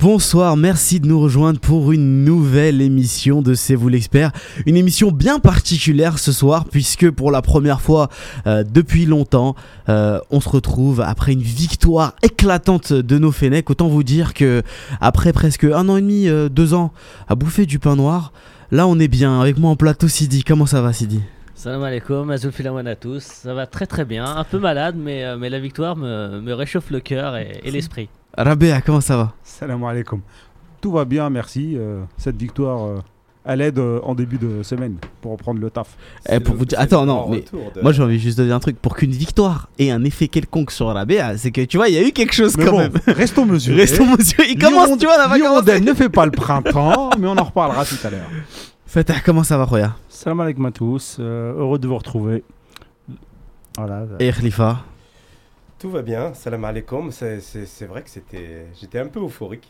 Bonsoir, merci de nous rejoindre pour une nouvelle émission de C'est vous l'expert. Une émission bien particulière ce soir puisque pour la première fois euh, depuis longtemps, euh, on se retrouve après une victoire éclatante de nos Fennecs. Autant vous dire que après presque un an et demi, euh, deux ans à bouffer du pain noir, là on est bien. Avec moi en plateau Sidi. Comment ça va Sidi? Salam alaikum, Azul Filawan à tous. Ça va très très bien, un peu malade, mais, mais la victoire me, me réchauffe le cœur et, et l'esprit. Rabea, comment ça va Salam alaikum. Tout va bien, merci. Euh, cette victoire euh, à l'aide euh, en début de semaine pour reprendre le taf. Eh, pour vous dire- Attends, non, mais moi j'ai envie juste de dire un truc. Pour qu'une victoire ait un effet quelconque sur Rabea, c'est que tu vois, il y a eu quelque chose Mais quand bon, même. restons mesurés. Restons mesurés. Il commence, tu vois, on a pas commencé. L'hirondelle ne fait pas le printemps, mais on en reparlera tout à l'heure. Fatah, comment ça va, Roya Salam alaikum à tous, euh, heureux de vous retrouver. Voilà. Et Khalifa Tout va bien, salam alaikum. C'est- C'est c'est vrai que c'était. J'étais un peu euphorique.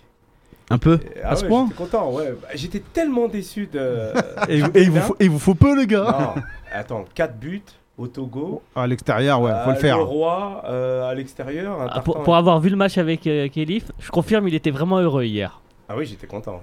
Un peu Et- ah À ce ouais, point J'étais content, ouais. Bah, J'étais tellement déçu de. Et, et il vous faut, et il vous faut peu, les gars Non, attends, 4 buts au Togo. À l'extérieur, ouais, faut Euh, le faire. Le roi euh, à l'extérieur. un Ah, pour, avoir vu le match avec euh, Khalif, je confirme, il était vraiment heureux hier. Ah oui, j'étais content.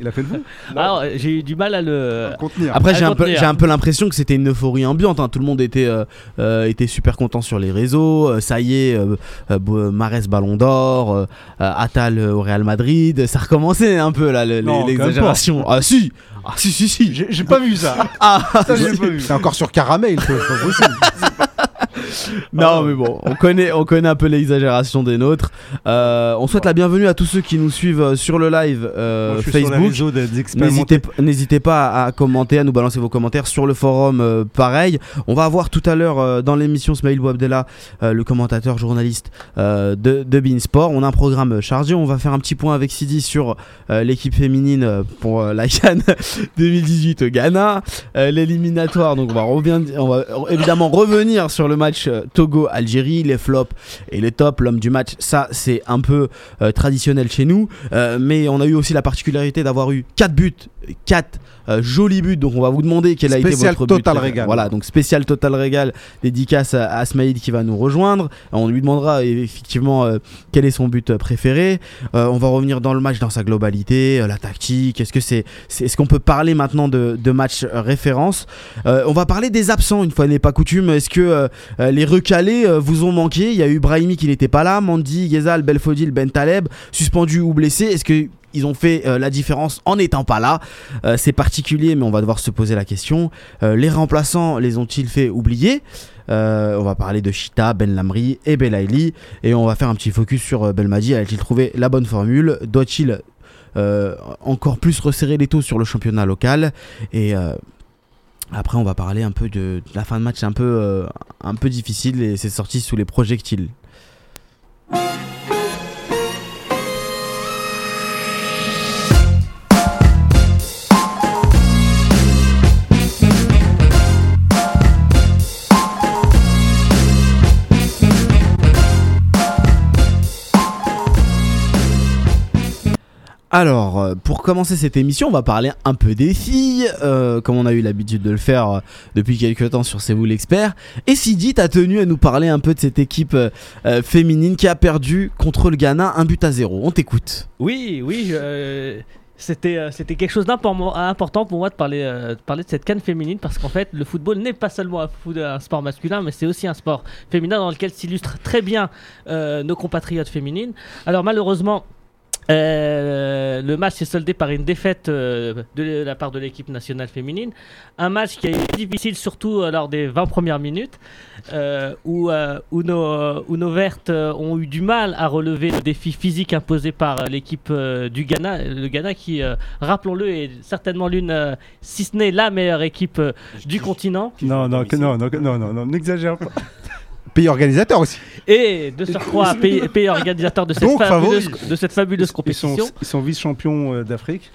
Il a fait le fou. Alors, j'ai eu du mal à le. À contenir. Après, à j'ai un, peu, j'ai un peu l'impression que c'était une euphorie ambiante. hein. Tout le monde était, euh, euh, était super content sur les réseaux. Euh, ça y est, euh, euh, Mahrez Ballon d'Or, Atal euh, au Real Madrid. Ça recommençait un peu là, le- Non, l'exagération. Ah si Ah si, si, si J'ai j'ai pas vu ça. Ah Ça, j'ai pas vu. C'est encore sur caramel, c'est pas possible. Non, mais bon, on connaît, on connaît un peu l'exagération des nôtres. Euh, on souhaite la bienvenue à tous ceux qui nous suivent euh, sur le live euh, Moi, Facebook. N'hésitez, pas à commenter, à nous balancer vos commentaires sur le forum. euh, pareil, on va avoir tout à l'heure dans l'émission Smaïl Bouabdella, le commentateur journaliste de, de Beansport. On a un programme chargé. On va faire un petit point avec Sidi sur l'équipe féminine pour la Cannes 2018 au Ghana, l'éliminatoire. Donc on va, on va évidemment revenir sur le match euh, Togo-Algérie, les flops et les tops. L'homme du match, ça c'est un peu euh, traditionnel chez nous. Euh, mais on a eu aussi la particularité d'avoir eu 4 buts, 4 jolis buts. Donc on va vous demander quel a été votre Total but. Régal. Voilà, donc spécial Total Régal, dédicace à, à Smaïd qui va nous rejoindre. On lui demandera effectivement euh, quel est son but euh, préféré. Euh, on va revenir dans le match dans sa globalité, euh, la tactique. Est-ce que c'est, est-ce qu'on peut parler maintenant de, de match euh, référence? Euh, On va parler des absents une fois n'est pas coutume. Est-ce que euh, euh, les recalés euh, vous ont manqué? Il y a eu Brahimi qui n'était pas là, Mandy, Ghezal, Belfodil, Ben Taleb, suspendus ou blessés. Est-ce que ils ont fait euh, la différence en n'étant pas là Euh, C'est particulier, mais on va devoir se poser la question. Euh, les remplaçants les ont-ils fait oublier? On va parler de Chita, Ben Lamri et Belaïli. Et on va faire un petit focus sur Belmadi. A-t-il trouvé la bonne formule? Doit-il encore plus resserrer les taux sur le championnat local? Et après, on va parler un peu de, la fin de match un peu, un peu difficile et c'est sorti sous les projectiles. Alors, euh, pour commencer cette émission, on va parler un peu des filles, euh, comme on a eu l'habitude de le faire euh, depuis quelques temps sur C'est vous l'expert. Et Sidi, t'as tenu à nous parler un peu de cette équipe féminine qui a perdu contre le Ghana un but à zéro. On t'écoute. Oui, oui, c'était c'était quelque chose d'important pour moi de parler, de parler de cette canne féminine parce qu'en fait, le football n'est pas seulement un, sport masculin, mais c'est aussi un sport féminin dans lequel s'illustrent très bien nos compatriotes féminines. Alors, malheureusement. Euh, le match s'est soldé par une défaite euh, de la part de l'équipe nationale féminine. Un match qui a été difficile, surtout euh, lors des 20 premières minutes, euh, où, euh, où, nos, où nos Vertes euh, ont eu du mal à relever le défi physique imposé par euh, l'équipe euh, du Ghana. Le Ghana qui, euh, rappelons-le, est certainement l'une, euh, si ce n'est la meilleure équipe euh, du continent. Non, non, non, non, non, non, n'exagère pas. Pays organisateur aussi. Et de surcroît, pays, pays organisateur de cette, Donc, fabuleuse, favori. de cette fabuleuse Ils sont, compétition. ils sont vice-champions euh, d'Afrique,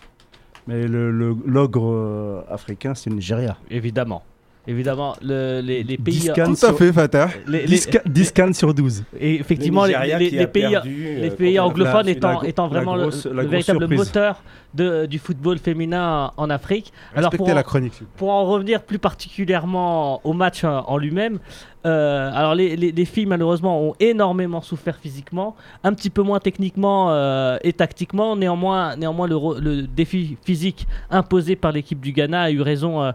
mais le- le- l'ogre euh, africain, c'est le Nigeria. Évidemment. Évidemment, le- les, les pays. 10 cannes Tout à sur- fait, Fatah. les- les- 10 ca- 10 cannes sur 12. et effectivement, Le les, pays, perdu, euh, les pays anglophones la- étant, la- étant vraiment le- grosse- le, la grosse véritable surprise. moteur de, du football féminin en Afrique. Alors pour Respectez en, la chronique. pour en revenir plus particulièrement au match euh, en lui-même, Euh, alors les, les- les filles malheureusement ont énormément souffert physiquement, un petit peu moins techniquement euh, et tactiquement. Néanmoins, le, défi physique imposé par l'équipe du Ghana a eu raison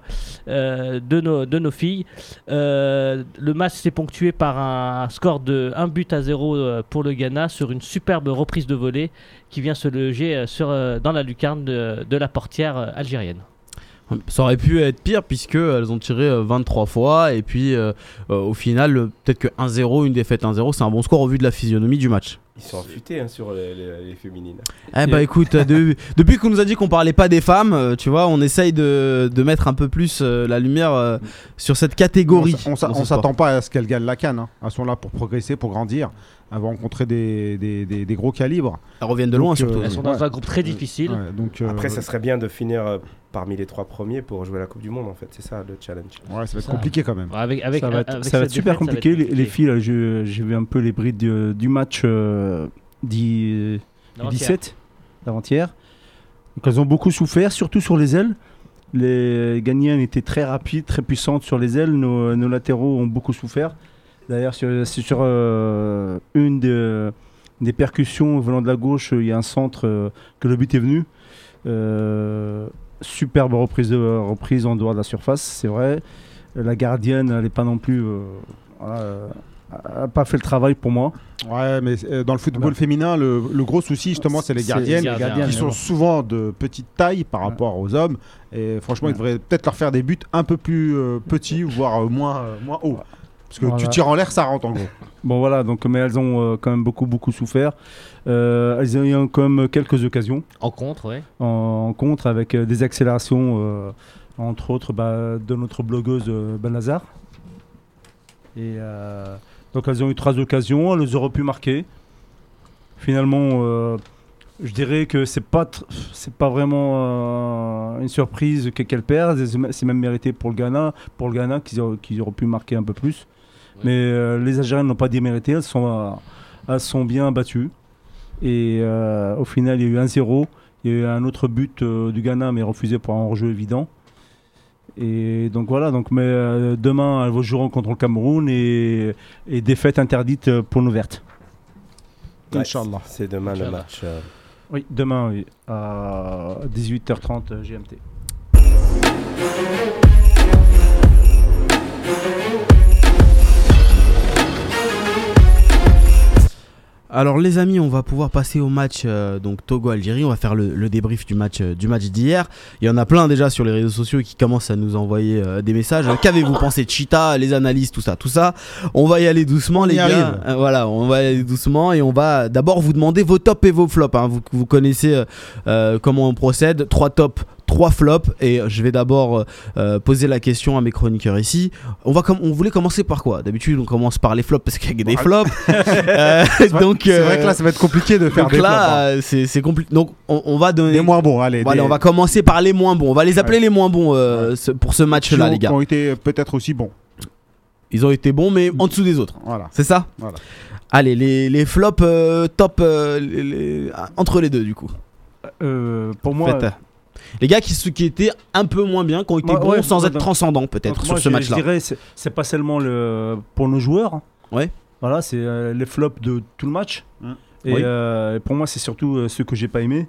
euh, de, nos, filles. Le match s'est ponctué par un score de 1 but à 0 euh, pour le Ghana sur une superbe reprise de volée qui vient se loger dans la lucarne de, la portière algérienne. Ça aurait pu être pire puisque elles ont tiré euh, 23 fois et puis euh, euh, au final euh, peut-être que 1-0, une défaite 1-0, c'est un bon score au vu de la physionomie du match. Ils sont affûtés hein, sur les, les- les féminines. Eh bah écoute, euh, de- depuis qu'on nous a dit qu'on parlait pas des femmes, euh, tu vois, on essaye de, de mettre un peu plus euh, la lumière euh, sur cette catégorie. On On s'attend pas à ce qu'elles gagnent la canne. hein. Elles sont là pour progresser, pour grandir. Elles vont rencontrer des, des, des- des gros calibres. Elles reviennent de loin Donc, surtout. euh, Elles sont dans Ouais. un groupe très difficile. Ouais, donc, euh, Après, ça serait bien de finir euh, parmi les trois premiers pour jouer la Coupe du Monde, en fait. C'est ça le challenge. ouais, ça va être Ça- compliqué quand même. Avec, avec, ça va être, avec ça va cette être super défaite, ça va être compliqué. Les, filles, j'ai vu un peu les brides du, du match euh, du D'avant-hier. 17 d'avant-hier. Donc elles ont beaucoup souffert, surtout sur les ailes. Les Ghanéennes étaient très rapides, très puissantes sur les ailes. Nos, nos latéraux ont beaucoup souffert. D'ailleurs, sur- c'est sur euh, une de- des percussions venant de la gauche, il y a un centre euh, que le but est venu. Euh, superbe reprise, de, reprise en dehors de la surface, c'est vrai. La gardienne, elle n'est pas non plus. euh, voilà, euh, elle n'a pas fait le travail pour moi. Ouais, mais euh, dans le football féminin, le, le gros souci, justement, c'est les gardiennes. les gardiens, qui sont bon. souvent de petite taille par Ouais. rapport aux hommes. Et franchement, Ouais. ils devraient peut-être leur faire des buts un peu plus euh, petits, voire euh, moins, euh, moins hauts. Parce que Voilà. tu tires en l'air, ça rentre en gros. Bon voilà, donc, mais elles ont euh, quand même beaucoup, beaucoup souffert. Euh, elles ont eu quand même quelques occasions En contre, ouais. en, en contre avec euh, des accélérations, euh, entre autres bah, de notre blogueuse euh, Benazar. Et euh, donc elles ont eu trois occasions, elles auraient pu marquer. Finalement, euh, je dirais que c'est pas c'est pas vraiment euh, une surprise que- qu'elles perdent. C'est- même mérité pour le Ghana, pour le Ghana qu'ils auraient, qu'ils auraient pu marquer un peu plus. Mais euh, les Algériennes n'ont pas démérité, elles sont, euh, elles sont bien battues. Et euh, au final, il y a eu 1-0. Il y a eu un autre but euh, du Ghana, mais refusé pour un hors-jeu évident. Et donc voilà, donc, mais euh, demain, elles joueront contre le Cameroun et, et défaite interdite pour nos vertes. Ouais, Inch'Allah. C'est demain le match. euh, Oui, demain, oui, à 18h30 euh, GMT. Alors les amis, on va pouvoir passer au match euh, donc Togo-Algérie. On va faire le, le débrief du match euh, du match d'hier. Il y en a plein déjà sur les réseaux sociaux qui commencent à nous envoyer euh, des messages. Qu'avez-vous pensé de Chita, les analyses, tout ça, tout ça. On va y aller doucement, On les gars. voilà, on va y aller doucement et on va d'abord vous demander vos tops et vos flops. hein. Vous, vous connaissez comment on procède. Trois tops. Trois flops et je vais d'abord euh, euh, poser la question à mes chroniqueurs ici. On va com- on voulait commencer par quoi? D'habitude on commence par les flops parce qu'il y a des flops. Euh, donc C'est vrai euh, que là, ça va être compliqué de faire donc des flops, hein. là, c'est c'est compliqué. Donc, on, on va donner. Des moins bons, allez. Des- on va commencer par les moins bons. On va les appeler les moins bons euh, ce- pour ce match-là, ont- les gars. Qui ont été peut-être aussi bons. Ils ont été bons, mais en dessous des autres. Voilà. C'est ça? Voilà. Allez, les, les flops euh, top euh, les- les- entre les deux, du coup. Euh, pour moi, Faites. Les gars qui, étaient un peu moins bien, qui ont été Ouais, bons ouais, sans être transcendants, peut-être, sur moi, ce match-là. Je dirais, c'est- pas seulement le, pour nos joueurs. hein. Ouais. Voilà, c'est euh, les flops de tout le match. Et Oui. euh, et pour moi, c'est surtout euh, ceux que j'ai pas aimé.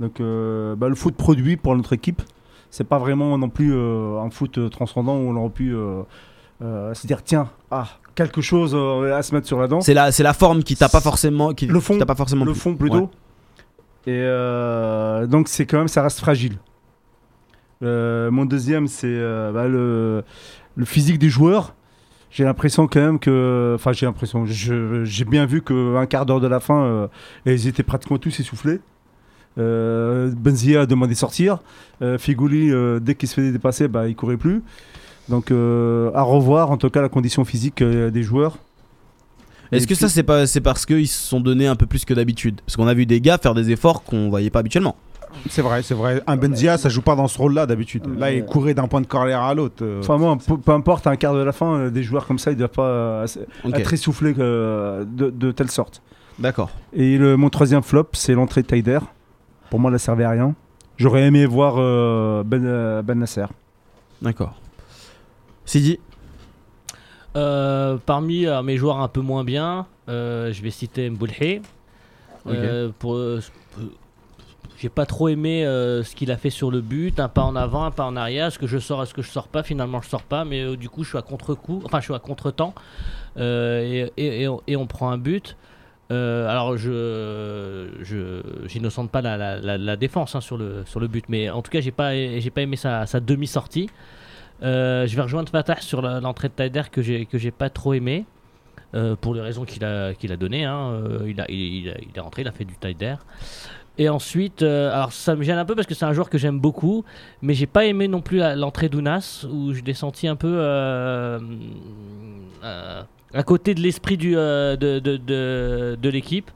Donc, euh, bah, le foot produit pour notre équipe, c'est pas vraiment non plus euh, un foot transcendant où on aurait pu euh, euh, se dire tiens, ah, quelque chose euh, à se mettre sur la dent. C'est la, c'est la forme qui t'a pas forcément, qui, Le fond, qui t'a pas forcément le fond plutôt. Ouais. Et euh, donc c'est quand même, ça reste fragile. Euh, mon deuxième, c'est euh, bah, le, physique des joueurs. J'ai l'impression quand même que, enfin j'ai l'impression, j'ai bien vu qu'un quart d'heure de la fin, ils étaient pratiquement tous essoufflés. Benzia a demandé de sortir. Euh, Figouli, dès qu'il se faisait dépasser, bah, il courait plus. Donc à revoir en tout cas la condition physique des joueurs. Est-ce que puis- ça, c'est pas, c'est parce qu'ils se sont donnés un peu plus que d'habitude? Parce qu'on a vu des gars faire des efforts qu'on voyait pas habituellement. C'est vrai, c'est vrai. Un Benzia, ça joue pas dans ce rôle-là d'habitude. Là, il courait d'un point de carrière à l'autre. euh, Enfin moi, peu, peu importe, à un quart de la fin, euh, des joueurs comme ça, ils doivent pas euh, être essoufflés de, de telle sorte. d'accord. Et le, mon troisième flop, c'est l'entrée de Taider. Pour moi, elle ne servait à rien. J'aurais aimé voir euh, ben, ben Nasser. D'accord. Sidi? Euh, parmi euh, mes joueurs un peu moins bien, euh, je vais citer Mboulhi. Euh, pour, j'ai pas trop aimé ce qu'il a fait sur le but, un pas en avant, un pas en arrière. Est-ce que je sors, est-ce que je sors pas? Finalement, je sors pas, mais du coup, je suis à contre-coup, enfin, je suis à contre-temps, et, et- et on, et on prend un but. Euh, alors, je, je j'innocente pas la, la- la- la défense hein, sur le sur le but, mais en tout cas, j'ai pas j'ai pas aimé sa, sa demi-sortie. Euh, je vais rejoindre Fatah sur l'entrée de Taider que j'ai que j'ai pas trop aimé. euh, pour les raisons qu'il a, données. hein. Euh, il, est rentré, il a fait du Taider. Et ensuite, alors ça me gêne un peu parce que c'est un joueur que j'aime beaucoup, mais j'ai pas aimé non plus l'entrée d'Ounas où je l'ai senti un peu à côté de l'esprit de l'équipe.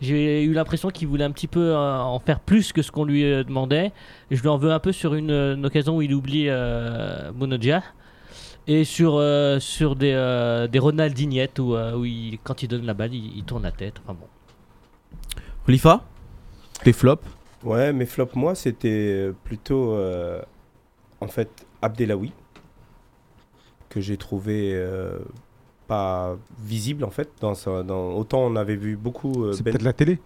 J'ai eu l'impression qu'il voulait un petit peu euh, en faire plus que ce qu'on lui euh, demandait. Et je lui en veux un peu sur une, une occasion où il oublie euh, Monodja et sur, euh, sur des, euh, des Ronaldinhettes où, euh, où il- quand il donne la balle, il, il tourne la tête. Enfin bon. Khalifa Tes flops? Ouais, mes flops, moi, c'était plutôt euh, en fait Abdelawi, que j'ai trouvé euh, pas visible en fait. Dans, sa- dans, autant on avait vu beaucoup. euh, C'est Ben- peut-être la télé.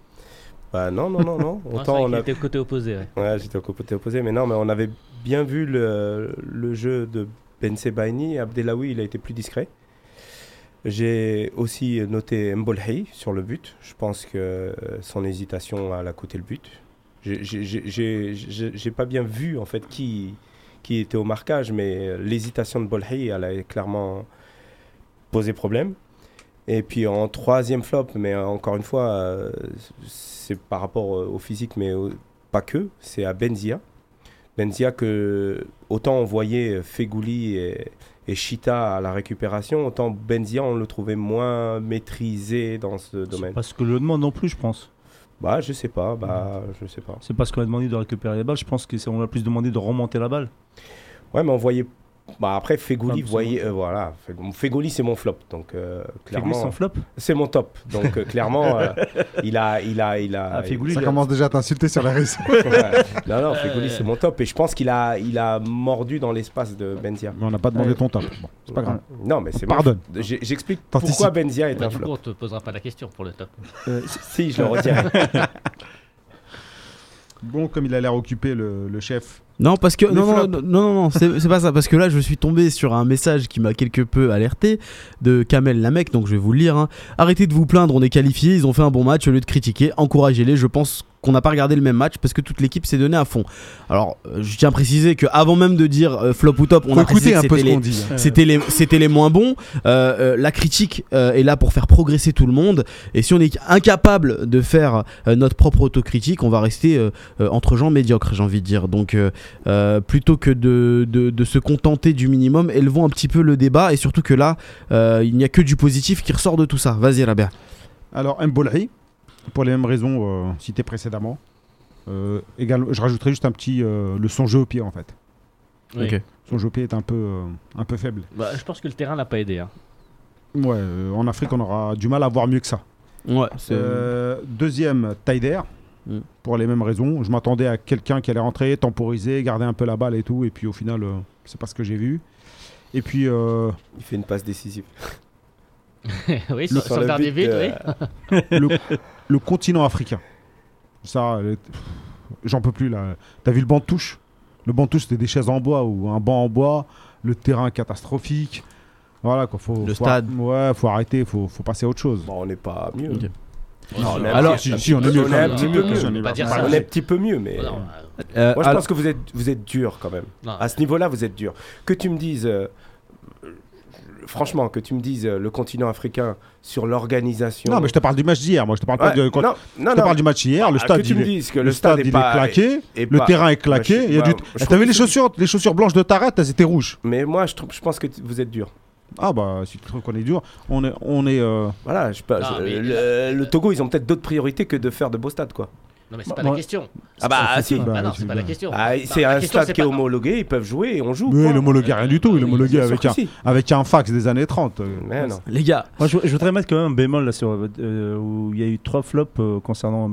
Bah, non, non, non, non. C'est Autant vrai on qu'il a. était au côté opposé. ouais. Ouais, j'étais au côté opposé, mais non, mais on avait bien vu le, le jeu de Ben Sebaini. Abdelawi, il a été plus discret. J'ai aussi noté Mbolhi sur le but. Je pense que euh, son hésitation elle a coûté le but. J'ai- j'ai- j'ai- J'ai j'ai- j'ai pas bien vu en fait qui, qui était au marquage, mais euh, l'hésitation de Mbolhi, elle a clairement posé problème. Et puis en troisième flop, mais encore une fois, euh, c'est par rapport au physique, mais au- pas que, c'est à Benzia. Benzia que autant on voyait Fegouli et, et Chita à la récupération, autant Benzia on le trouvait moins maîtrisé dans ce domaine. pas ce que le demande non plus, je pense. Bah je sais pas, bah je sais pas. C'est parce qu'on a demandé de récupérer les balles. Je pense qu'on a plus demandé de remonter la balle. Ouais mais on voyait... Bah après c'est voyez, euh, voilà, Feg- Fegouli c'est mon flop, donc euh, clairement son flop? c'est mon top. Donc euh, clairement euh, il a, il a, il a. Ah, Ça il a- commence déjà à t'insulter sur les réseaux. Ouais. Non non, Fegouli c'est mon top et je pense qu'il a, il a mordu dans l'espace de Benzia. Mais on n'a pas demandé ton top. Bon, c'est pas grave. Non, mais c'est J'ai- J'explique pourquoi Benzia est Bah, un du coup, flop. on te posera pas la question pour le top. Si, je le retiens. Bon, comme il a l'air occupé, le, le chef. Non, parce que non, non, non, non, non, c'est pas ça. Parce que là, je suis tombé sur un message qui m'a quelque peu alerté de Kamel Lamek, donc je vais vous le lire. hein. Arrêtez de vous plaindre, on est qualifié, ils ont fait un bon match au lieu de critiquer. Encouragez-les. Je pense qu'on n'a pas regardé le même match parce que toute l'équipe s'est donnée à fond. Alors, euh, je tiens à préciser que avant même de dire euh, flop ou top, on Faut a précisé que un peu c'était ce les- qu'on dit. C'était les, les moins bons. Euh, euh, la critique euh, est là pour faire progresser tout le monde. Et si on est incapable de faire euh, notre propre autocritique, on va rester euh, euh, entre gens médiocres, j'ai envie de dire. Donc, euh, euh, plutôt que de, de, de se contenter du minimum, élevons un petit peu le débat. Et surtout que là, euh, il n'y a que du positif qui ressort de tout ça. Vas-y, Rabia. Alors, Mbolhi, pour les mêmes raisons euh, citées précédemment. Euh, également, je rajouterai juste un petit. euh, le son jeu au pied, en fait. Oui. Ok. Son jeu au pied est un peu, euh, un peu faible. Bah, je pense que le terrain l'a pas aidé. hein. Ouais, euh, en Afrique, on aura du mal à voir mieux que ça. Ouais, c'est. Euh, deuxième, Taider. Mm. Pour les mêmes raisons. Je m'attendais à quelqu'un qui allait rentrer, temporiser, garder un peu la balle et tout. Et puis au final, euh, c'est pas ce que j'ai vu. Et puis, euh, Il fait une passe décisive. oui, sur, sur le le dernier but oui. le, le continent africain. Ça, euh, j'en peux plus là. T'as vu le banc de touche Le banc de touche, c'était des chaises en bois ou un banc en bois. Le terrain catastrophique. Voilà quoi. Faut, Le faut stade. ar- ouais, faut arrêter. Faut, faut passer à autre chose. Bon, on n'est pas mieux. Non, on est un Alors, petit- si, on est peu- mieux on est un petit peu mieux. mieux. On est un petit peu mieux, mais. Non, Euh, Moi, je alors- pense que vous êtes, vous êtes dur quand même. non. À ce niveau-là, vous êtes dur. Que tu me dises, euh, franchement, que tu me dises euh, le continent africain sur l'organisation. Non, mais je te parle du match d'hier. Moi, je te parle pas Ouais, de. quand- non, je non, te non. parle du match hier. Le stade, que tu il me est, dises que le le stade, stade est il pas- est claqué. et Le pas- terrain est claqué. je- du- je Eh, les chaussures, les chaussures blanches de Tarat, elles étaient rouges. Mais moi, je, je pense que vous êtes dur. Ah bah, si tu trouves qu'on est dur, on est, on est. euh, Voilà, je, peux- Non, je- le Togo, ils ont peut-être d'autres priorités que de faire de beaux stades, quoi. Non, mais c'est Bah, pas la question. Ah bah, c'est si. non, c'est pas la question. Ah, c'est un question, stade qui est pas- homologué, ils peuvent jouer et on joue. Oui, il est homologué rien du tout. Il est Oui, homologué avec un, si. avec un fax des années 30. euh. Mais non. Les gars, Moi, je, je voudrais mettre quand même un bémol là sur euh, où il y a eu trois flops euh, concernant.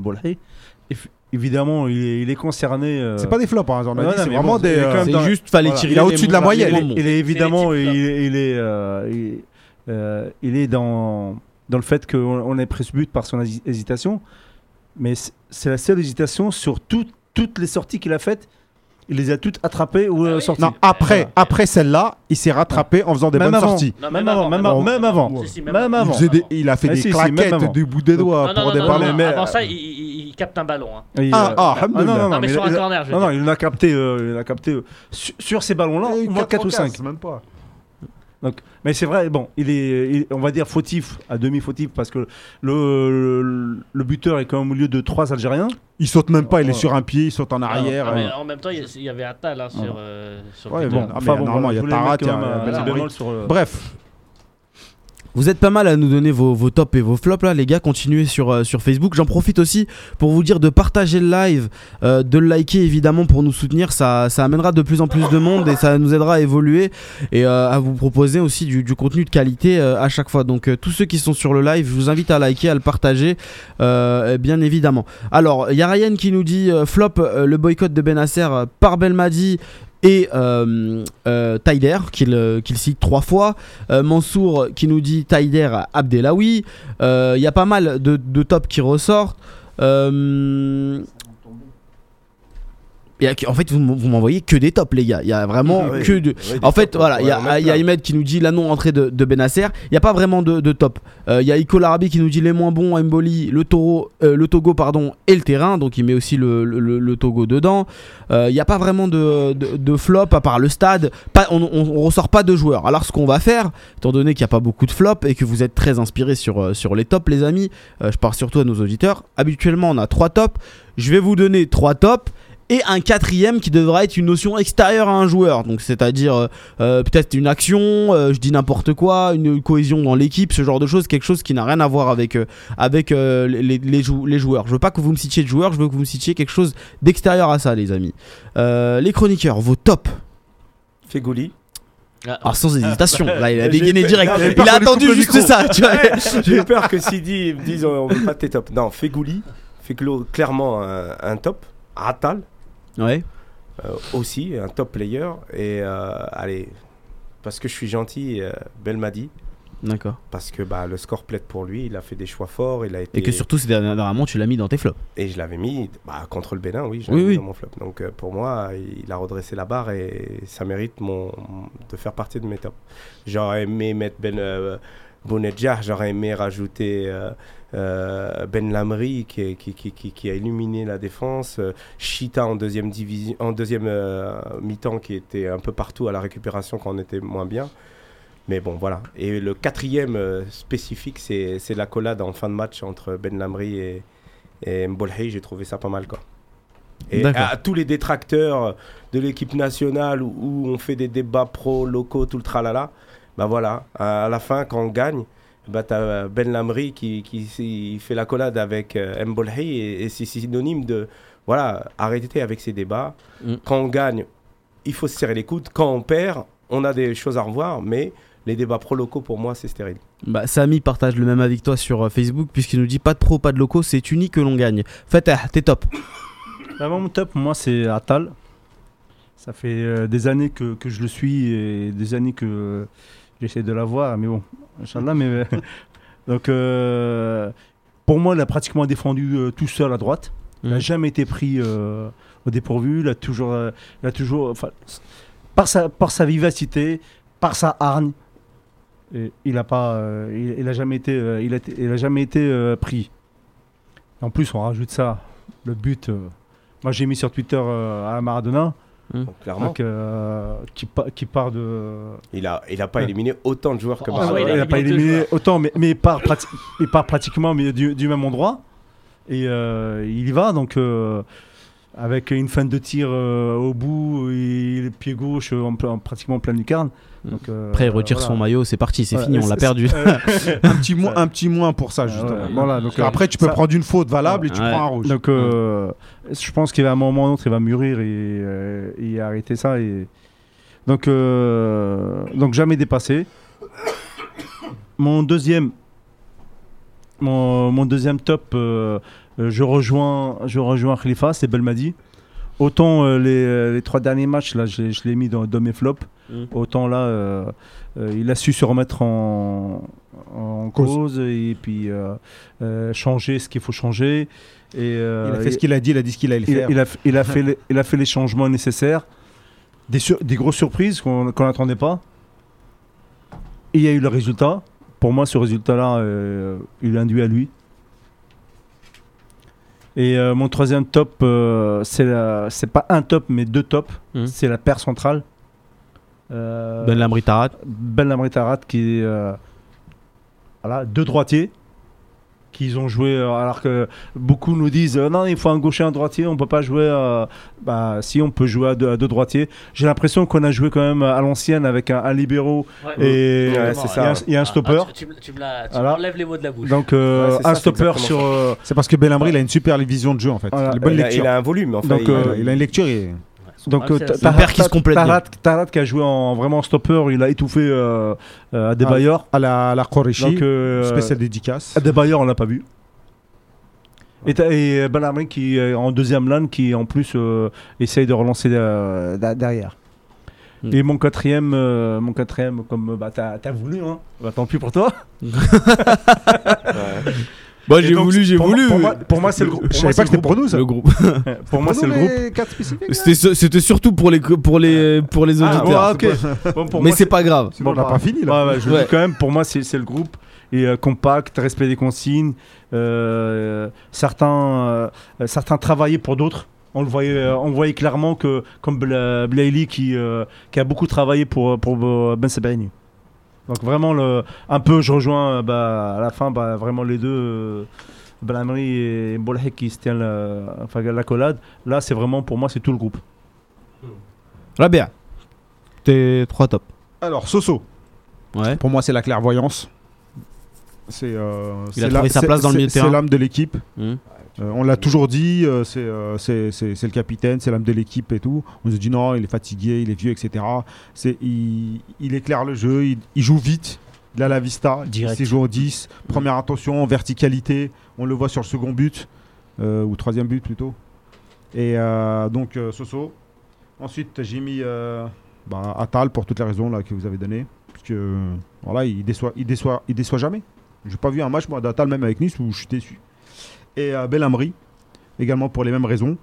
Eff- Évidemment, il est, il est concerné. euh, C'est pas des flops, hein, on a Ouais, dit, non, c'est vraiment bon, des. est euh, c'est juste, fallait voilà. tirer Il est au-dessus de la moyenne. il, est, est évidemment, il, est, euh, il, Euh, il est dans, dans le fait qu'on on ait pris ce but par son hési- hésitation, mais c'est la seule hésitation sur tout- toutes les sorties qu'il a faites. Il les a toutes attrapées ou euh, sorties. Non, après, après celle-là, il s'est rattrapé en faisant des Même bonnes avant. sorties. Non, Même avant, même avant, même avant. Si, si, même Même avant. Il, des- a fait Ah, des si, claquettes du bout des doigts Non, pour non, non, déparler. non, non, mais- avant ça, il, il- il capte un ballon. hein. Ah, euh, ah, ah, non, non, non, Non, mais sur un corner, je veux non, non, il en a capté, euh, il a capté euh, sur, sur ces ballons-là, au moins 4 ou 5. Même pas. Mais c'est vrai, bon, il est, il- on va dire fautif, à demi fautif, parce que le, le, le buteur est quand même au milieu de trois Algériens. Il saute même pas, il est Ouais. sur un pied, il saute en arrière. Mais euh. en même temps, il y avait Attal hein, sur, euh, sur Ouais, le bon, enfin, normalement, il y a Tarat, il y a- sur, euh, Bref, Vous êtes pas mal à nous donner vos, tops et vos flops là les gars, continuez sur, euh, sur Facebook. J'en profite aussi pour vous dire de partager le live, euh, de le liker évidemment pour nous soutenir, ça, amènera de plus en plus de monde et ça nous aidera à évoluer et euh, à vous proposer aussi du, du contenu de qualité à chaque fois. Donc tous ceux qui sont sur le live, je vous invite à liker, à le partager bien évidemment. Alors il y a Ryan qui nous dit flop le boycott de Benasser par Belmadi et euh, euh, qu'il euh, qu'il cite trois fois. Euh, Mansour qui nous dit Taider Abdelawi. Il y a pas mal de, de tops qui ressortent. Euh, en fait, vous, m'envoyez que des tops, les gars. Il y a vraiment Ah oui. Que de. Oui, En fait, tops, voilà, il y a, y Ahmed qui nous dit la non-entrée de, de Benasser. Il n'y a pas vraiment de, de top. Euh, Il y a Iko Larabi qui nous dit les moins bons, Mboli, le, taureau, euh, le Togo pardon, et le terrain. Donc il met aussi le, le- Togo dedans. Euh, Il n'y a pas vraiment de, de, flop à part le stade. Pas, on, on ressort pas de joueurs. Alors ce qu'on va faire, étant donné qu'il n'y a pas beaucoup de flops et que vous êtes très inspirés sur, euh, sur les tops, les amis, euh, je parle surtout à nos auditeurs. Habituellement, on a trois tops. Je vais vous donner trois tops et un quatrième qui devra être une notion extérieure à un joueur. Donc c'est-à-dire euh, euh, peut-être une action, euh, je dis n'importe quoi, une cohésion dans l'équipe, ce genre de choses, quelque chose qui n'a rien à voir avec, euh, avec euh, les, les, jou- les joueurs. Je veux pas que vous me citiez de joueurs, je veux que vous me citiez quelque chose d'extérieur à ça, les amis. Euh, les chroniqueurs, vos tops. Fegouli. Ah, Alors sans hésitation, là il a dégainé fait- direct. Non, Il a attendu juste ça, tu vois. J'ai eu peur que Sidi me dise on veut pas tes tops. Non, Fegouli. Feglo, clairement un, un top. Atal Ouais. euh, aussi, un top player. Et euh, allez, parce que je suis gentil, euh, Belmadi. D'accord. Parce que bah, le score plaide pour lui, il a fait des choix forts, il a été Et que surtout, ces dernièrement, tu l'as mis dans tes flops. et je l'avais mis bah, contre le Bénin, oui, je Oui, l'avais mis oui. dans mon flop. Donc euh, pour moi, il a redressé la barre et ça mérite mon, de faire partie de mes tops. J'aurais aimé mettre Ben Bounedjah, j'aurais aimé rajouter euh, euh, Ben Lamri qui, qui, qui, qui, qui a illuminé la défense, Chita en deuxième division, en deuxième euh, mi-temps qui était un peu partout à la récupération quand on était moins bien. Mais bon, voilà. Et le quatrième spécifique, c'est c'est la collade en fin de match entre Ben Lamri et, et. J'ai trouvé ça pas mal, quoi. Et D'accord. à tous les détracteurs de l'équipe nationale où, où on fait des débats pro, locaux, tout le tralala, bah voilà, à la fin, quand on gagne, bah t'as Ben Lamri qui, fait la collade avec euh, Mbolhi et, et c'est synonyme de, voilà, arrêtez avec ces débats. Mm. Quand on gagne, il faut se serrer les coudes. Quand on perd, on a des choses à revoir, mais les débats pro-locaux, pour moi, c'est stérile. Bah, Samy partage le même avec toi sur euh, Facebook, puisqu'il nous dit pas de pro, pas de locaux, c'est unique que l'on gagne. Fatah, t'es top. Bah, mon top, moi, c'est Atal. Ça fait euh, des années que, que je le suis et des années que euh, j'essaie de l'avoir, mais bon, Inch'Allah, mais. Donc, euh, pour moi, il a pratiquement défendu euh, tout seul à droite. Il n'a Mhm. jamais été pris euh, au dépourvu. Il a toujours. euh, il a toujours par, sa, par sa vivacité, par sa hargne, et il n'a pas. euh, il, il a jamais été, euh, il a, il a jamais été euh, pris. En plus, on rajoute ça, le but. euh, moi, j'ai mis sur Twitter euh, à Maradona, Donc, clairement, donc, euh, qui, pa- qui part de. il n'a il a pas Ouais. éliminé autant de joueurs que Ah, Ah, ouais, il a il pas éliminé autant, mais, mais il, part prati- il part pratiquement mais du, du même endroit. Et euh, il y va, donc euh, avec une fin de tir euh, au bout et le pied gauche en, plein- pratiquement en pleine lucarne. Donc, euh, Après, il retire voilà. son maillot, c'est parti, c'est fini, on l'a perdu. euh, un petit, moins, un petit moins pour ça, Ouais, justement. voilà, donc, Parce qu'après, tu peux ça- prendre une faute valable et tu Ouais. prends un rouge. Donc, euh, je pense qu'à un moment ou un autre, il va mûrir et, euh, et arrêter ça. Et... Donc, euh, donc, jamais dépassé. Mon deuxième, mon, mon deuxième top, euh, euh, je rejoins, je rejoins Khalifa, c'est Belmadi. Autant euh, les, euh, les trois derniers matchs, là, je, je l'ai mis dans, dans mes flops. Mm. Autant là, euh, euh, il a su se remettre en, en Cause. cause. et puis euh, euh, changer ce qu'il faut changer. Et, euh, Il a fait ce qu'il a dit, il a dit ce qu'il allait faire. il a, il, a fait les, il a fait les changements nécessaires. Des, sur- des grosses surprises qu'on n'attendait pas. Et il y a eu le résultat. Pour moi, ce résultat-là, euh, il est induit à lui. Et euh, mon troisième top, euh, c'est la- c'est pas un top, mais deux tops. Mhm. C'est la paire centrale. Euh, Ben Lamri Tarat. Ben Lamri Tarat qui est euh, voilà, deux droitiers qu'ils ont joué euh, alors que beaucoup nous disent euh, non il faut un gaucher un droitier on peut pas jouer euh, bah si on peut jouer à deux, à deux droitiers j'ai l'impression qu'on a joué quand même à l'ancienne avec un, un libéraux et Ouais, et c'est il y ça, a un- il y a un stopper Ah, tu, tu me- tu Voilà. m'enlèves les mots de la bouche. donc euh, Ouais, c'est ça, un c'est stopper sur euh, C'est parce que Belhamri, il a une super vision de jeu, en fait. Voilà. Il, a, il a un volume. Enfin, Donc, il, euh, Il a une lecture et... Donc problème, euh, c'est- Ta- une paire qui se complète. Tarat, Tarat qui a joué en vraiment stopper il a étouffé euh, euh, Adebayor à la, à la Koreshi, donc euh, spécial dédicace. Adebayor on l'a pas vu et, et Belhamri qui est en deuxième lane qui en plus euh, essaye de relancer derrière. Mm. Et mon quatrième, euh, mon quatrième, comme bah, t'as t'as voulu, hein. Bah, tant pis pour toi. ouais. Bah, Et j'ai voulu, j'ai pour moi- voulu. Pour moi, pour moi, c'est le groupe. Je savais pas que c'était pour nous, ça. Le groupe. Pour moi, c'est le groupe. 4 spécifiques. C'était su- C'était surtout pour les, pour les, pour les Ah, auditeurs. ok. Bon, pour Mais moi, c'est pas grave. Bon, on n'a bah, pas fini, là. Ouais, ouais, je dis quand même, pour moi, c'est le groupe. Et euh, compact, respect des consignes. euh, certains, euh, certains travaillaient pour d'autres. On le voyait, on voyait clairement que, comme Bla- Blaili qui, euh, qui a beaucoup travaillé pour, pour Ben Sebaini. Donc vraiment, le, un peu, je rejoins euh, bah, à la fin, bah, vraiment les deux, euh, Belhamri et Bolhek qui se tiennent la, enfin, la collade. Là, c'est vraiment, pour moi, c'est tout le groupe. Rabia. T'es trois top. Alors, Soso. Ouais. Pour moi, c'est la clairvoyance. C'est. euh, Il a c'est trouvé la- sa place dans le milieu de terrain. C'est l'âme de l'équipe. Hmm. Euh, on l'a toujours dit, euh, c'est euh, c'est- c'est- c'est le capitaine, c'est l'âme de l'équipe et tout. On se dit non, il est fatigué, il est vieux, etc. C'est- Il, il éclaire le jeu, il, il joue vite, il a la vista, sait jouer au 10. Première intention, verticalité, on le voit sur le second but, euh, ou troisième but plutôt. Et euh, donc euh, Soso. Ensuite, j'ai mis bah, Atal pour toutes les raisons là, que vous avez données. Parce que voilà, il déçoit, il déçoit, il déçoit jamais. J'ai pas vu un match moi d'Atal même avec Nice où je suis déçu. Et euh, Belhamri, également pour les mêmes raisons.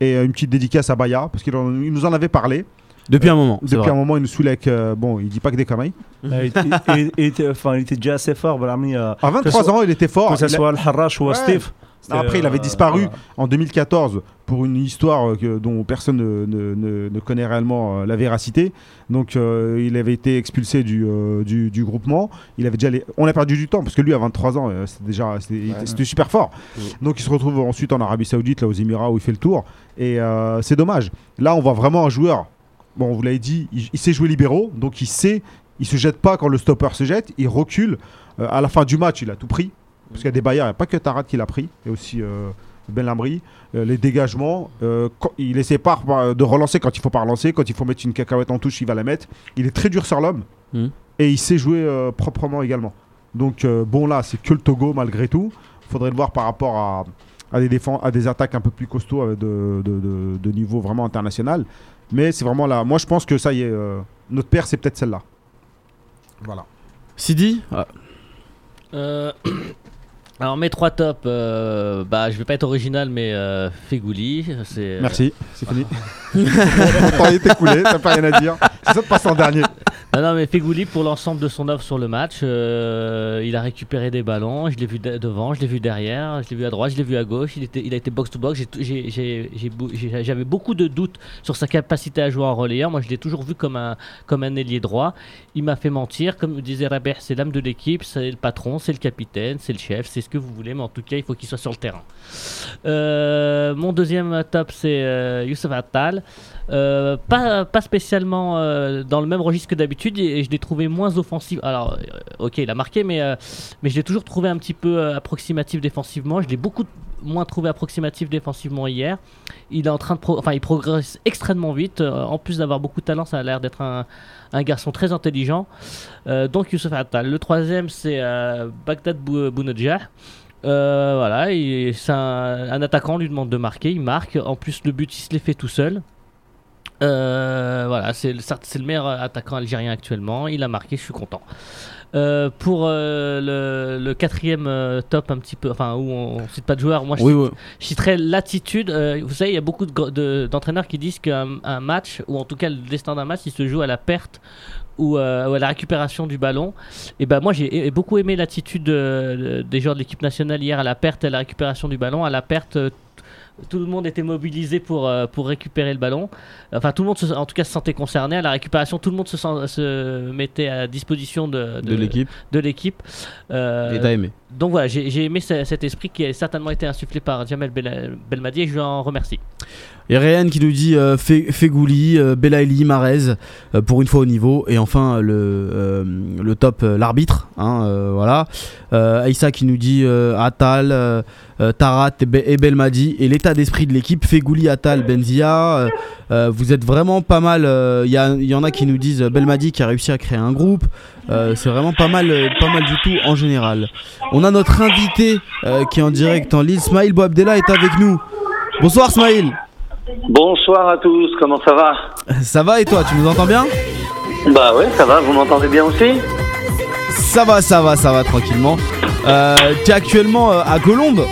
Et euh, une petite dédicace à Baya, parce qu'il nous en avait parlé. Depuis un moment. c'est Depuis vrai. un moment, il nous saoulait avec. euh, bon, il dit pas que des conneries. Euh, il, il- il était, enfin, il était déjà assez fort, Belhamri. euh, À 23 soit- ans, il était fort. que ce soit Al-Harrach ou Ouais. Steve. Après, il avait euh, disparu en 2014 pour une histoire euh, que- dont personne ne, ne- ne- ne connaît réellement euh, la véracité. Donc, euh, il avait été expulsé du, euh, du, du groupement. Il avait déjà les- On a perdu du temps parce que lui, à 23 ans, euh, c'était déjà c'était super fort. Donc, il se retrouve ensuite en Arabie Saoudite, là, aux Émirats, où il fait le tour. Et c'est dommage. Là, on voit vraiment un joueur. Bon, vous l'avez dit, il, il sait jouer libéraux, donc il sait. Il se jette pas quand le stopper se jette, il recule. Euh, à la fin du match, il a tout pris. Parce qu'il y a des baillards, il n'y a pas que Tarat qui l'a pris. Il y a aussi euh, Ben Lamri. Euh, les dégagements, euh, quand- il essaie pas de relancer quand il faut pas relancer. Quand il faut mettre une cacahuète en touche, il va la mettre. Il est très dur sur l'homme. Mhm. Et il sait jouer euh, proprement également. Donc, euh, bon, là, c'est que le Togo malgré tout. faudrait le voir par rapport à, à, des, défenses, à des attaques un peu plus costauds de, de- de- de niveau vraiment international. Mais c'est vraiment là. Moi, je pense que ça y est. euh, notre père, c'est peut-être celle-là. Voilà. Sidi? Ah, Euh, Alors mes trois tops, euh, bah je vais pas être original mais euh, Fegouli, c'est euh, Merci, c'est fini. Ton temps est écoulé, t'as pas rien à dire. C'est ça de passer en dernier. Non, non, mais Fegouli, pour l'ensemble de son œuvre sur le match, euh, il a récupéré des ballons. Je l'ai vu de- devant, je l'ai vu derrière, je l'ai vu à droite, je l'ai vu à gauche. Il, a été box-to-box. J'avais beaucoup de doutes sur sa capacité à jouer en relayeur. Moi, je l'ai toujours vu comme un, ailier droit. Il m'a fait mentir. Comme disait Rabert, c'est l'âme de l'équipe, c'est le patron, c'est le capitaine, c'est le chef, c'est ce que vous voulez. Mais en tout cas, il faut qu'il soit sur le terrain. Euh, mon deuxième top, c'est euh, Youssef Attal. Pas, pas spécialement dans le même registre que d'habitude et je l'ai trouvé moins offensif. Alors, euh, ok, il a marqué, mais, euh, je l'ai toujours trouvé un petit peu euh, approximatif défensivement. Je l'ai beaucoup moins trouvé approximatif défensivement hier. Il est en train de, enfin, il progresse extrêmement vite. En plus d'avoir beaucoup de talent, ça a l'air d'être un, garçon très intelligent. Donc Youssef Attal. Le troisième, c'est euh, Bagdad Bou- Bounedjah. Euh, voilà, c'est un, un attaquant, on lui demande de marquer, il marque. En plus, le but, il se l'est fait tout seul. Euh, voilà, c'est le, meilleur attaquant algérien actuellement. Il a marqué, je suis content. Euh, pour euh, le, le quatrième top, un petit peu, enfin, où on, cite pas de joueurs, moi je, Oui, oui. je citerais l'attitude. vous savez, il y a beaucoup de gr- de- d'entraîneurs qui disent qu'un un match, ou en tout cas le destin d'un match, il se joue à la perte ou, euh, ou à la récupération du ballon. Et ben moi j'ai beaucoup aimé l'attitude de- de- des joueurs de l'équipe nationale hier à la perte et à la récupération du ballon. À la perte, tout le monde était mobilisé pour, euh, pour récupérer le ballon. Enfin, tout le monde, se- en tout cas, se sentait concerné. À la récupération, tout le monde se, sent- se mettait à disposition de, De l'équipe. de l'équipe. Euh, Et t'as aimé. donc voilà, j'ai j'ai aimé ce- cet esprit qui a certainement été insufflé par Jamel Bel- Belmadi et je lui en remercie. Et Ryan qui nous dit euh, Fe- Fegouli, euh, Marez, euh, pour une fois au niveau. Et enfin, le, euh, le top, l'arbitre. hein, voilà. Aïssa qui nous dit Atal, Tarat et, Be- et Belmadi. Et l'état d'esprit de l'équipe Fegouli, Atal, Benzia. vous êtes vraiment pas mal. Il y, y en a qui nous disent Belmadi qui a réussi à créer un groupe. C'est vraiment pas mal, pas mal du tout en général. On a notre invité qui est en direct en ligne. Smaïl Boabdella est avec nous. Bonsoir Smaïl. Bonsoir à tous, comment ça va Ça va et toi, tu nous entends bien Bah ouais, ça va, vous m'entendez bien aussi Ça va, ça va, ça va tranquillement. Euh, tu es actuellement euh, à Colombes,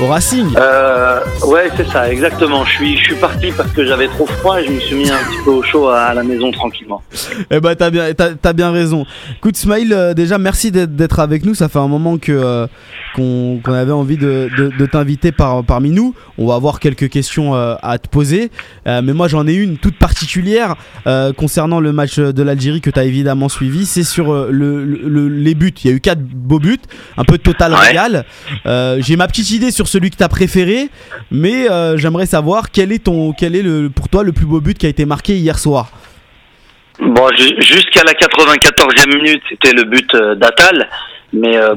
au Racing. euh, Ouais, c'est ça, exactement. Je suis, je suis parti parce que j'avais trop froid et je me suis mis un petit peu au chaud à, la maison tranquillement. Eh bah t'as bien, t'as, t'as bien raison. Écoute Smaïl, euh, déjà merci d'être, avec nous. Ça fait un moment que euh, qu'on, avait envie de, de- de t'inviter par, parmi nous. On va avoir quelques questions à te poser, mais moi j'en ai une toute particulière concernant le match de l'Algérie que t'as évidemment suivi. C'est sur le, le- le- les buts. Il y a eu quatre beaux buts, un peu total Ouais. régal. J'ai ma petite idée sur celui que t'as préféré, mais euh, j'aimerais savoir quel est ton, quel est le, pour toi le plus beau but qui a été marqué hier soir. Bon, ju- jusqu'à la 94e minute, c'était le but euh, d'Atal. Mais euh,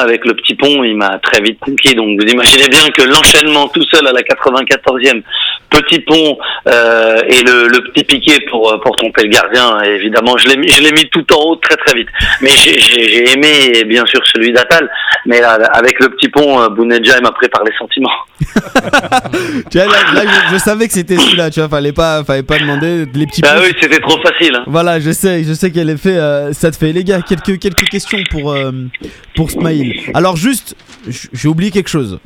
avec le petit pont, il m'a très vite conquis. Donc vous imaginez bien que l'enchaînement tout seul à la 94e, petit pont euh, et le, le petit piqué pour, euh, pour tromper le gardien, évidemment, je l'ai mis, je l'ai mis tout en haut très très vite. Mais j'ai- j'ai j'ai aimé bien sûr celui d'Atal. Mais là, avec le petit pont, euh, Bounedja, il m'a pris par les sentiments. Tu vois, là, là, je, je savais que c'était celui-là, tu vois, fallait pas, fallait pas demander les petits Bah pouces. oui, c'était trop facile. hein. Voilà, je sais, je sais qu'elle est fait, euh, ça te fait. Les gars, quelques, quelques questions pour, euh, pour Smaïl. Alors juste, j'ai oublié quelque chose.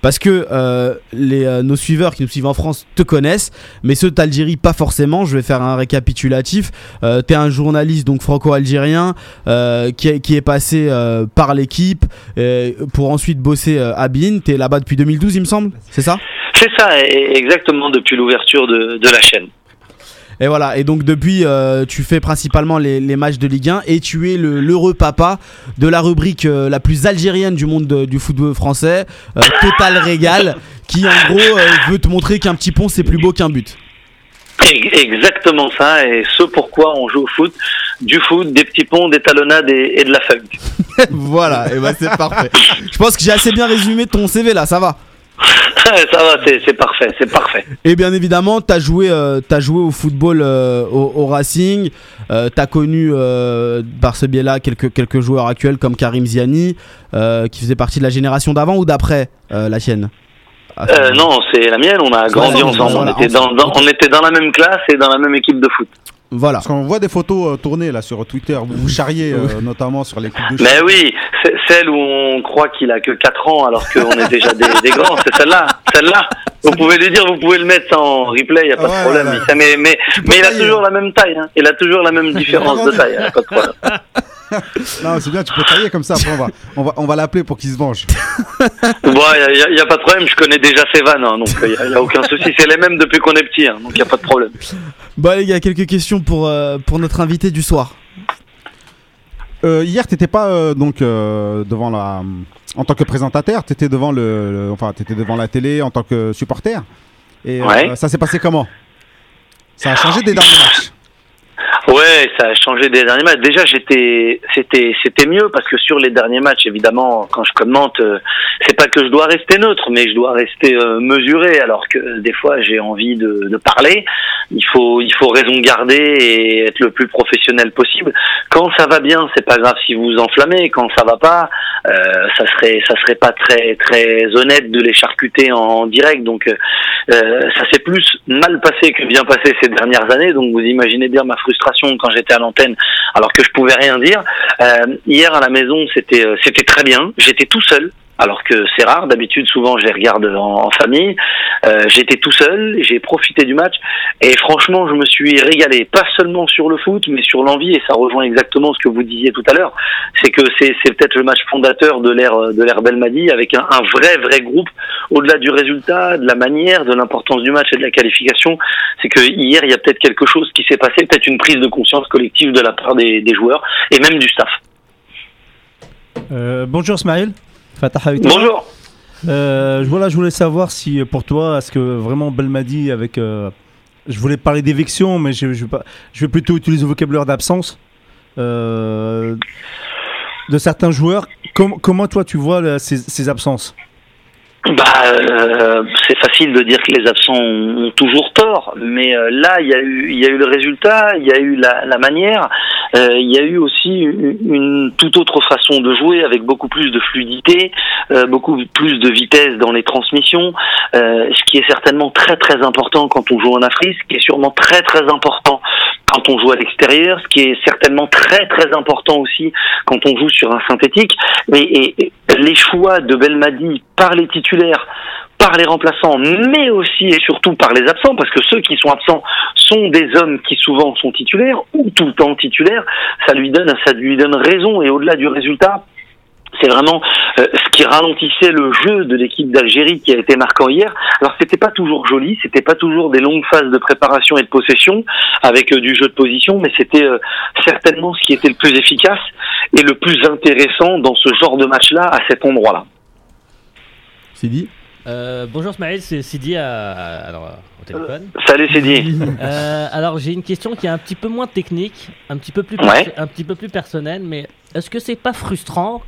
Parce que euh, les, euh, nos suiveurs qui nous suivent en France te connaissent, mais ceux d'Algérie pas forcément. Je vais faire un récapitulatif. Euh, T'es un journaliste donc franco-algérien qui, qui est passé par l'équipe pour ensuite bosser à BIN. T'es là-bas depuis 2012, il me semble, c'est ça? C'est ça, exactement depuis l'ouverture de la chaîne. Et voilà, et donc depuis, euh, tu fais principalement les, les matchs de Ligue 1 et tu es le- l'heureux papa de la rubrique euh, la plus algérienne du monde de- du football français, euh, Total Régal, qui en gros veut te montrer qu'un petit pont c'est plus beau qu'un but. Exactement ça, et ce pourquoi on joue au foot, du foot, des petits ponts, des talonnades et, et de la funk. voilà, et bah c'est parfait. Je pense que j'ai assez bien résumé ton CV là, ça va. ça va, c'est parfait, c'est parfait. Et bien évidemment, t'as joué, euh, joué au football euh, au, au Racing. Euh, t'as connu euh, par ce biais-là quelques, quelques joueurs actuels comme Karim Ziani, qui faisait partie de la génération d'avant ou d'après la sienne. Ah, non, c'est la mienne, on a grandi ensemble, ensemble, voilà, on, était dans, ensemble. dans- on était dans la même classe et dans la même équipe de foot. Voilà. Parce qu'on voit des photos euh, tournées là sur Twitter, vous vous charriez euh, notamment sur les coupes de Mais oui, c'est celle où on croit qu'il a que 4 ans alors qu'on est déjà des, des grands, c'est celle-là, celle-là. Vous pouvez lui dire, vous pouvez le mettre en replay, y a pas Ouais, de problème. ouais. Il- Mais, mais, peux mais il a toujours hein. la même taille, hein. il a toujours la même différence de taille, a pas de problème. Non, c'est bien, tu peux tailler comme ça. Après, on va, on va, on va l'appeler pour qu'il se venge. Bon, il n'y a, y a pas de problème, je connais déjà ses vannes, hein, donc il n'y a, y a aucun souci. C'est les mêmes depuis qu'on est petit, hein, donc il n'y a pas de problème. Bon les gars, quelques questions pour, euh, pour notre invité du soir. Euh, hier, t'étais pas euh, donc euh, devant la, en tant que présentateur, t'étais devant le, le- enfin, t'étais devant la télé en tant que supporter. Et euh, Ouais. ça s'est passé comment? Ça a changé des derniers matchs. Ouais, ça a changé des derniers matchs. Déjà, j'étais, c'était, c'était mieux parce que sur les derniers matchs, évidemment, quand je commente, euh, c'est pas que je dois rester neutre, mais je dois rester euh, mesuré. Alors que des fois, j'ai envie de, de parler. Il faut, il faut raison garder et être le plus professionnel possible. Quand ça va bien, c'est pas grave si vous vous enflammez. Quand ça va pas, euh, ça serait, ça serait pas très, très honnête de les charcuter en direct. Donc, euh, ça s'est plus mal passé que bien passé ces dernières années. Donc, vous imaginez bien ma frustration quand j'étais à l'antenne alors que je pouvais rien dire. Euh, hier à la maison, c'était euh, c'était très bien. J'étais tout seul. Alors que c'est rare, d'habitude souvent je les regarde en, famille. Euh, J'étais tout seul, j'ai profité du match et franchement je me suis régalé, pas seulement sur le foot, mais sur l'envie et ça rejoint exactement ce que vous disiez tout à l'heure. C'est que c'est peut-être le match fondateur de l'ère de l'ère Belmadi avec un, vrai vrai groupe au-delà du résultat, de la manière, de l'importance du match et de la qualification. C'est que hier il y a peut-être quelque chose qui s'est passé, peut-être une prise de conscience collective de la part des, joueurs et même du staff. Euh, bonjour Smaïl. Fatah avec toi. Bonjour. Euh, voilà, je voulais savoir si euh, pour toi, est-ce que vraiment Belmadi avec. euh, je voulais parler d'éviction, mais je, je, vais pas- je vais plutôt utiliser le vocabulaire d'absence euh, de certains joueurs. Com- comment toi tu vois là, ces, ces absences? Bah, euh, c'est facile de dire que les absents ont, toujours tort, mais euh, là, il y a eu, il y a eu le résultat, il y a eu la, la manière, euh, il y a eu aussi une, une toute autre façon de jouer avec beaucoup plus de fluidité, euh, beaucoup plus de vitesse dans les transmissions, euh, ce qui est certainement très très important quand on joue en Afrique, ce qui est sûrement très très important quand on joue à l'extérieur, ce qui est certainement très très important aussi quand on joue sur un synthétique. Et- et les choix de Belmadi par les titulaires, par les remplaçants, mais aussi et surtout par les absents, parce que ceux qui sont absents sont des hommes qui souvent sont titulaires ou tout le temps titulaires, ça lui donne ça lui donne raison et au-delà du résultat. C'est vraiment euh, ce qui ralentissait le jeu de l'équipe d'Algérie qui a été marquant hier. Alors c'était pas toujours joli, c'était pas toujours des longues phases de préparation et de possession avec euh, du jeu de position, mais c'était euh, certainement ce qui était le plus efficace et le plus intéressant dans ce genre de match-là à cet endroit-là. Euh, bonjour Smaël, c'est Sidi à- alors, au téléphone. Salut. Euh, alors j'ai une question qui est un petit peu moins technique, un petit peu plus, Ouais. perso- un petit peu plus personnelle, mais est-ce que c'est pas frustrant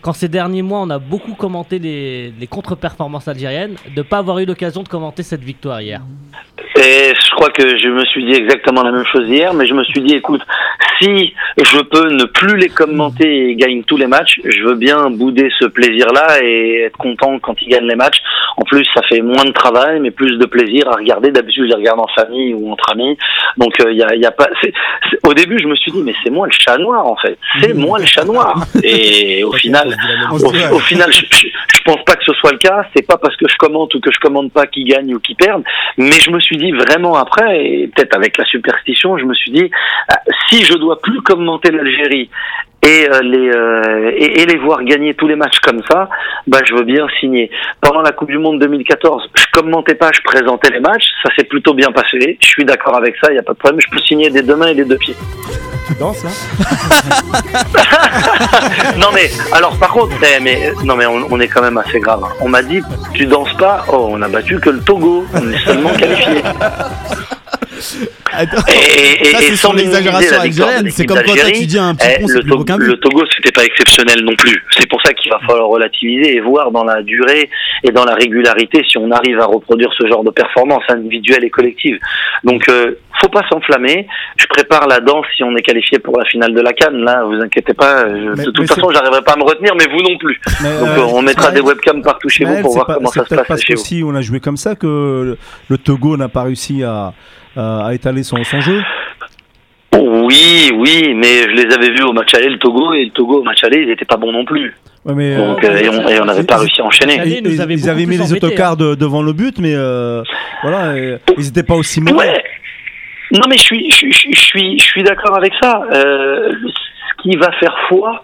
quand ces derniers mois on a beaucoup commenté les, les contre-performances algériennes, de pas avoir eu l'occasion de commenter cette victoire hier Et je crois que je me suis dit exactement la même chose hier, mais je me suis dit, écoute, si je peux ne plus les commenter et gagner tous les matchs, je veux bien bouder ce plaisir-là et être content quand ils gagnent les matchs. En plus, ça fait moins de travail, mais plus de plaisir à regarder. D'habitude, je les regarde en famille ou entre amis. Donc, il y, a, y a pas. Au début, je me suis dit, mais c'est moi le chat noir, en fait. C'est moi le chat noir. Et au final, au, au final, je, je, je pense pas que ce soit le cas. C'est pas parce que je commente ou que je commande pas qui gagne ou qui perdent. Mais je me suis dit vraiment après, et peut-être avec la superstition, je me suis dit, euh, si je dois plus commenter l'Algérie et euh, les euh, et, et les voir gagner tous les matchs comme ça, bah je veux bien signer. Pendant la Coupe du Monde 2014, je commentais pas, je présentais les matchs, ça s'est plutôt bien passé. Je suis d'accord avec ça, il y a pas de problème. Je peux signer des deux mains et des deux pieds. Tu danses là non mais alors par contre, eh, mais non mais on, on est quand même assez grave. hein. On m'a dit tu danses pas? Oh, on a battu que le Togo. On est seulement qualifié. Attends, Et, et- ça et c'est sans algérienne. C'est comme quand tu dis un petit eh, le, To- le. Togo, c'était pas exceptionnel non plus. C'est pour ça qu'il va falloir relativiser et voir dans la durée et dans la régularité si on arrive à reproduire ce genre de performance individuelle et collective. Donc, euh, faut pas s'enflammer. Je prépare la danse si on est qualifié pour la finale de la Cannes. Là, vous inquiétez pas. je- Mais- de toute façon, j'arriverai pas à me retenir, mais vous non plus. Mais, Donc, euh, euh, on mettra des webcams partout chez vous pour voir pas- comment ça se passe parce chez que vous. si on a joué comme ça que le, le Togo n'a pas réussi à, à, à étaler son, son jeu. Oui, oui, mais je les avais vus au match aller, le Togo, et le Togo au match aller, ils n'étaient pas bons non plus. Ouais, mais, Donc, euh, euh, et on n'avait pas réussi à enchaîner. Ils, avaient mis les autocars de- devant le but, mais euh, voilà, et ils n'étaient pas aussi mauvais. Ouais. Non, mais je suis, je, suis- je suis, je suis d'accord avec ça. Euh, qui va faire foi,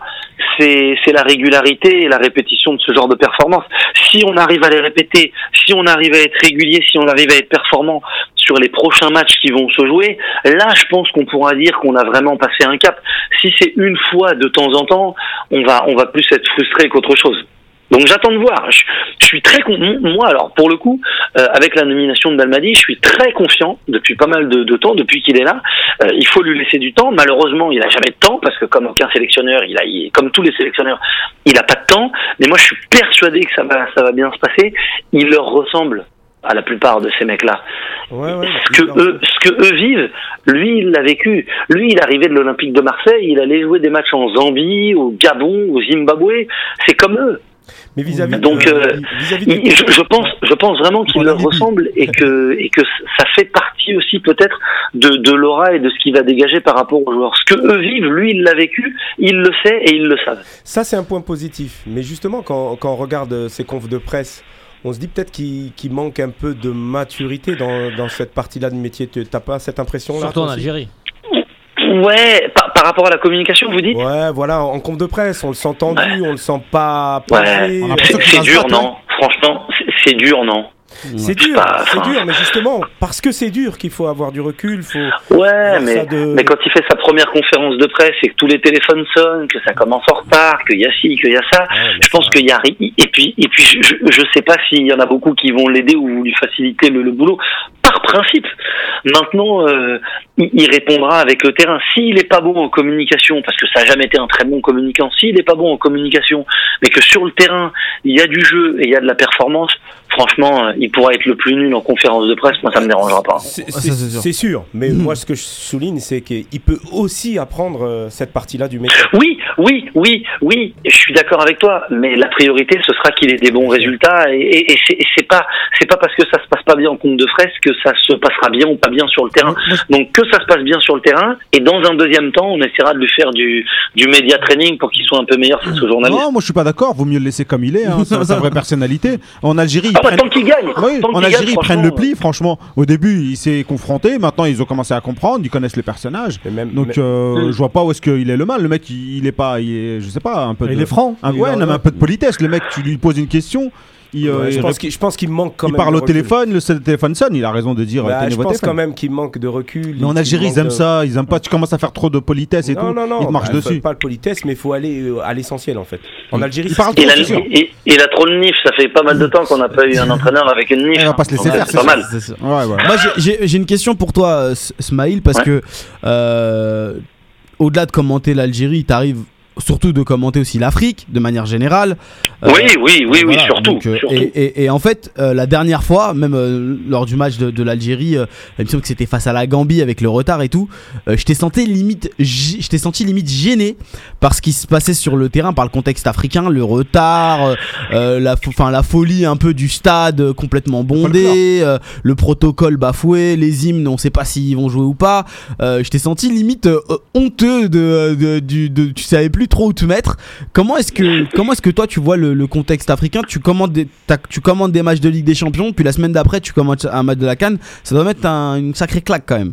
c'est la régularité et la répétition de ce genre de performance. Si on arrive à les répéter, si on arrive à être régulier, si on arrive à être performant sur les prochains matchs qui vont se jouer, là, je pense qu'on pourra dire qu'on a vraiment passé un cap. Si c'est une fois de temps en temps, on va, on va plus être frustré qu'autre chose. Donc j'attends de voir. Je, je suis très con. Moi, alors pour le coup, euh, avec la nomination de Belmadi, je suis très confiant depuis pas mal de, de temps, depuis qu'il est là. Euh, il faut lui laisser du temps. Malheureusement, il a jamais de temps parce que comme aucun sélectionneur, il a, il- comme tous les sélectionneurs, il a pas de temps. Mais moi, je suis persuadé que ça va, ça va bien se passer. Il leur ressemble à la plupart de ces mecs-là. Ouais, ouais, Ce que eux, ce que eux vivent, lui, il l'a vécu. Lui, il arrivait de l'Olympique de Marseille, il allait jouer des matchs en Zambie, au Gabon, au Zimbabwe. C'est comme eux. Mais vis-à-vis Donc, de- euh, je, je pense, je pense vraiment qu'il leur ressemble et que et que ça fait partie aussi peut-être de, de l'aura et de ce qu'il va dégager par rapport aux joueurs. Ce que eux vivent, lui, il l'a vécu, il le sait et ils le savent. Ça, c'est un point positif. Mais justement, quand, quand on regarde ces confs de presse, on se dit peut-être qu'il qu'il manque un peu de maturité dans, dans cette partie-là de métier. Tu n'as pas cette impression-là Surtout en Algérie. Ouais, par, par rapport à la communication, vous dites Ouais, voilà, en conf de presse, on le sent tendu, on le sent pas. Ouais, c'est dur, non Franchement, c'est- dur, non C'est dur, c'est dur, mais justement, parce que c'est dur qu'il faut avoir du recul, faut. Ouais, mais, de- mais quand il fait sa première conférence de presse et que tous les téléphones sonnent, que ça commence en retard, qu'il y a ci, qu'il y a ça, Ouais, je pense qu'il y a et puis et puis je, je- je sais pas s'il y en a beaucoup qui vont l'aider ou lui faciliter le, le boulot principe. Maintenant, euh, il, il répondra avec le terrain. S'il est pas bon en communication, parce que ça a jamais été un très bon communicant, s'il est pas bon en communication, mais que sur le terrain il y a du jeu et il y a de la performance, franchement, euh, il pourra être le plus nul en conférence de presse. Moi, ça me dérangera pas. C'est c'est sûr. mais moi ce que je souligne, c'est qu'il peut aussi apprendre euh, cette partie-là du métier. Oui, oui, oui, oui, je suis d'accord avec toi, mais la priorité ce sera qu'il ait des bons résultats et, et, et c'est- pas c'est pas parce que ça se passe pas bien en compte de fresque que ça se passera bien ou pas bien sur le terrain. Donc que ça se passe bien sur le terrain et dans un deuxième temps, on essaiera de lui faire du du média training pour qu'il soit un peu meilleur face aux journalistes. Non, moi je suis pas d'accord. Vaut mieux le laisser comme il est. Hein, c'est sa vraie personnalité. En Algérie, ils Ah bah, prennent- tant qu'il gagne, Oui, tant en Algérie, ils prennent le pli, franchement. Au début, il s'est confronté, maintenant ils ont commencé à comprendre, ils connaissent les personnages. Et même, Donc, euh, je vois pas où est-ce qu'il est le mal. Le mec, il, il est pas, il est, je sais pas, un peu. Il de- est franc. un- Il ouais, a- non, mais un peu de politesse. Le mec, tu lui poses une question, il, euh, ouais, je il, pense qu'il je pense qu'il manque quand il même. parle de au téléphone, le téléphone sonne, il a raison de dire Bah, tenez je pense quand même qu'il manque de recul. Mais en Algérie, ils aiment de- ça, ils aiment pas. Tu commences à faire trop de politesse et non, tout, non, non, ils te marchent bah, dessus. Pas de politesse, mais il faut aller euh, à l'essentiel en fait. En Algérie, Il parle Il a, il, il a trop de nif, ça fait pas mal de temps qu'on n'a pas eu un entraîneur avec une nif. Il va pas se laisser faire, c'est pas mal. Moi, j'ai- une question pour toi, euh, Smaïl, parce que euh, au-delà de commenter l'Algérie, t'arrives surtout de commenter aussi l'Afrique de manière générale. Euh, Oui, oui, oui, oui, surtout. donc, euh, surtout. Et, et- et en fait, euh, la dernière fois, même euh, lors du match de, de l'Algérie, euh, il me semble que c'était face à la Gambie avec le retard et tout, euh, je t'ai senti limite, je t'ai senti limite gêné par ce qui se passait sur le terrain, par le contexte africain, le retard, la, la folie un peu du stade complètement bondé, euh, le protocole bafoué, les hymnes, on sait pas s'ils vont jouer ou pas. Euh, je t'ai senti limite euh, honteux de, de, du- de- tu savais plus trop où te mettre. Comment est-ce que, comment est-ce que toi tu vois le, contexte africain? Tu commandes des, tu commandes des matchs de Ligue des Champions, puis la semaine d'après tu commandes un match de la Cannes. Ça doit mettre un- une sacrée claque quand même.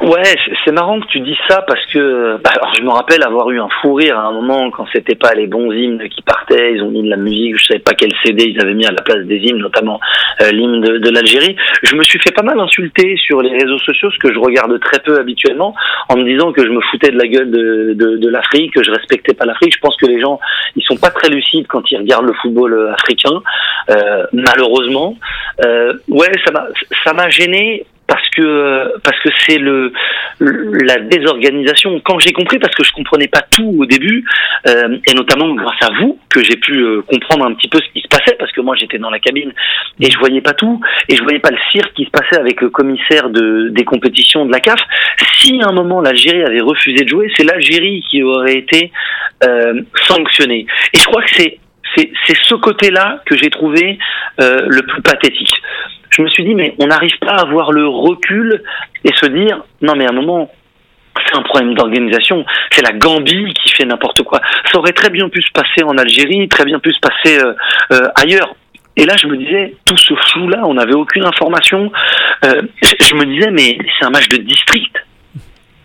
Ouais, c'est- marrant que tu dises ça parce que bah, alors je me rappelle avoir eu un fou rire à un moment quand c'était pas les bons hymnes qui partaient, ils ont mis de la musique, je savais pas quel CD ils avaient mis à la place des hymnes, notamment euh, l'hymne de, de l'Algérie. Je me suis fait pas mal insulter sur les réseaux sociaux, ce que je regarde très peu habituellement, en me disant que je me foutais de la gueule de, de, de l'Afrique, que je respectais pas l'Afrique. Je pense que les gens ils sont pas très lucides quand ils regardent le football euh, africain, euh, malheureusement. Euh, ouais, ça m'a ça m'a gêné parce que parce que c'est le la désorganisation. Quand j'ai compris, parce que je comprenais pas tout au début, euh, et notamment grâce à vous, que j'ai pu euh, comprendre un petit peu ce qui se passait, parce que moi j'étais dans la cabine et je voyais pas tout, et je voyais pas le cirque qui se passait avec le commissaire de, des compétitions de la CAF. Si à un moment l'Algérie avait refusé de jouer, c'est l'Algérie qui aurait été euh, sanctionnée. Et je crois que c'est c'est ce côté-là que j'ai trouvé euh, le plus pathétique. Je me suis dit, mais on n'arrive pas à avoir le recul et se dire, non mais à un moment, c'est un problème d'organisation. C'est la Gambie qui fait n'importe quoi. Ça aurait très bien pu se passer en Algérie, très bien pu se passer euh, euh, ailleurs. Et là, je me disais, tout ce flou-là, on n'avait aucune information. Euh, je, je me disais, mais c'est un match de district.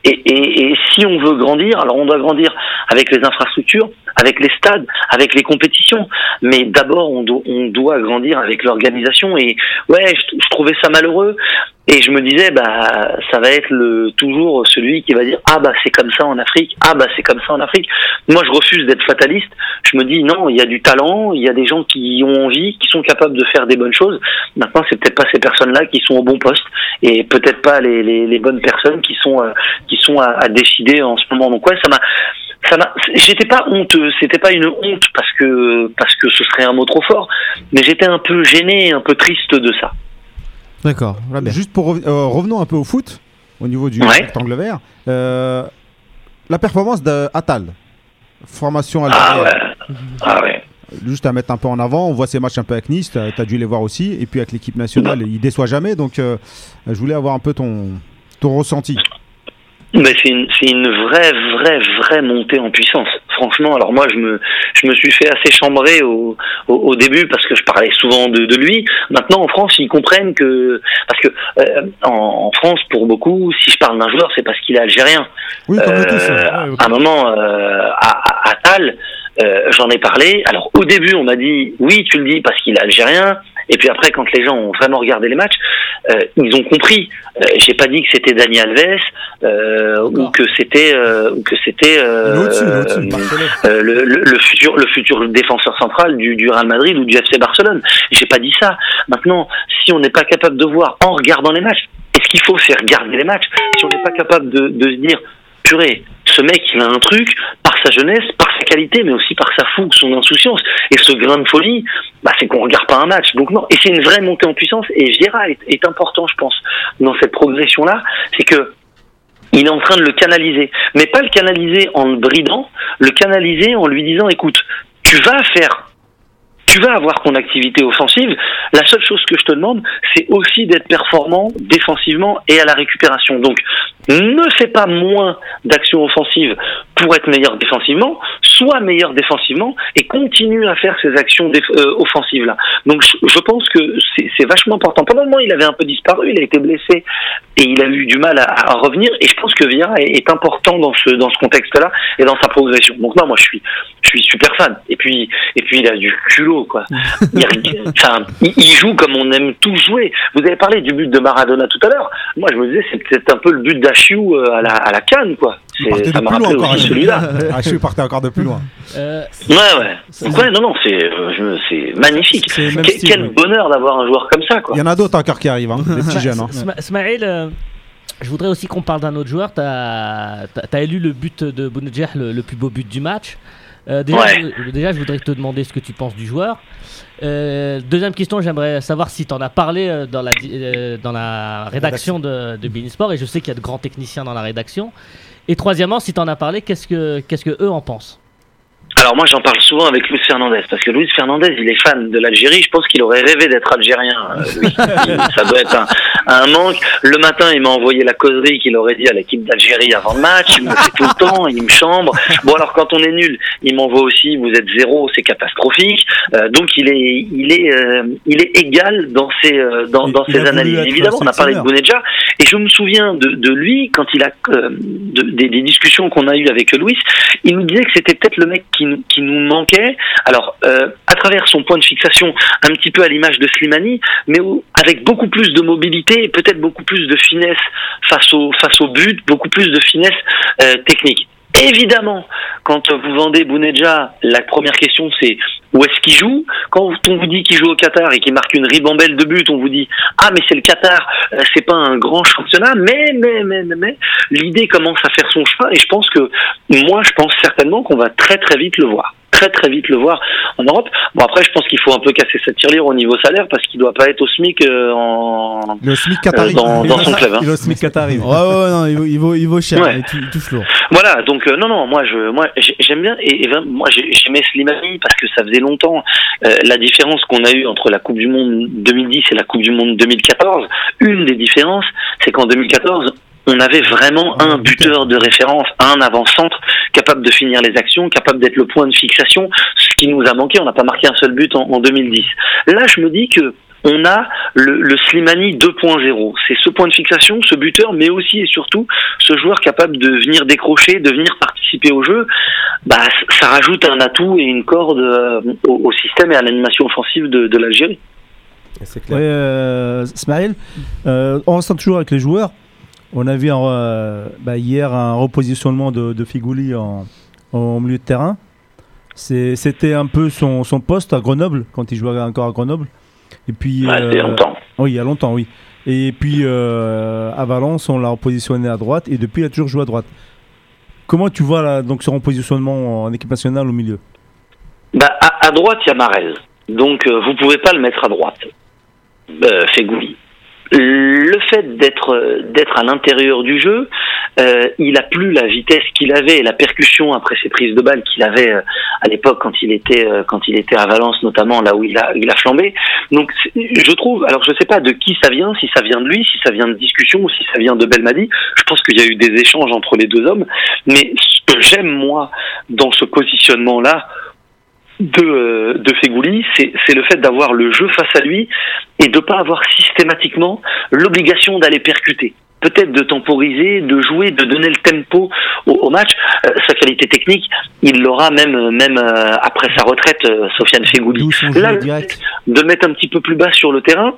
Et, si on veut grandir, alors on doit grandir avec les infrastructures, avec les stades, avec les compétitions. Mais d'abord, on, do- on doit grandir avec l'organisation. Et ouais, je trouvais ça malheureux. Et je me disais, bah, ça va être le, toujours celui qui va dire, ah bah c'est comme ça en Afrique, ah bah c'est comme ça en Afrique. Moi, je refuse d'être fataliste. Je me dis, non, il y a du talent, il y a des gens qui ont envie, qui sont capables de faire des bonnes choses. Maintenant, c'est peut-être pas ces personnes-là qui sont au bon poste, et peut-être pas les, les, les bonnes personnes qui sont euh, qui sont à, à décider en ce moment. Donc ouais, ça m'a ça m'a j'étais pas honteux c'était pas une honte parce que parce que ce serait un mot trop fort mais j'étais un peu gêné un peu triste de ça D'accord. Juste pour rev- euh, revenons un peu au foot, au niveau du Ouais. rectangle vert. Euh, la performance d'Atal, formation ah algérienne. ouais ah ouais Juste à mettre un peu en avant, on voit ses matchs un peu avec Nice, tu as, dû les voir aussi, et puis avec l'équipe nationale, il déçoit jamais, donc euh, je voulais avoir un peu ton, ton ressenti. Mais c'est une, c'est une vraie, vraie, vraie montée en puissance. Franchement, alors moi, je me, je me suis fait assez chambrer au, au, au début parce que je parlais souvent de, de lui. Maintenant, en France, ils comprennent que, parce que euh, en, en France, pour beaucoup, si je parle d'un joueur, c'est parce qu'il est algérien. Oui, Euh, ouais. à un moment, euh, à, à, à Tal, euh, j'en ai parlé. Alors au début, on m'a dit oui, tu le dis parce qu'il est algérien. Et puis après, quand les gens ont vraiment regardé les matchs, euh, ils ont compris. Euh, J'ai pas dit que c'était Dani Alves euh, ou que c'était ou que c'était le, le, le futur le futur défenseur central du, du Real Madrid ou du FC Barcelone. J'ai pas dit ça. Maintenant, si on n'est pas capable de voir en regardant les matchs, et ce qu'il faut, c'est regarder les matchs. Si on n'est pas capable de, de se dire, purée, ce mec, il a un truc par sa jeunesse, par sa qualité, mais aussi par sa fougue, son insouciance et ce grain de folie, bah, c'est qu'on regarde pas un match. Donc non, et c'est une vraie montée en puissance. Et Vieira est, est important, je pense, dans cette progression-là, c'est que il est en train de le canaliser, mais pas le canaliser en le bridant, le canaliser en lui disant écoute, tu vas faire, tu vas avoir ton activité offensive. La seule chose que je te demande, c'est aussi d'être performant défensivement et à la récupération. Donc, ne fais pas moins d'actions offensives pour être meilleur défensivement, sois meilleur défensivement et continue à faire ces actions euh, offensives là. Donc, je, je pense que c'est vachement important. Pendant le moment, il avait un peu disparu, il a été blessé et il a eu du mal à, à revenir. Et je pense que Vieira est, est important dans ce dans ce contexte-là et dans sa progression. Donc non, moi je suis je suis super fan. Et puis et puis il a du culot quoi. Il, enfin, il, il joue comme on aime tous jouer. Vous avez parlé du but de Maradona tout à l'heure. Moi je me disais c'est peut-être un peu le but d'Achiou euh, à la à la canne quoi. Il partait C'est- de Ça m'a plus loin rappelé encore, aussi celui-là. Achille partait encore de plus loin. Euh, Ouais ouais. Donc ouais non non c'est euh, c'est magnifique. C'est style, quel ouais. bonheur d'avoir un joueur comme ça quoi. Il y en a d'autres encore qui arrivent, hein, des petits jeunes. hein. Sma- euh, je voudrais aussi qu'on parle d'un autre joueur. Tu as, élu le but de Bounedjah, le, le plus beau but du match. Euh, déjà, Ouais. je, déjà, je voudrais te demander ce que tu penses du joueur. Euh, deuxième question, j'aimerais savoir si tu en as parlé euh, dans la, di- euh, dans la rédaction de, de Beansport, et je sais qu'il y a de grands techniciens dans la rédaction. Et troisièmement, si tu en as parlé, qu'est-ce que, qu'est-ce que eux en pensent? Alors moi j'en parle souvent avec Luis Fernandez parce que Luis Fernandez il est fan de l'Algérie. Je pense qu'il aurait rêvé d'être algérien. euh, ça doit être un, un manque. Le matin il m'a envoyé la causerie qu'il aurait dit à l'équipe d'Algérie avant le match. Il me fait tout le temps. Il me chambre. Bon alors quand on est nul, il m'envoie aussi vous êtes zéro, c'est catastrophique. Euh, donc il est il est euh, il est égal dans ses euh, dans, dans ses analyses. Évidemment on a parlé de. Bounedjah et je me souviens de, de lui quand il a euh, de- des, des discussions qu'on a eues avec Louis il nous disait que c'était peut-être le mec qui, qui nous manquait. Alors, euh, à travers son point de fixation, un petit peu à l'image de Slimani, mais avec beaucoup plus de mobilité et peut-être beaucoup plus de finesse face au, face au but, beaucoup plus de finesse euh, technique. Évidemment, quand vous vendez Bounedja, la première question c'est où est-ce qu'il joue? Quand on vous dit qu'il joue au Qatar et qu'il marque une ribambelle de but, on vous dit ah mais c'est le Qatar, euh, c'est pas un grand championnat, mais mais mais mais, mais l'idée commence à faire son chemin et je pense que moi je pense certainement qu'on va très très vite le voir très très vite le voir en Europe. Bon après je pense qu'il faut un peu casser cette tirelire au niveau salaire parce qu'il doit pas être au SMIC euh, en Le SMIC euh, dans, dans son club. hein. Il est au SMIC Qatari. Ouais, ouais, non, il vaut, il vaut, il vaut cher, Ouais. il, tou- il touche lourd. Voilà, donc euh, non, non, moi je, moi j'ai- j'aime bien et, moi j'ai- j'aimais Slimani parce que ça faisait longtemps euh, la différence qu'on a eue entre la Coupe du Monde 2010 et la Coupe du Monde 2014. Une des différences, c'est qu'en 2014 on avait vraiment un buteur de référence, un avant-centre capable de finir les actions, capable d'être le point de fixation, ce qui nous a manqué. On n'a pas marqué un seul but en, en 2010. Là, je me dis que on a le, le Slimani 2.0. C'est ce point de fixation, ce buteur, mais aussi et surtout ce joueur capable de venir décrocher, de venir participer au jeu. Bah, ça rajoute un atout et une corde euh, au, au système et à l'animation offensive de, de l'Algérie. C'est clair. Ouais, euh, Smaïl, euh, on reste toujours avec les joueurs. On a vu un, euh, bah, hier un repositionnement de, de Figouli en, en milieu de terrain. C'était un peu son, son poste à Grenoble, quand il jouait encore à Grenoble. Et puis, Ouais, il y a euh, longtemps. Oui, il y a longtemps, oui. Et puis euh, à Valence, on l'a repositionné à droite et depuis, il a toujours joué à droite. Comment tu vois là, donc ce repositionnement en équipe nationale au milieu? Bah, à, à droite, il y a Marez. Donc, euh, vous pouvez pas le mettre à droite. Euh. Le fait d'être d'être à l'intérieur du jeu, euh, il a plus la vitesse qu'il avait et la percussion après ses prises de balles qu'il avait euh, à l'époque quand il était euh, quand il était à Valence notamment là où il a il a flambé. Donc je trouve alors je sais pas de qui ça vient, si ça vient de lui, si ça vient de discussion ou si ça vient de Belmadi. Je pense qu'il y a eu des échanges entre les deux hommes, mais ce que j'aime moi dans ce positionnement là de, euh, de Fegouli, c'est c'est le fait d'avoir le jeu face à lui et de pas avoir systématiquement l'obligation d'aller percuter. Peut-être de temporiser, de jouer, de donner le tempo au, au match. Euh, sa qualité technique, il l'aura même même euh, après sa retraite, euh, Sofiane son Là, direct de mettre un petit peu plus bas sur le terrain,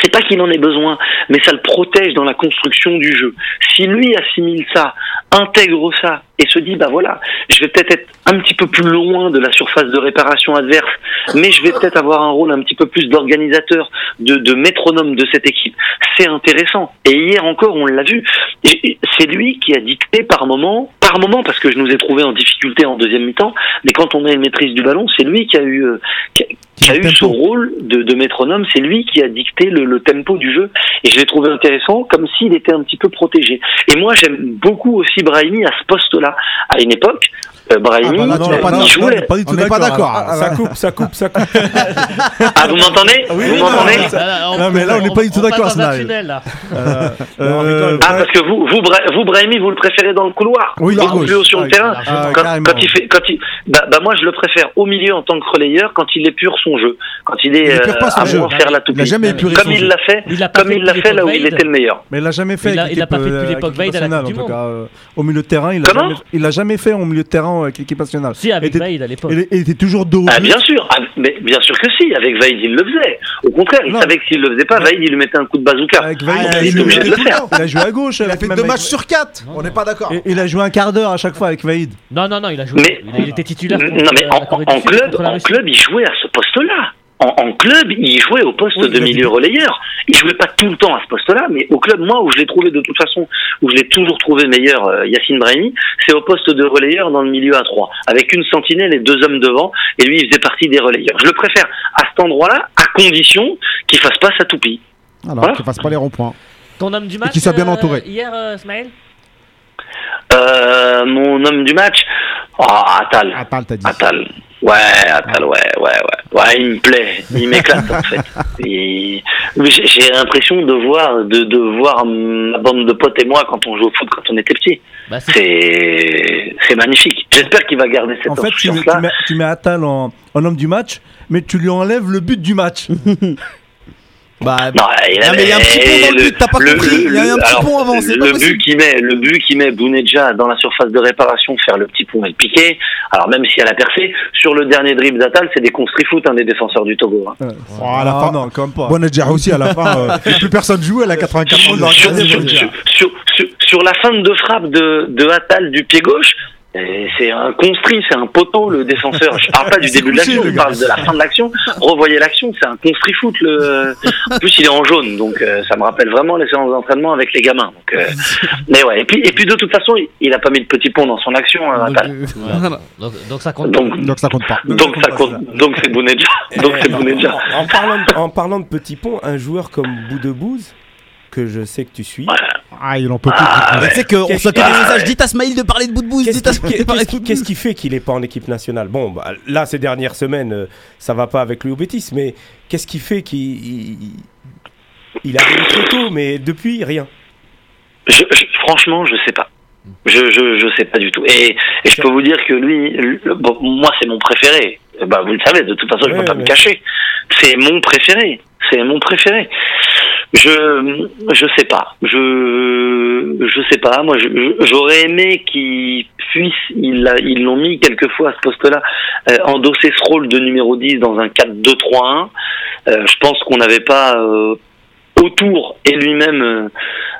c'est pas qu'il en ait besoin, mais ça le protège dans la construction du jeu. Si lui assimile ça, intègre ça et se dit bah voilà, je vais peut-être être un petit peu plus loin de la surface de réparation adverse, mais je vais peut-être avoir un rôle un petit peu plus d'organisateur, de, de métronome de cette équipe. C'est intéressant. Et hier encore, on l'a vu. C'est lui qui a dicté par moment, par moment parce que je nous ai trouvé en difficulté en deuxième mi-temps, mais quand on a une maîtrise du ballon, c'est lui qui a eu, euh, a eu ce rôle de, de métronome, c'est lui qui a dicté le, le tempo du jeu. Et je l'ai trouvé intéressant, comme s'il était un petit peu protégé. Et moi, j'aime beaucoup aussi Brahimi à ce poste-là. À une époque, euh, Brahimi, Ah bah euh, vas pas il d'accord. jouait. Pas du tout On n'est pas d'accord. Ah, ça coupe, ça coupe, ça coupe. Ah, vous m'entendez oui, Vous non, m'entendez non, Non, mais là, on n'est pas du tout d'accord. Non, rigole. Ah, parce que vous, vous, Bra- vous, Brahimi, vous le préférez dans le couloir Oui, Beaucoup plus haut sur le Ah, terrain ah, quand, carrément. quand il fait, quand il, bah, moi je le préfère au milieu en tant que relayeur quand il épure son jeu, quand il est Il épure pas son à jeu. moins faire la Il toupie. n'a jamais épuré Comme son il l'a fait, Il l'a comme fait il l'a fait là où il était le meilleur. Mais il l'a jamais fait. Il a- il l'a pas fait depuis euh, l'époque à la nationale, Coupe du en tout Monde. cas, euh, Au milieu de terrain, il a Comment jamais, il a jamais fait au milieu de terrain avec l'équipe nationale. Si, avec Vaïd à l'époque. Il il était toujours dos Ah, bien sûr, ah, mais bien sûr que si, avec Vaïd il le faisait. Au contraire, il savait que s'il le faisait pas, Vaïd il lui mettait un coup de bazooka. Avec Vaïd, Ah, il, il a obligé de le faire. il a joué à gauche. Il a fait deux matchs sur quatre. On n'est pas d'accord. Il a joué un quart d'heure à chaque fois avec Vaïd. Non, non, non, il a joué. Mais- il, a- il était titulaire. Non mais euh, en, la club, la il jouait à ce poste-là. En, en club, il jouait au poste Oui, de milieu relayeur. Il jouait pas tout le temps à ce poste-là, mais au club, moi, où je l'ai trouvé de toute façon, où je l'ai toujours trouvé meilleur, euh, Yacine Brahimi, c'est au poste de relayeur dans le milieu à 3, avec une sentinelle et deux hommes devant, et lui, il faisait partie des relayeurs. Je le préfère à cet endroit-là, à condition qu'il fasse pas sa toupie. Alors, Voilà. qu'il fasse pas les ronds-points. Ton homme du match. qu'il soit bien euh, entouré. Hier, euh, Smaël? Euh, mon homme du match, oh, Atal. Atal, t'as dit. Attal. Ouais, Attal, ouais, ouais, ouais. Ouais, il me plaît, il m'éclate en fait. Et- J'ai l'impression de voir, de, de voir ma bande de potes et moi quand on joue au foot quand on était petit. bah, c'est- magnifique. J'espère qu'il va garder cette En fait, tu, mets, tu mets Attal en, en homme du match, mais tu lui enlèves le but du match. Bah, Non, il Ah, mais il y a un petit pont dans le but, t'as pas compris, il y a un petit alors, pont avant, c'est pas Le but qui met, le but qui met Bounedja dans la surface de réparation, faire le petit pont et le piqué. Alors même si elle a percé, sur le dernier dribble d'Atal, c'est des construits foot, un des défenseurs du Togo. hein. Oh, à la Ah, fin- non, quand même pas. Bonadja aussi, à la fin, euh, plus personne joue, elle a 84 ans. sur, sur, sur, sur, sur- sur la fin de frappe de, de Attal du pied gauche, c'est un construit, c'est un poteau le défenseur. Je parle pas du début de l'action, je parle de la fin de l'action. Revoyez l'action, c'est un construit foot. Le... En plus, il est en jaune, donc euh, ça me rappelle vraiment les séances d'entraînement avec les gamins. Donc, euh, Mais ouais, et puis, et puis de toute façon, il, a pas mis de petit pont dans son action, euh, donc, Attal. Voilà. voilà. Donc, donc ça compte. Donc, Donc ça compte pas. donc ça compte, donc c'est Bounedja. Donc c'est Bounedja. En, en parlant de, en parlant de petit pont, un joueur comme Boudebouze, que je sais que tu suis, Ah, il en peut plus. Ah, Tu sais qu'on soit que des que- messages. Dites à Smaïl de parler de bout de. Qu'est-ce Dites à qu'est-ce qui- fait qu'il n'est pas en équipe nationale? Bon, bah, là, ces dernières semaines, euh, ça va pas avec lui au Bétis, mais qu'est-ce qui fait qu'il il, il arrive très tôt, mais depuis, rien? Je, je- franchement, je sais pas. Je, je, je sais pas du tout. Et, et je peux vous dire que lui, le- bon, moi, c'est mon préféré. Ben, vous le savez, de toute façon, je ne peux pas me cacher. C'est mon préféré. C'est mon préféré. Je je sais pas. Je je sais pas. Moi, j'aurais aimé qu'ils puissent. Ils ils l'ont mis quelquefois à ce poste-là, euh, endosser ce rôle de numéro 10 dans un 4-2-3-1. Euh, je pense qu'on n'avait pas euh, autour et lui-même euh,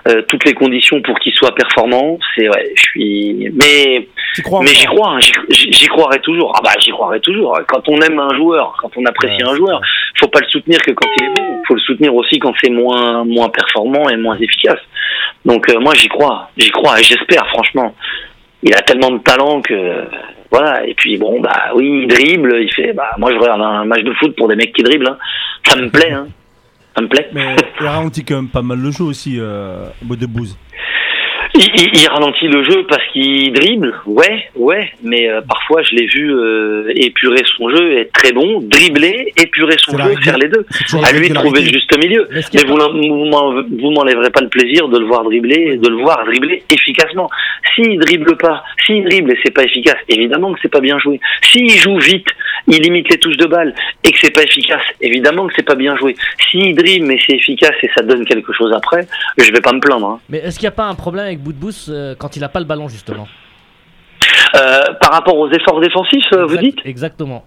euh, toutes les conditions pour qu'il soit performant. C'est ouais. Je suis. Mais mais j'y crois. hein, j'y- croirais toujours. Ah bah j'y croirais toujours. Quand on aime un joueur, quand on apprécie Ouais, un joueur, faut pas le soutenir que quand il est bon. Faut le soutenir aussi quand c'est moins moins performant et moins efficace. Donc euh, moi j'y crois, j'y crois et j'espère franchement. Il a tellement de talent que voilà. Et puis bon bah oui, il dribble, il fait. Bah moi je regarde un match de foot pour des mecs qui dribblent. hein. Ça me plaît, hein. Ça me plaît. Mais il quand même pas mal le jeu aussi, euh, Bodebouze. Il, il- il ralentit le jeu parce qu'il dribble, ouais, ouais, mais euh, parfois je l'ai vu euh, épurer son jeu, être très bon, dribbler, épurer son jeu, faire les deux. À lui de trouver le juste milieu. Mais vous, vous m'enlèverez pas le plaisir de le voir dribbler, de le voir dribbler efficacement. S'il dribble pas, s'il dribble et c'est pas efficace, évidemment que c'est pas bien joué. S'il joue vite, il limite les touches de balle et que c'est pas efficace, évidemment que c'est pas bien joué. S'il dribble mais c'est efficace et ça donne quelque chose après, je vais pas me plaindre. hein. Mais est-ce qu'il n'y a pas un problème avec Boudbous euh, quand il a pas le ballon justement Euh, par rapport aux efforts défensifs, euh, vous dites? Exactement.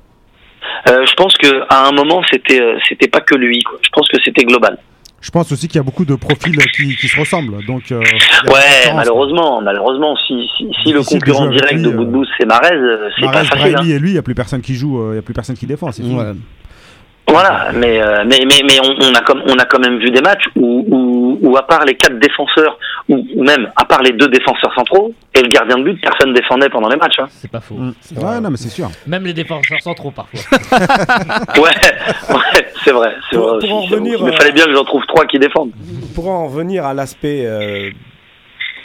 Euh, je pense que à un moment c'était c'était pas que lui. Quoi. Je pense que c'était global. Je pense aussi qu'il y a beaucoup de profils qui, qui se ressemblent. Donc, euh, Ouais, malheureusement, malheureusement, si si, si le concurrent direct lui, de Boudbous c'est Marez, c'est pas facile. hein. Et lui, il n'y a plus personne qui joue, il n'y a plus personne qui défend. C'est. Ouais. Voilà, mais euh, mais mais mais on, on a comme on a quand même vu des matchs où où, où à part les quatre défenseurs ou, ou même à part les deux défenseurs centraux et le gardien de but, personne défendait pendant les matchs. Hein. C'est pas faux. Mm. Ouais, non, mais c'est sûr. Même les défenseurs centraux parfois. Ouais, ouais, c'est vrai, c'est Pour- vrai. pour en aussi, revenir. Mais euh, fallait bien que j'en trouve trois qui défendent. Pour en revenir à l'aspect euh,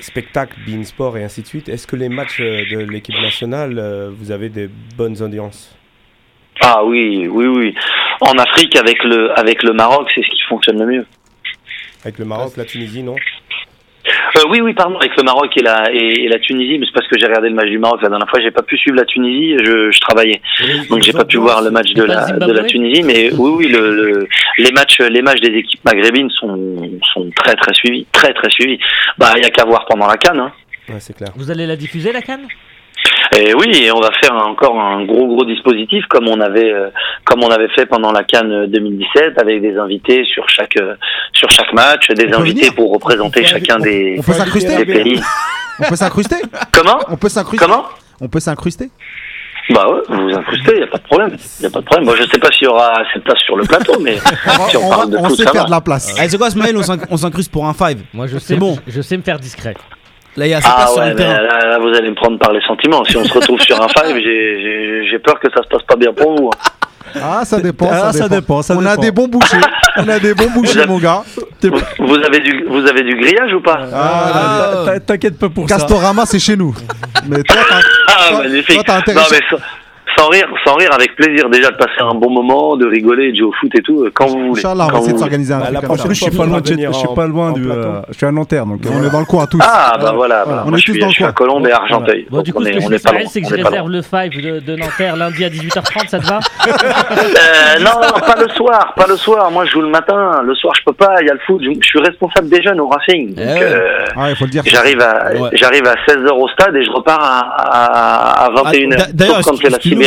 spectacle, bein sport et ainsi de suite, est-ce que les matchs euh, de l'équipe nationale, euh, vous avez des bonnes audiences? Ah oui, oui, oui. En Afrique, avec le, avec le Maroc, c'est ce qui fonctionne le mieux. Avec le Maroc, la Tunisie, non? Euh, oui, oui, pardon, avec le Maroc et la, et, et la Tunisie, mais c'est parce que j'ai regardé le match du Maroc la dernière fois, j'ai pas pu suivre la Tunisie, je, je travaillais. Donc j'ai pas pu voir le match de la, de la Tunisie, mais oui, oui, le, le- les matchs, les matchs des équipes maghrébines sont, sont très, très suivis, très, très suivis. Bah, il y a qu'à voir pendant la Cannes, hein. Ouais, c'est clair. Vous allez la diffuser la canne Et oui, et on va faire encore un gros gros dispositif comme on avait euh, comme on avait fait pendant la Cannes 2017 avec des invités sur chaque euh, sur chaque match, des On invités pour représenter On chacun des, On peut s'incruster des pays. On peut s'incruster Comment On peut s'incruster Comment On peut s'incruster Bah ouais, vous vous incrustez, y a pas de problème. Y a pas de problème. Moi, je sais pas s'il y aura assez de place sur le plateau, mais si on, On, parle de on sait ça faire va. de la place. Allez, c'est quoi, Smaël On s'inc- on s'incruste pour un 5. Moi je sais, bon. je, je sais me faire discret. Là, il y a Ah place sur ouais, le terrain. là, là, vous allez me prendre par les sentiments. Si on se retrouve sur un 5, j'ai- peur que ça se passe pas bien pour vous. Ah, ça dépend. Ah, ça, ça dépend. dépend, ça on a dépend. des bons bouchers. on a des bons bouchers, mon gars. Vous, vous avez du vous avez du grillage ou pas Ah, Ah, t'in- T'inquiète pas pour ça. Castorama, c'est chez nous. Mais toi, t'as- Ah, magnifique. toi, intérêt non, mais sans, rire, sans rire, avec plaisir déjà de passer un bon moment, de rigoler, de jouer au foot et tout, euh, quand vous voulez. Inch'Allah, on va essayer de s'organiser un Bah, truc la comme En ça. je suis pas loin je suis pas loin du. euh, je suis à Nanterre, donc. On euh, est dans le coin tous. Ah, bah voilà, voilà. On est je tous suis, dans le je suis à coin. Colombe et à Argenteuil. Bon, du Donc, coup, on ce est, que je c'est que je réserve le 5 de, Nanterre lundi à 18h30, ça te va non, non, pas le soir, pas le soir. Moi, je joue le matin. Le soir, je peux pas. Il y a le foot. Je, suis responsable des jeunes au Racing. Donc, Eh Ah, il faut le dire. j'arrive à, j'arrive à 16h au stade et je repars à, à, à 21h. Ah, d'ailleurs,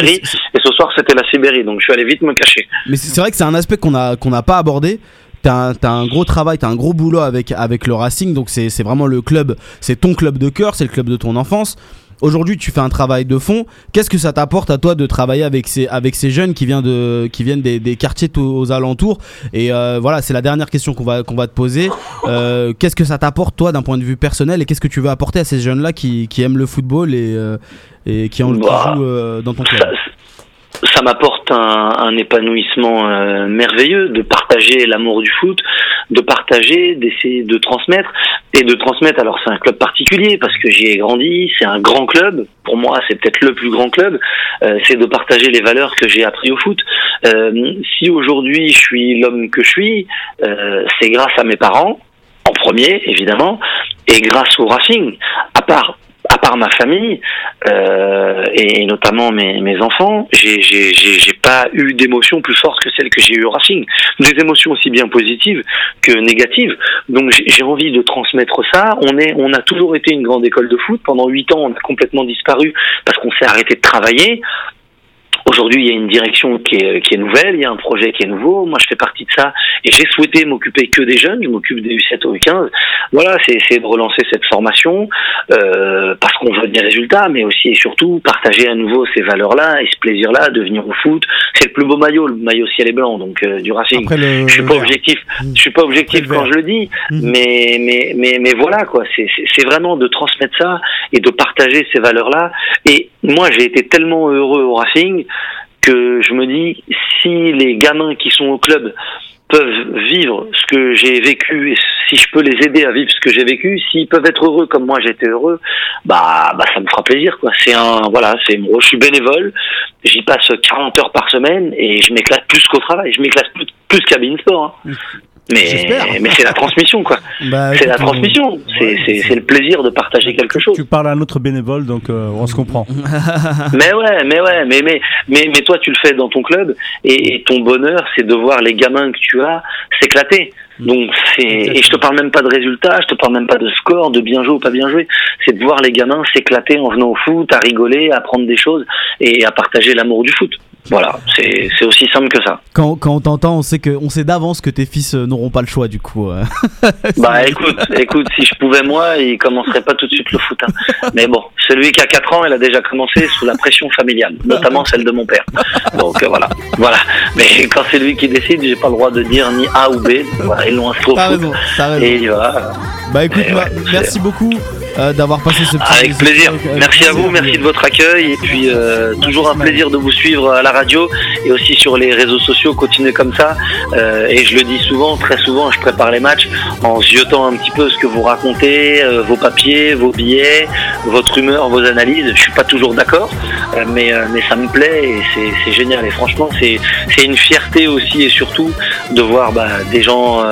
Sibérie. Et ce soir, c'était la Sibérie. Donc, je suis allé vite me cacher. Mais c'est vrai que c'est un aspect qu'on a qu'on n'a pas abordé. T'as un, t'as un gros travail, t'as un gros boulot avec avec le Racing, donc c'est c'est vraiment le club, c'est ton club de cœur, c'est le club de ton enfance. Aujourd'hui, tu fais un travail de fond. Qu'est-ce que ça t'apporte à toi de travailler avec ces avec ces jeunes qui viennent de qui viennent des, des quartiers aux alentours? Et euh, voilà, c'est la dernière question qu'on va qu'on va te poser. Euh, qu'est-ce que ça t'apporte toi d'un point de vue personnel? Et qu'est-ce que tu veux apporter à ces jeunes là qui, qui aiment le football et euh, et qui, en, qui Bah, jouent dans ton club? Ça, m'apporte un, un épanouissement euh, merveilleux de partager l'amour du foot, de partager, d'essayer de transmettre et de transmettre. Alors c'est un club particulier parce que j'y ai grandi, c'est un grand club. Pour moi, c'est peut-être le plus grand club. Euh, c'est de partager les valeurs que j'ai appris au foot. Euh, si aujourd'hui je suis l'homme que je suis, euh, c'est grâce à mes parents en premier évidemment et grâce au Racing. À part part ma famille euh, et notamment mes, enfants, j'ai pas eu d'émotion plus forte que celle que j'ai eue au Racing. Des émotions aussi bien positives que négatives. Donc j'ai envie de transmettre ça. On est, on a toujours été une grande école de foot. Pendant huit ans, on a complètement disparu parce qu'on s'est arrêté de travailler. Aujourd'hui, il y a une direction qui est, qui est nouvelle, il y a un projet qui est nouveau. Moi, je fais partie de ça et j'ai souhaité m'occuper que des jeunes. Je m'occupe des U7 au U15. Voilà, c'est essayer de relancer cette formation euh, parce qu'on veut des résultats, mais aussi et surtout partager à nouveau ces valeurs-là et ce plaisir-là de venir au foot. C'est le plus beau maillot, le maillot ciel et blanc, donc euh, du Racing. Après le. Je suis pas objectif. Je suis pas objectif Après quand je le dis, Mhm. mais mais mais mais voilà quoi. C'est c'est- c'est vraiment de transmettre ça et de partager ces valeurs-là. Et moi, j'ai été tellement heureux au Racing que je me dis si les gamins qui sont au club peuvent vivre ce que j'ai vécu et si je peux les aider à vivre ce que j'ai vécu, s'ils peuvent être heureux comme moi j'étais heureux, bah bah ça me fera plaisir quoi. C'est un voilà, c'est je suis bénévole, j'y passe 40 heures par semaine et je m'éclate plus qu'au travail, je m'éclate plus, plus qu'à Bein Sport. hein. Mais mais c'est la transmission quoi. Bah, C'est la transmission, c'est c'est c'est le plaisir de partager quelque chose. Tu parles à un autre bénévole, donc euh, on se comprend. Mais ouais, mais ouais, mais mais mais mais toi tu le fais dans ton club et, et ton bonheur c'est de voir les gamins que tu as s'éclater. Donc c'est et je te parle même pas de résultats, je te parle même pas de score, de bien jouer ou pas bien jouer. C'est de voir les gamins s'éclater en venant au foot, à rigoler, à apprendre des choses et à partager l'amour du foot. Voilà, c'est aussi simple que ça. Quand, quand on t'entend, on sait que on sait d'avance que tes fils euh, n'auront pas le choix du coup. euh. Bah écoute, écoute, si je pouvais moi, il commencerait pas tout de suite le foot. hein. Mais bon, celui qui a 4 ans, il a déjà commencé sous la pression familiale, notamment celle de mon père. Donc euh, voilà, voilà. Mais quand c'est lui qui décide, j'ai pas le droit de dire ni A ou B. Voilà, ils l'ont inscrit au foot. raison. Et voilà. Bah écoute, ouais, merci beaucoup euh, d'avoir passé ce petit Avec plaisir. Merci à vous, merci de votre accueil et puis euh, toujours un plaisir de vous suivre à la radio et aussi sur les réseaux sociaux. Continuez comme ça Euh, et je le dis souvent, très souvent, je prépare les matchs en ziotant un petit peu ce que vous racontez, vos papiers, vos billets, votre humeur, vos analyses. Je suis pas toujours d'accord, mais mais ça me plaît et c'est c'est génial. Et franchement, c'est c'est une fierté aussi et surtout de voir bah, des gens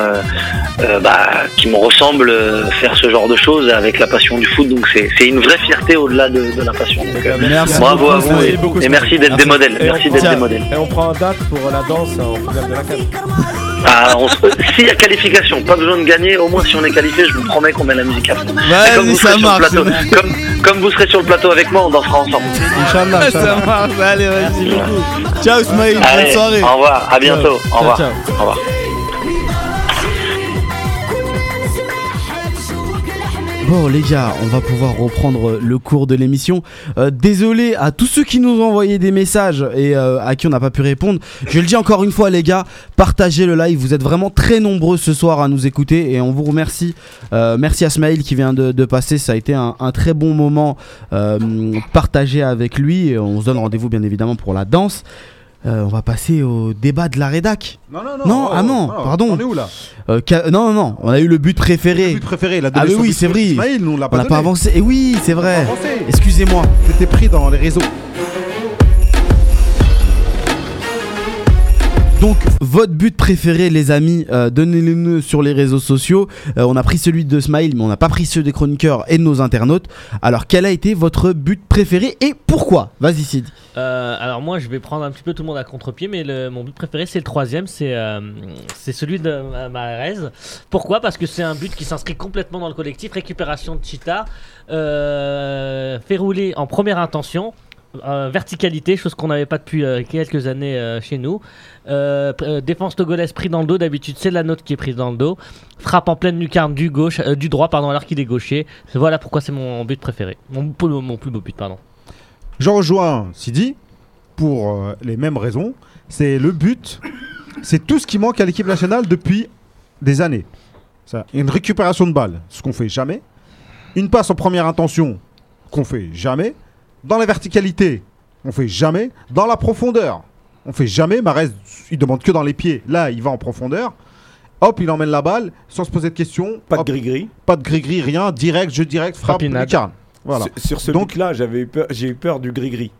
bah, qui me ressemblent faire ce genre de choses avec la passion du foot. Donc c'est c'est une vraie fierté au-delà de, de la passion. Donc, euh, Merci bravo beaucoup, à vous et, beaucoup, et merci d'être des modèles. Et Merci on d'être prend- des modèles. Et on prend un date pour la danse en finale de la CAN. Ah, on se- S'il y a qualification, pas besoin de gagner. Au moins si on est qualifié, je vous promets qu'on met la musique à fond. Comme vous, serez ça sur le marche. plateau, comme, comme vous serez sur le plateau avec moi, on dansera ensemble. Inch'Allah, Ça marche, allez, vas-y. Ciao, Smaïl, bonne soirée. au revoir, à bientôt. Ciao, Au revoir. ciao. Au revoir. Bon les gars, on va pouvoir reprendre le cours de l'émission. Euh, désolé à tous ceux qui nous ont envoyé des messages et euh, à qui on n'a pas pu répondre. Je le dis encore une fois les gars, partagez le live. Vous êtes vraiment très nombreux ce soir à nous écouter et on vous remercie. Euh, merci à Smaïl qui vient de, passer. Ça a été un, très bon moment partagé avec lui. On se donne rendez-vous bien évidemment pour la danse. Euh, on va passer au débat de la rédac. Non, non, non. Non, ah non, pardon. On est où là Euh, non, non, non, on a eu le but préféré. Le but préféré, il a Ah, mais oui, c'est vrai. Nous on l'a pas n'a pas avancé. Et oui, c'est vrai. Excusez-moi. C'était pris dans les réseaux. Donc, votre but préféré, les amis, euh, donnez-le-nous sur les réseaux sociaux. Euh, on a pris celui de Smile, mais on n'a pas pris ceux des chroniqueurs et de nos internautes. Alors, quel a été votre but préféré et pourquoi? Vas-y, Sid. Euh, alors moi je vais prendre un petit peu tout le monde à contre-pied mais mon but préféré c'est le troisième c'est celui de Ma- Mahrez pourquoi? Parce que c'est un but qui s'inscrit complètement dans le collectif récupération de Chita fait rouler en première intention euh, verticalité chose qu'on n'avait pas depuis euh, quelques années euh, chez nous défense togolaise pris dans le dos d'habitude c'est la nôtre qui est prise dans le dos frappe en pleine lucarne du gauche du droit pardon alors qu'il est gaucher voilà pourquoi c'est mon but préféré mon, plus beau but pardon Je rejoins Sidi pour les mêmes raisons. C'est le but, c'est tout ce qui manque à l'équipe nationale depuis des années. Une récupération de balle, ce qu'on fait jamais. Une passe en première intention, qu'on fait jamais. Dans la verticalité, on fait jamais. Dans la profondeur, on fait jamais. Marez, il demande que dans les pieds. Là, il va en profondeur. Hop, il emmène la balle sans se poser de questions. Pas de gris-gris. pas de gris-gris, rien. Direct, jeu direct, frappe, lucarne. Voilà. Sur, sur ce Donc- but-là, j'avais eu peur, j'ai eu peur du gris-gris.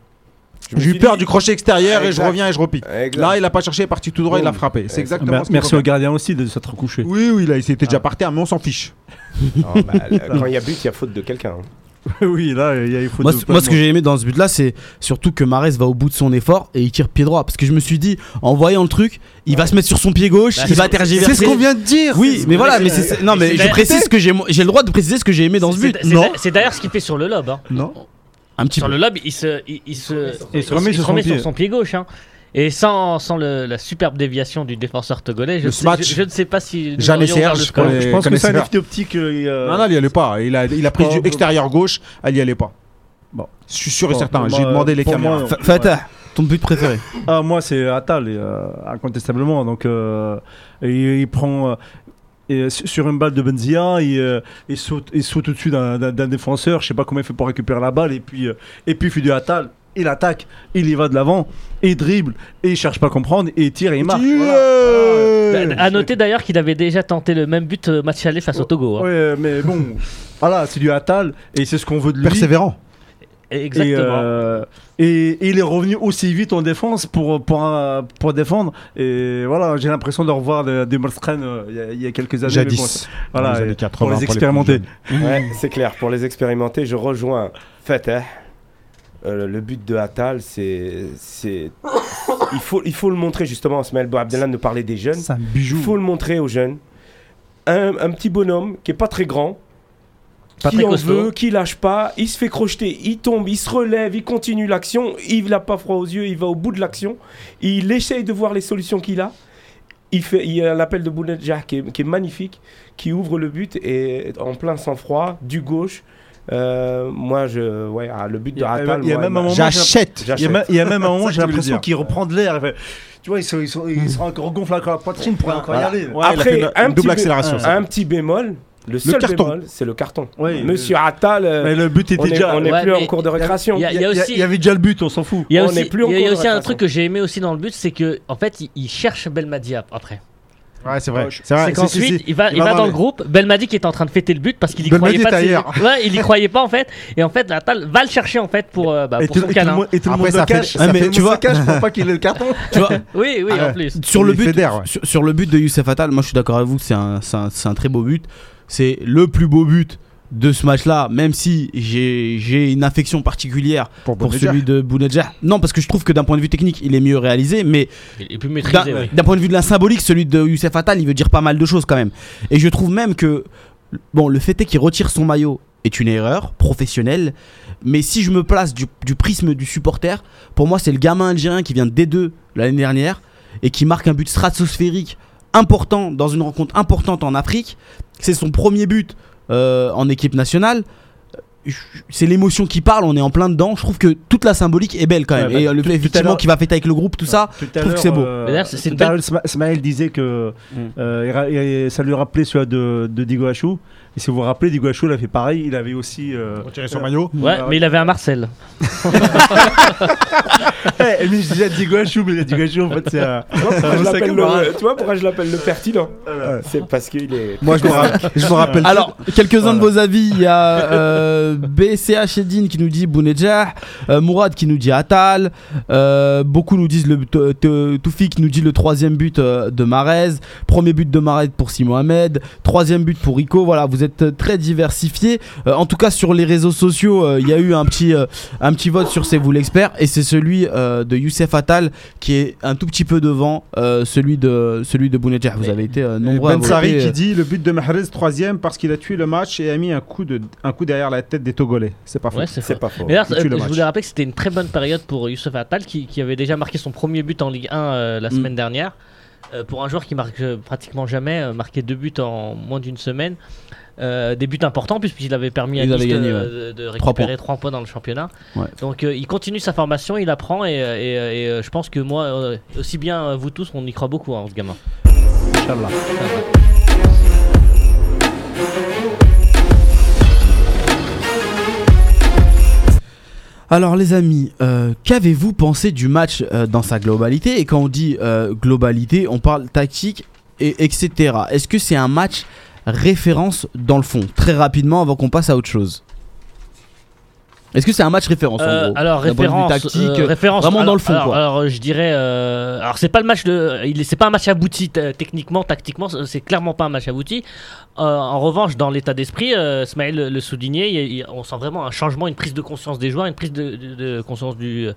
J'ai eu peur dit- du crochet extérieur et je reviens et je repique. Exact. Là, il a pas cherché, il est parti tout droit, il a frappé. C'est Exact. exactement ce qu'il Merci au gardien aussi de s'être couché. Oui, oui, là, il s'était déjà par terre, mais on s'en fiche. Non, bah, là, quand il y a but, il y a faute de quelqu'un. hein. oui, là, il y a il faut Moi, moi, ce que j'ai aimé dans ce but-là, c'est surtout que Marez va au bout de son effort et il tire pied droit. Parce que je me suis dit, en voyant le truc, il va se mettre sur son pied gauche, Bah, il va c'est- tergiverser. C'est ce qu'on vient de dire. Oui, mais voilà, mais c'est c'est- non, mais je précise que j'ai j'ai le droit de préciser ce que j'ai aimé dans ce but. c'est- Non, C'est c'est d'ailleurs ce qu'il fait sur le lob. hein. Non. un petit Sur peu. le lob, il se, il, il se, Il se remet sur son pied. son pied gauche. hein. Et sans, sans le- la superbe déviation du défenseur togolais, je, sais- je, je ne sais pas si. Jamais Serge, les- Je pense que c'est un effet optique. euh, Non, non, il y allait pas. Il a, il a pris du extérieur gauche, elle y allait pas. Bon. Je suis sûr et certain. J'ai demandé les caméras. moi, Fa- Fatah, ton but préféré Ah, moi, c'est Atal, euh, incontestablement. Donc, euh, il prend. euh, et sur une balle de Benzia, il, euh, il saute, il saute au-dessus d'un défenseur. Je sais pas comment il fait pour récupérer la balle. Et puis, euh, et puis il fait du Atal. Il attaque, il y va de l'avant, et il dribble, et il cherche pas à comprendre, et il tire et il marque. Voilà. Bah, À noter d'ailleurs qu'il avait déjà tenté le même but euh, match aller face au Togo. hein. Ouais, mais bon, voilà, c'est du Atal, et c'est ce qu'on veut de lui. Persévérant. Et, Exactement. euh, et, et il est revenu aussi vite en défense pour, pour, euh, pour défendre. Et voilà, j'ai l'impression de revoir des, Molskren, euh, il y a- il y, a quelques années. bon, Jadis. voilà, Dans les années et 80, pour les expérimenter. Ouais, c'est clair. Pour les expérimenter, je rejoins Fatah. Euh, le but de Atal, c'est. il, faut, il faut le montrer justement. Ismaël Abdellah nous parlait des jeunes. C'est un Il bijou. faut le montrer aux jeunes. Un, un petit bonhomme qui est pas très grand, Pas qui en veut, qui lâche pas, il se fait crocheter, il tombe, il se relève, il continue l'action, il n'a pas froid aux yeux, il va au bout de l'action, il essaye de voir les solutions qu'il a. Il, fait, il y a l'appel de Bounedjah qui qui est magnifique, qui ouvre le but et en plein sang-froid, du gauche. Euh, moi, je, ouais, ah, le but de a- Atal, il y a moi, même m'a- un moment- J'achète. Il y, a même, un moment, j'ai l'impression qu'il reprend de l'air. Tu vois, il se, il se, il se regonfle la poitrine pour encore Voilà. y aller. Après, un double petit accélération. un petit bémol, le seul carton. bémol, c'est le carton. Monsieur Atal, euh, Mais le but était on n'est déjà. on est Ouais, plus en cours de récréation. il y avait déjà le but, on s'en fout. Il y a on aussi, n'est plus en cours de aussi un truc que j'ai aimé aussi dans le but, c'est que en fait, il, il cherche Belmadi ap- après. Ouais, c'est vrai. C'est vrai. C'est qu'ensuite, il va, il il va dans le groupe. Belmadi qui est en train de fêter le but parce qu'il y Belmadi croyait pas. ses-. Ouais, il y croyait pas en fait. Et en fait, Atal va le chercher en fait pour, euh, bah, Et pour tout, son et câlin. et tout le monde le cache. tu vois- cache pour pas qu'il ait le carton. Tu vois, Oui, oui, Ah en plus. sur le but, fédère, ouais. sur, sur le but de Youssef Attal, moi je suis d'accord avec vous c'est un, c'est un- c'est un très beau but. C'est le plus beau but de ce match-là, même si j'ai une affection particulière Pour celui de Bounedjah. Non, parce que je trouve que d'un point de vue technique, il est mieux réalisé, mais d'un ouais. point de vue de la symbolique, celui de Youssef Attal, il veut dire pas mal de choses quand même. Et je trouve même que bon, le fait est qu'il retire son maillot est une erreur professionnelle, mais si je me place du, du prisme du supporter, pour moi c'est le gamin algérien qui vient de D2 l'année dernière et qui marque un but stratosphérique important dans une rencontre importante en Afrique. C'est son premier but euh, en équipe nationale. C'est l'émotion qui parle, on est en plein dedans. Je trouve que toute la symbolique est belle quand même. Ouais, bah, et euh, le fait effectivement qu'il va fêter avec le groupe, tout ça. Tout je trouve que c'est beau. euh, c'est- Smaël disait que Mm. euh, il ra- il- ça lui rappelait celui de, de Digo Achou. Et si vous vous rappelez, Digo Achou, il a fait pareil. Il avait aussi. euh, Retirer son maillot. Ouais, mais il avait un Marcel. Eh, mais je disais Digo Achou, mais Digo Achou, en fait, c'est un. Tu vois pourquoi je l'appelle le- tu vois pourquoi je l'appelle le pertinent C'est parce qu'il est. Moi, je me rappelle. Je me rappelle. Alors, quelques-uns de vos avis. Il y a euh, BCH Edine qui nous dit Bounedjah, euh, Mourad qui nous dit Atal, euh, beaucoup nous disent le T- T- Toufi qui nous dit le troisième but euh, de Marez, premier but de Marez pour Si Mohamed, troisième but pour Rico. Voilà, vous êtes euh, très diversifiés. Euh, en tout cas, sur les réseaux sociaux, euh, il y a eu un petit, euh, un petit vote sur C'est vous l'expert et c'est celui euh, de Youssef Atal qui est un tout petit peu devant euh, celui de celui de Bounedjah. Vous avez été euh, nombreux à Ben voter, euh, qui dit le but de Mahrez troisième parce qu'il a tué le match et a mis un coup, de, un coup derrière la tête des Togolais. C'est pas faux. Ouais, c'est pas faux. Euh, je voulais rappeler que c'était une très bonne période pour Youssef Attal qui, qui avait déjà marqué son premier but en Ligue 1 euh, la Mm. semaine dernière. Euh, pour un joueur qui marque euh, pratiquement jamais, euh, marqué deux buts en moins d'une semaine. Euh, des buts importants puisqu'il avait permis à Nice de, gagné, de- de Trois récupérer 3 points. dans le championnat. Ouais. Donc euh, il continue sa formation, il apprend et, euh, et, et, je pense que moi, euh, aussi bien vous tous, on y croit beaucoup hein, ce gamin. Inch'Allah. Alors les amis, euh, qu'avez-vous pensé du match euh, dans sa globalité? Et quand on dit euh, globalité, on parle tactique, et etc. Est-ce que c'est un match référence dans le fond Très rapidement avant qu'on passe à autre chose. Est-ce que c'est un match référence en Euh, gros alors référence, tactique, euh, référence vraiment dans le fond, alors, quoi. alors, je dirais, euh, alors c'est pas le match de, c'est pas un match abouti techniquement, tactiquement, c'est clairement pas un match abouti. Euh, en revanche, dans l'état d'esprit, euh, Smaël le, soulignait, on sent vraiment un changement, une prise de conscience des joueurs, une prise de, conscience du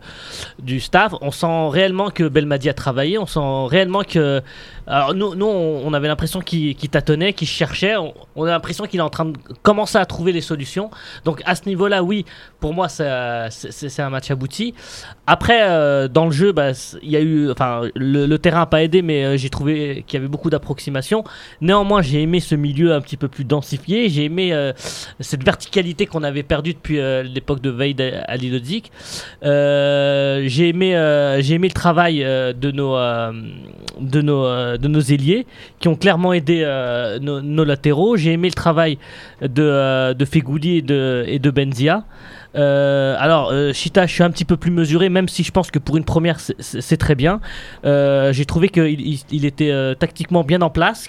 du staff. On sent réellement que Belmadi a travaillé, on sent réellement que, alors nous, on, avait l'impression qu'il tâtonnait, qu'il cherchait, on, a l'impression qu'il est en train de commencer à trouver les solutions. Donc à ce niveau-là, oui, pour moi, c'est un match abouti. Après, euh, dans le jeu, bah, y a eu, enfin, le, le terrain n'a pas aidé, mais euh, j'ai trouvé qu'il y avait beaucoup d'approximations. Néanmoins, j'ai aimé ce milieu un petit peu plus densifié. J'ai aimé euh, cette verticalité qu'on avait perdue depuis euh, l'époque de Veid à Lilodzik. Euh, j'ai aimé, j'ai aimé le travail de nos, de nos, de nos ailiers qui ont clairement aidé nos, latéraux. J'ai aimé le travail de, de Fegouli et de, et de Benzia. Alors, euh, Chita, je suis un petit peu plus mesuré, même si je pense que pour une première, c'est- très bien. J'ai trouvé qu'il il, était tactiquement bien en place.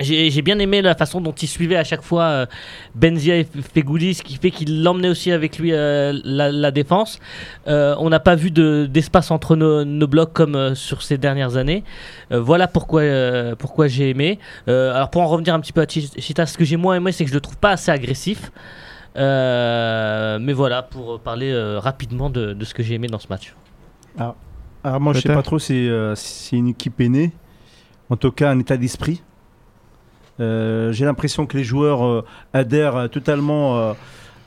J'ai bien aimé la façon dont il suivait à chaque fois euh, Benzia et Fegouli, ce qui fait qu'il l'emmenait aussi avec lui euh, la, la défense. Euh, on n'a pas vu de- d'espace entre nos, nos blocs comme euh, sur ces dernières années. Euh, voilà pourquoi, euh, pourquoi j'ai aimé. Euh, alors pour en revenir un petit peu à Chi- Chita, ce que j'ai moins aimé, c'est que je le trouve pas assez agressif. Euh, mais voilà, pour parler euh, rapidement de, de ce que j'ai aimé dans ce match. Alors moi, je sais pas trop si euh, si c'est une équipe aînée. En tout cas, un état d'esprit. Euh, J'ai l'impression que les joueurs euh, adhèrent euh, totalement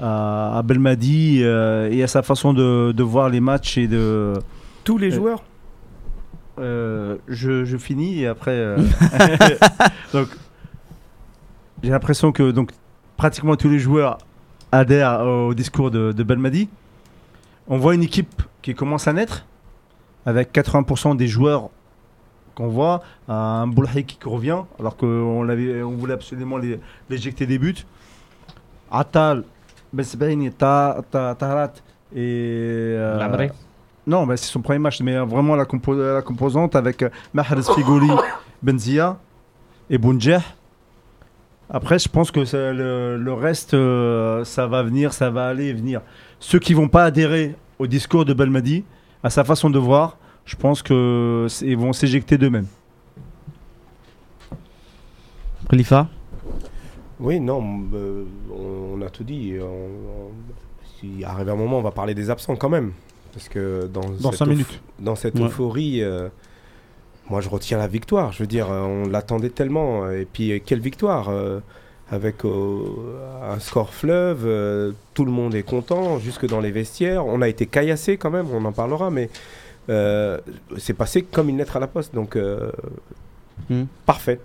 à, à Belmadi et à sa façon de, de voir les matchs et de. Tous les joueurs Euh, je, je finis et après. euh, donc, j'ai l'impression que donc pratiquement tous les joueurs adhèrent au discours de, de Belmadi. On voit une équipe qui commence à naître avec 80% des joueurs qu'on voit, un Boulhay qui revient alors qu'on on voulait absolument l'éjecter des buts. Atal, Besbaini, Ta- Ta- Taharat et euh, non, bah, c'est son premier match, mais vraiment la, compo- la composante avec euh, Mahrez Figoli, Benzia et Bounjeh. Après, je pense que ça- le, le reste, euh, ça va venir, ça va aller et venir. Ceux qui vont pas adhérer au discours de Belmadi, à sa façon de voir, je pense que c'est- ils vont s'éjecter d'eux-mêmes. Khalifa Oui, non, euh, on, on a tout dit. On, on- s'il arrive un moment, on va parler des absents quand même. Parce que dans, Dans cette minutes. Dans cette Ouais. euphorie, euh, moi je retiens la victoire. Je veux dire, euh, on l'attendait tellement. Et puis, quelle victoire euh, Avec euh, un score fleuve, euh, tout le monde est content, jusque dans les vestiaires. On a été caillassé quand même, on en parlera, mais c'est passé comme une lettre à la poste. Donc, euh, Hmm. parfait.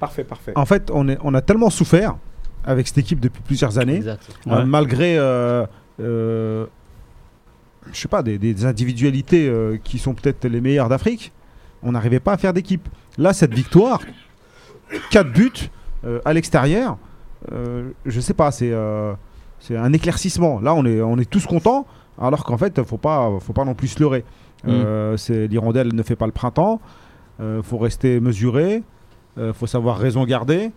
Parfait, parfait. En fait, on, est, on a tellement souffert avec cette équipe depuis plusieurs années, Exact. euh, Ouais. malgré, euh, euh, je sais pas, des, des individualités euh, qui sont peut-être les meilleures d'Afrique. On n'arrivait pas à faire d'équipe. Là, cette victoire, 4 buts euh, à l'extérieur, euh, je sais pas, c'est euh, c'est un éclaircissement. Là, on est, on est tous contents, alors qu'en fait, faut pas, faut pas non plus se leurrer. Euh, c'est l'hirondelle ne fait pas le printemps. Euh, faut rester mesuré. Euh, faut savoir raison garder.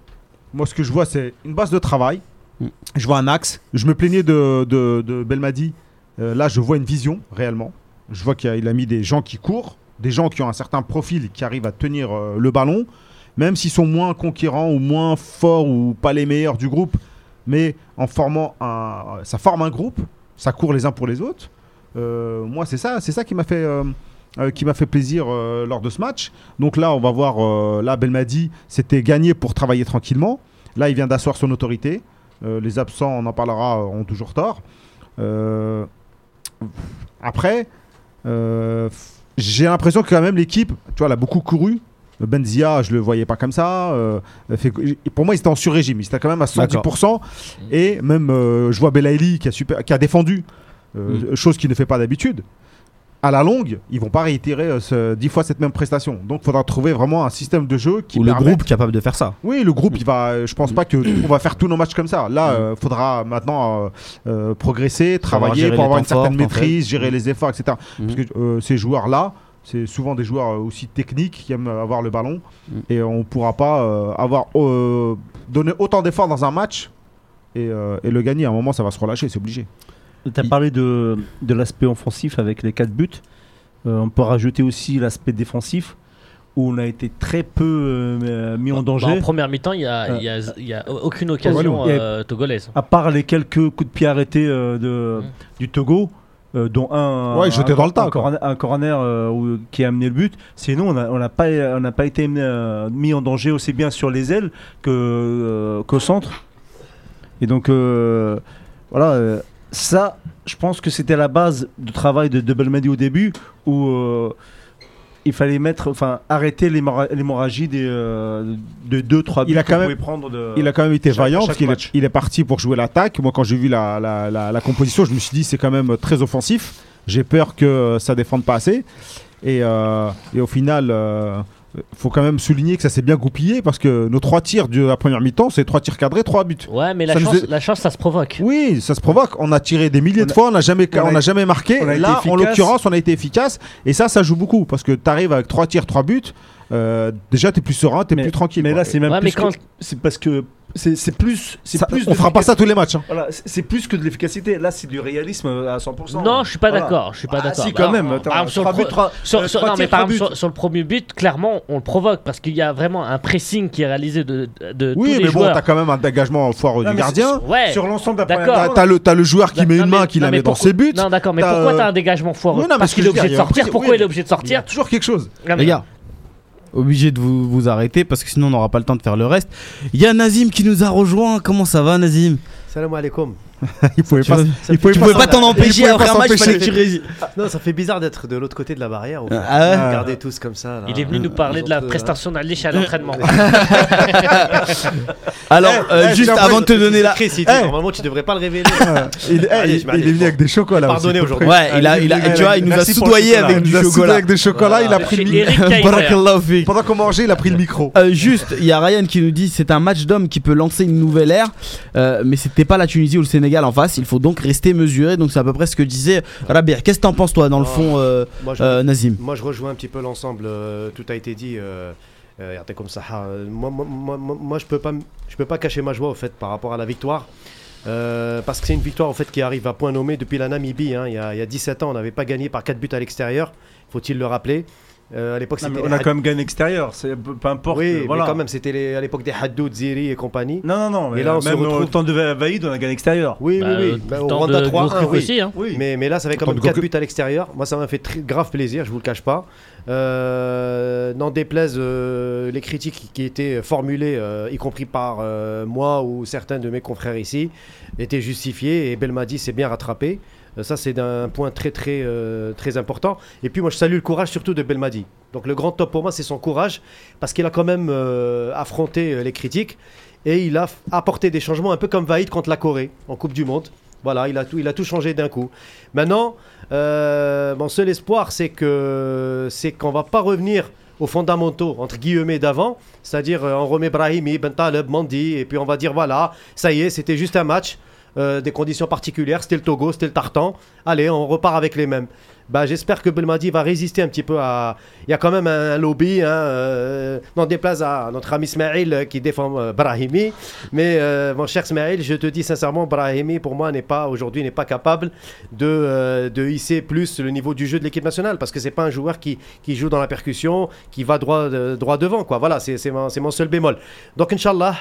Moi, ce que je vois, c'est une base de travail. Mm. Je vois un axe. Je me plaignais de, de, de Belmadi. Là, je vois une vision réellement. Je vois qu'il a, il a mis des gens qui courent, des gens qui ont un certain profil, qui arrivent à tenir le ballon, même s'ils sont moins conquérants ou moins forts ou pas les meilleurs du groupe. Mais en formant un, ça forme un groupe, ça court les uns pour les autres. Euh, moi, c'est ça, c'est ça qui m'a fait, euh, euh, qui m'a fait plaisir euh, lors de ce match. Donc là, on va voir. euh, là, Belmadi, c'était gagné pour travailler tranquillement. Là, il vient d'asseoir son autorité. Les absents, on en parlera, ont toujours tort. Après, j'ai l'impression que quand même l'équipe, tu vois, elle a beaucoup couru. Benzia, je le voyais pas comme ça. fait pour moi, il était en sur-régime. Il était quand même à 110%. Et même, je vois Belaïli qui a, super, qui a défendu, euh, chose qu'il ne fait pas d'habitude. À la longue, ils vont pas réitérer euh, ce- 10 fois cette même prestation. Donc, il faudra trouver vraiment un système de jeu qui Ou le permette- groupe capable de faire ça. oui, le groupe, il va. Je pense pas que on va faire tous nos matchs comme ça. Là, il faudra maintenant euh, euh, progresser, Savoir travailler pour avoir une certaine forts, en fait. maîtrise, gérer les efforts, etc. Parce que euh, ces joueurs-là, c'est souvent des joueurs euh, aussi techniques qui aiment avoir le ballon, et on pourra pas euh, avoir euh, donné autant d'efforts dans un match et, euh, et le gagner. À un moment, ça va se relâcher, c'est obligé. Tu as parlé de, de l'aspect offensif avec les 4 buts. Euh, on peut rajouter aussi l'aspect défensif où on a été très peu euh, mis en Bah, danger. en première mi-temps, il n'y a, y a- il y a aucune occasion euh, togolaise. À part les quelques coups de pied arrêtés euh, de, Mm. du Togo, euh, dont un, Ouais, un, dans le tas, un corner, un corner, euh, où- qui a amené le but. Sinon, on n'a on n'a pas, on n'a pas été euh, mis en danger aussi bien sur les ailes que, euh, qu'au centre. Et donc, euh, voilà, euh, ça, je pense que c'était la base du travail de, de Belmadi au début, où euh, il fallait mettre, enfin, arrêter l'hémorra- l'hémorragie des, euh, de 2-3 buts Il a qu'on quand même- pouvait prendre de, Il a quand même été chaque- vaillant chaque parce qu'il est, match. il est parti pour jouer l'attaque. Moi, quand j'ai vu la, la- la- la composition, je me suis dit c'est quand même très offensif. J'ai peur que euh, ça défende pas assez. Et, euh, et au final, il faut quand même souligner que ça s'est bien goupillé parce que nos trois tirs de la première mi-temps, c'est trois tirs cadrés, trois buts. Ouais, mais la Ça chance, est- la chance, ça se provoque. Oui, ça se provoque. On a tiré des milliers On de a- fois, on n'a jamais, on a- on n'a jamais marqué. on a été Là, en efficace. l'occurrence, on a été efficace. Et ça, ça joue beaucoup parce que tu arrives avec trois tirs, trois buts. euh, déjà, tu es plus serein, tu es Mais- plus tranquille. Mais quoi. là, c'est même Ouais, plus mais quand- que- c'est parce que c'est c'est plus, c'est Ça- plus. on fera pas ça tous les matchs. hein. Voilà, c'est c'est plus que de l'efficacité. Là, c'est du réalisme à 100%. Non, je suis pas Voilà. d'accord. Je suis pas Ah, d'accord. si, quand Bah, même. par sur, le euh, premier but, clairement, on le provoque parce qu'il y a vraiment un pressing qui est réalisé de, de Oui, tous mais les bon, joueurs. t'as quand même un dégagement foireux Non, du gardien. Ouais. Sur l'ensemble D'accord. T'as le, t'as le joueur qui met une main, qui la met dans ses buts. Non, d'accord, mais pourquoi euh, t'as un dégagement foireux Parce qu'il est obligé de sortir. Pourquoi il est obligé de Il y a sortir toujours quelque chose. Les gars, obligé de vous, vous arrêter parce que sinon on n'aura pas le temps de faire le reste. Il y a Nazim qui nous a rejoint. Comment ça va, Nazim? Salam alaikum. Il pouvait Tu pas, il pouvait Tu pas pouvais pas s'en- t'en empêcher après un match, s'empêcher. fallait que tu résistes. Non, ça fait bizarre d'être de l'autre côté de la barrière. fait. Ah ouais Regardez tous comme ça. là. Il est venu nous parler de la Entre- prestation d'Alish à l'entraînement. Alors, Eh, euh, eh, juste avant de te donner la. Eh. Normalement, tu devrais pas le révéler. Il, Allez, il- je il m'arrête. est venu avec des chocolats. Pardonnez aujourd'hui. Ouais, il a, il a, tu vois, il nous a soudoyé avec du chocolat. avec des chocolats. Il a pris le. Pendant qu'on mangeait, il a pris le micro. Euh, juste, il y a Ryan qui nous dit c'est un match d'hommes qui peut lancer une nouvelle ère, euh, mais c'était pas la Tunisie ou le Sénégal en face. Il faut donc rester mesuré. Donc c'est à peu près ce que disait Rabir. Qu'est-ce que t'en penses toi dans le Oh. fond, euh, Moi, je, euh, Nazim? moi, je rejoins un petit peu l'ensemble. euh, tout a été dit. Comme ça. Euh, Moi, je peux pas, je peux pas cacher ma joie au fait par rapport à la victoire. Euh, parce que c'est une victoire en fait qui arrive à point nommé depuis la Namibie. hein. Il, y a, il y a 17 ans, on n'avait pas gagné par 4 buts à l'extérieur. Faut-il le rappeler Euh, À l'époque, Non, mais c'était on a Had- quand même gagné extérieur. C'est peu peu importe. Oui, euh, voilà. mais quand même, c'était les- à l'époque des Haddoud, Ziri et compagnie. Non, non, non. Mais Et là, on se même au retrouve- temps de Va- Vaïd, on a gagné extérieur. Oui, Bah, oui, oui. Bah, au Rwanda de 3 Gourcuff oui. aussi. hein. Oui. Mais, mais là, ça fait quand même de 4 Goku- buts à l'extérieur. Moi, ça m'a fait très grave plaisir, je vous le cache pas. Euh, N'en déplaise euh, les critiques qui étaient formulées, euh, y compris par euh, moi ou certains de mes confrères ici, étaient justifiées et Belmadi s'est bien rattrapé. Euh, ça, c'est un point très, très, euh, très important. Et puis, moi, je salue le courage surtout de Belmadi. Donc, le grand top pour moi, c'est son courage parce qu'il a quand même euh, affronté les critiques et il a apporté des changements un peu comme Vaïd contre la Corée en Coupe du Monde. Voilà, il a tout, il a tout changé d'un coup. Maintenant, mon seul espoir, c'est que c'est qu'on va pas revenir aux fondamentaux entre guillemets d'avant, c'est-à-dire euh, on remet Brahimi, Ben Taleb, Mandi, et puis on va dire voilà, ça y est, c'était juste un match, euh, des conditions particulières, c'était le Togo, c'était le Tartan. Allez, on repart avec les mêmes. Bah, j'espère que Belmadi va résister un petit peu à. Il y a quand même un, lobby. Hein, euh, déplace à notre ami Smaïl euh, qui défend euh, Brahimi. Mais euh, mon cher Smaïl, je te dis sincèrement, Brahimi pour moi n'est pas aujourd'hui n'est pas capable de, de hisser plus le niveau du jeu de l'équipe nationale parce que c'est pas un joueur qui, qui joue dans la percussion, qui va droit, droit devant. Quoi. Voilà, c'est c'est mon, c'est mon seul bémol. Donc Inch'Allah,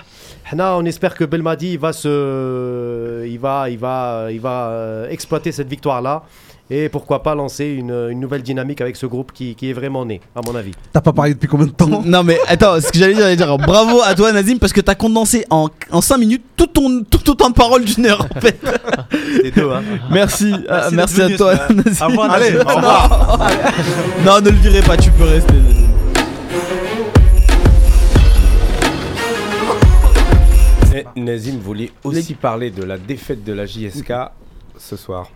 on espère que Belmadi va se, il va, il va, il va exploiter cette victoire là. Et pourquoi pas lancer une, une nouvelle dynamique avec ce groupe qui, qui est vraiment né, à mon avis. T'as pas parlé depuis combien de temps Non mais attends, ce que j'allais dire, j'allais dire bravo à toi Nazim parce que t'as condensé en, en 5 minutes tout ton, tout ton temps de parole d'une heure en fait. Hein. Merci, euh, Merci à toi. Nazim. Au revoir, Allez, au revoir. Non, ne le virez pas, tu peux rester. Nazim. Et Nazim voulait aussi parler de la défaite de la JSK ce soir.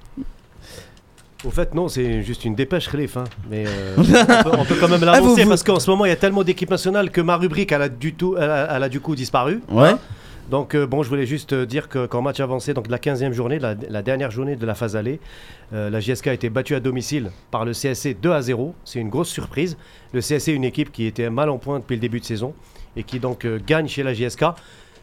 Au fait, non, c'est juste une dépêche, Khalif. hein. Mais euh, on, peut, on peut quand même l'annoncer Ah, vous- parce qu'en ce moment, il y a tellement d'équipes nationales que ma rubrique, elle a du, tout, elle a, elle a du coup disparu. Ouais. Donc, euh, bon, je voulais juste euh, dire que- qu'en match avancé, donc la 15e journée, la, la dernière journée de la phase allée, euh, la JSK a été battue à domicile par le CSC 2 à 0. C'est une grosse surprise. Le CSC, une équipe qui était mal en point depuis le début de saison et qui donc euh, gagne chez la JSK.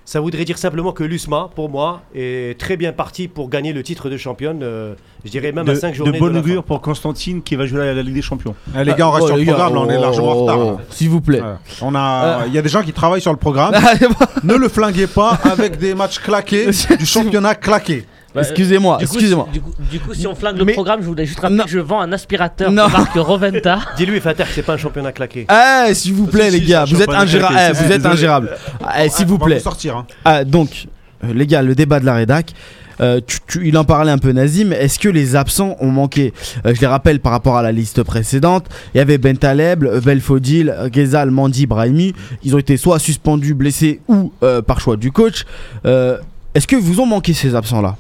Ça voudrait dire simplement que l'USMA, pour moi, est très bien parti pour gagner le titre de championne. euh, je dirais même de, à 5 journées. de bonne la fin. augure pour Constantine qui va jouer la, la Ligue des Champions. Eh, les gars, on reste Oh, sur le programme, là, on est largement en oh, retard. oh. S'il vous plaît. Ouais. On a, il y a des gens qui travaillent sur le programme. ne le flinguez pas avec des matchs claqués, du championnat claqué. Bah, excusez-moi, du coup, excusez-moi. Du coup, du coup, si on flingue le programme, je voulais juste rappeler Non. que je vends un aspirateur Non. de marque Roventa. Dis-lui, Fater, que c'est pas un championnat claqué. Eh, s'il vous plaît, les gars, vous êtes ingérables. Eh, vous êtes ingérables. Eh, s'il vous plaît. sortir. hein. Ah, donc, euh, les gars, le débat de la rédac. euh, tu- tu- il en parlait un peu Nazim. Est-ce que les absents ont manqué Euh, Je les rappelle par rapport à la liste précédente. Il y avait Bentaleb, Belfodil, Ghezal, Mandi, Brahimi. Ils ont été soit suspendus, blessés ou euh, par choix du coach. Euh, Est-ce que vous ont manqué ces absents-là?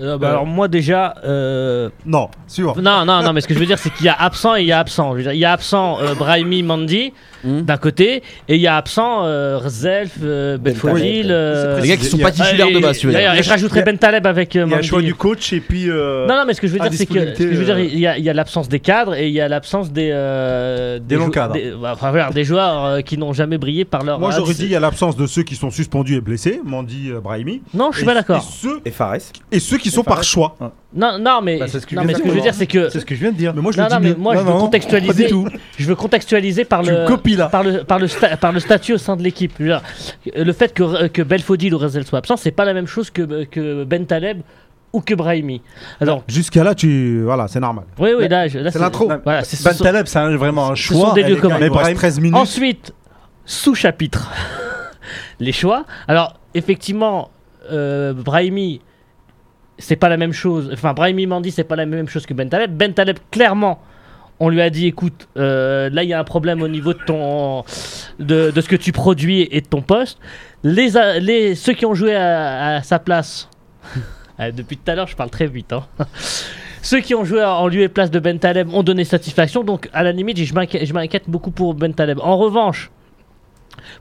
Euh, bah, alors moi déjà, euh, Non, suivant. non non non, mais ce que je veux dire c'est qu'il y a absent et il y a absent. Je veux dire, il y a absent euh, Brahimi, Mandi Hmm. d'un côté et il y a absent euh, Zelf, euh, Belfodil. euh, Les gars qui sont pas euh, titulaires de base, tu veux dire. D'ailleurs, et je rajouterais a- Bentaleb avec euh, Il y a un choix du coach et puis. euh, Non, non, mais ce que je veux à dire, c'est que, ce que disponibilité, je veux dire, euh, il y a, il y a l'absence des cadres et il y a l'absence des, euh, Des jou- cadres. des- bah, enfin, voilà, des joueurs euh, qui n'ont jamais brillé par leur. Moi, ah, j'aurais dit il y a l'absence de ceux qui sont suspendus et blessés, Mandi, euh, Brahimi. Non, je suis Et- pas d'accord. Et ceux, Et Fares. et ceux qui sont par choix. Non, non, mais, Bah, c'est ce que je non, viens mais de ce que je veux dire. c'est que C'est ce que je viens de dire. Mais moi, je non, le dis non, mais mieux. moi, Non, je veux non, contextualiser. pas du tout. Je veux contextualiser par Tu le me copies là. par le par le sta- par le statut au sein de l'équipe. Je veux dire, Le fait que que Belfodil ou Rezel soit absent, c'est pas la même chose que que Ben Taleb ou que Brahimi. Alors, Jusqu'à là, tu. Voilà, c'est normal. oui, oui, là, je- là, C'est l'intro. Voilà, c'est ce Ben sont- Taleb, c'est un- vraiment un ce sont choix. des lieux Les communs. gars, il nous reste Brahim- 13 minutes. Ensuite, sous-chapitre, les choix. Alors, effectivement, euh, Brahimi, c'est pas la même chose. Enfin, Brahimi Mandi, c'est pas la même chose que Ben Taleb. Ben clairement, on lui a dit écoute, euh, là, il y a un problème au niveau de, ton, de, de ce que tu produis et de ton poste. Les, les, ceux qui ont joué à, sa place, euh, depuis tout à l'heure, je parle très vite. hein. Ceux qui ont joué en lieu et place de Ben Taleb ont donné satisfaction, donc à la limite, je m'inquiète beaucoup pour Ben Taleb. En revanche,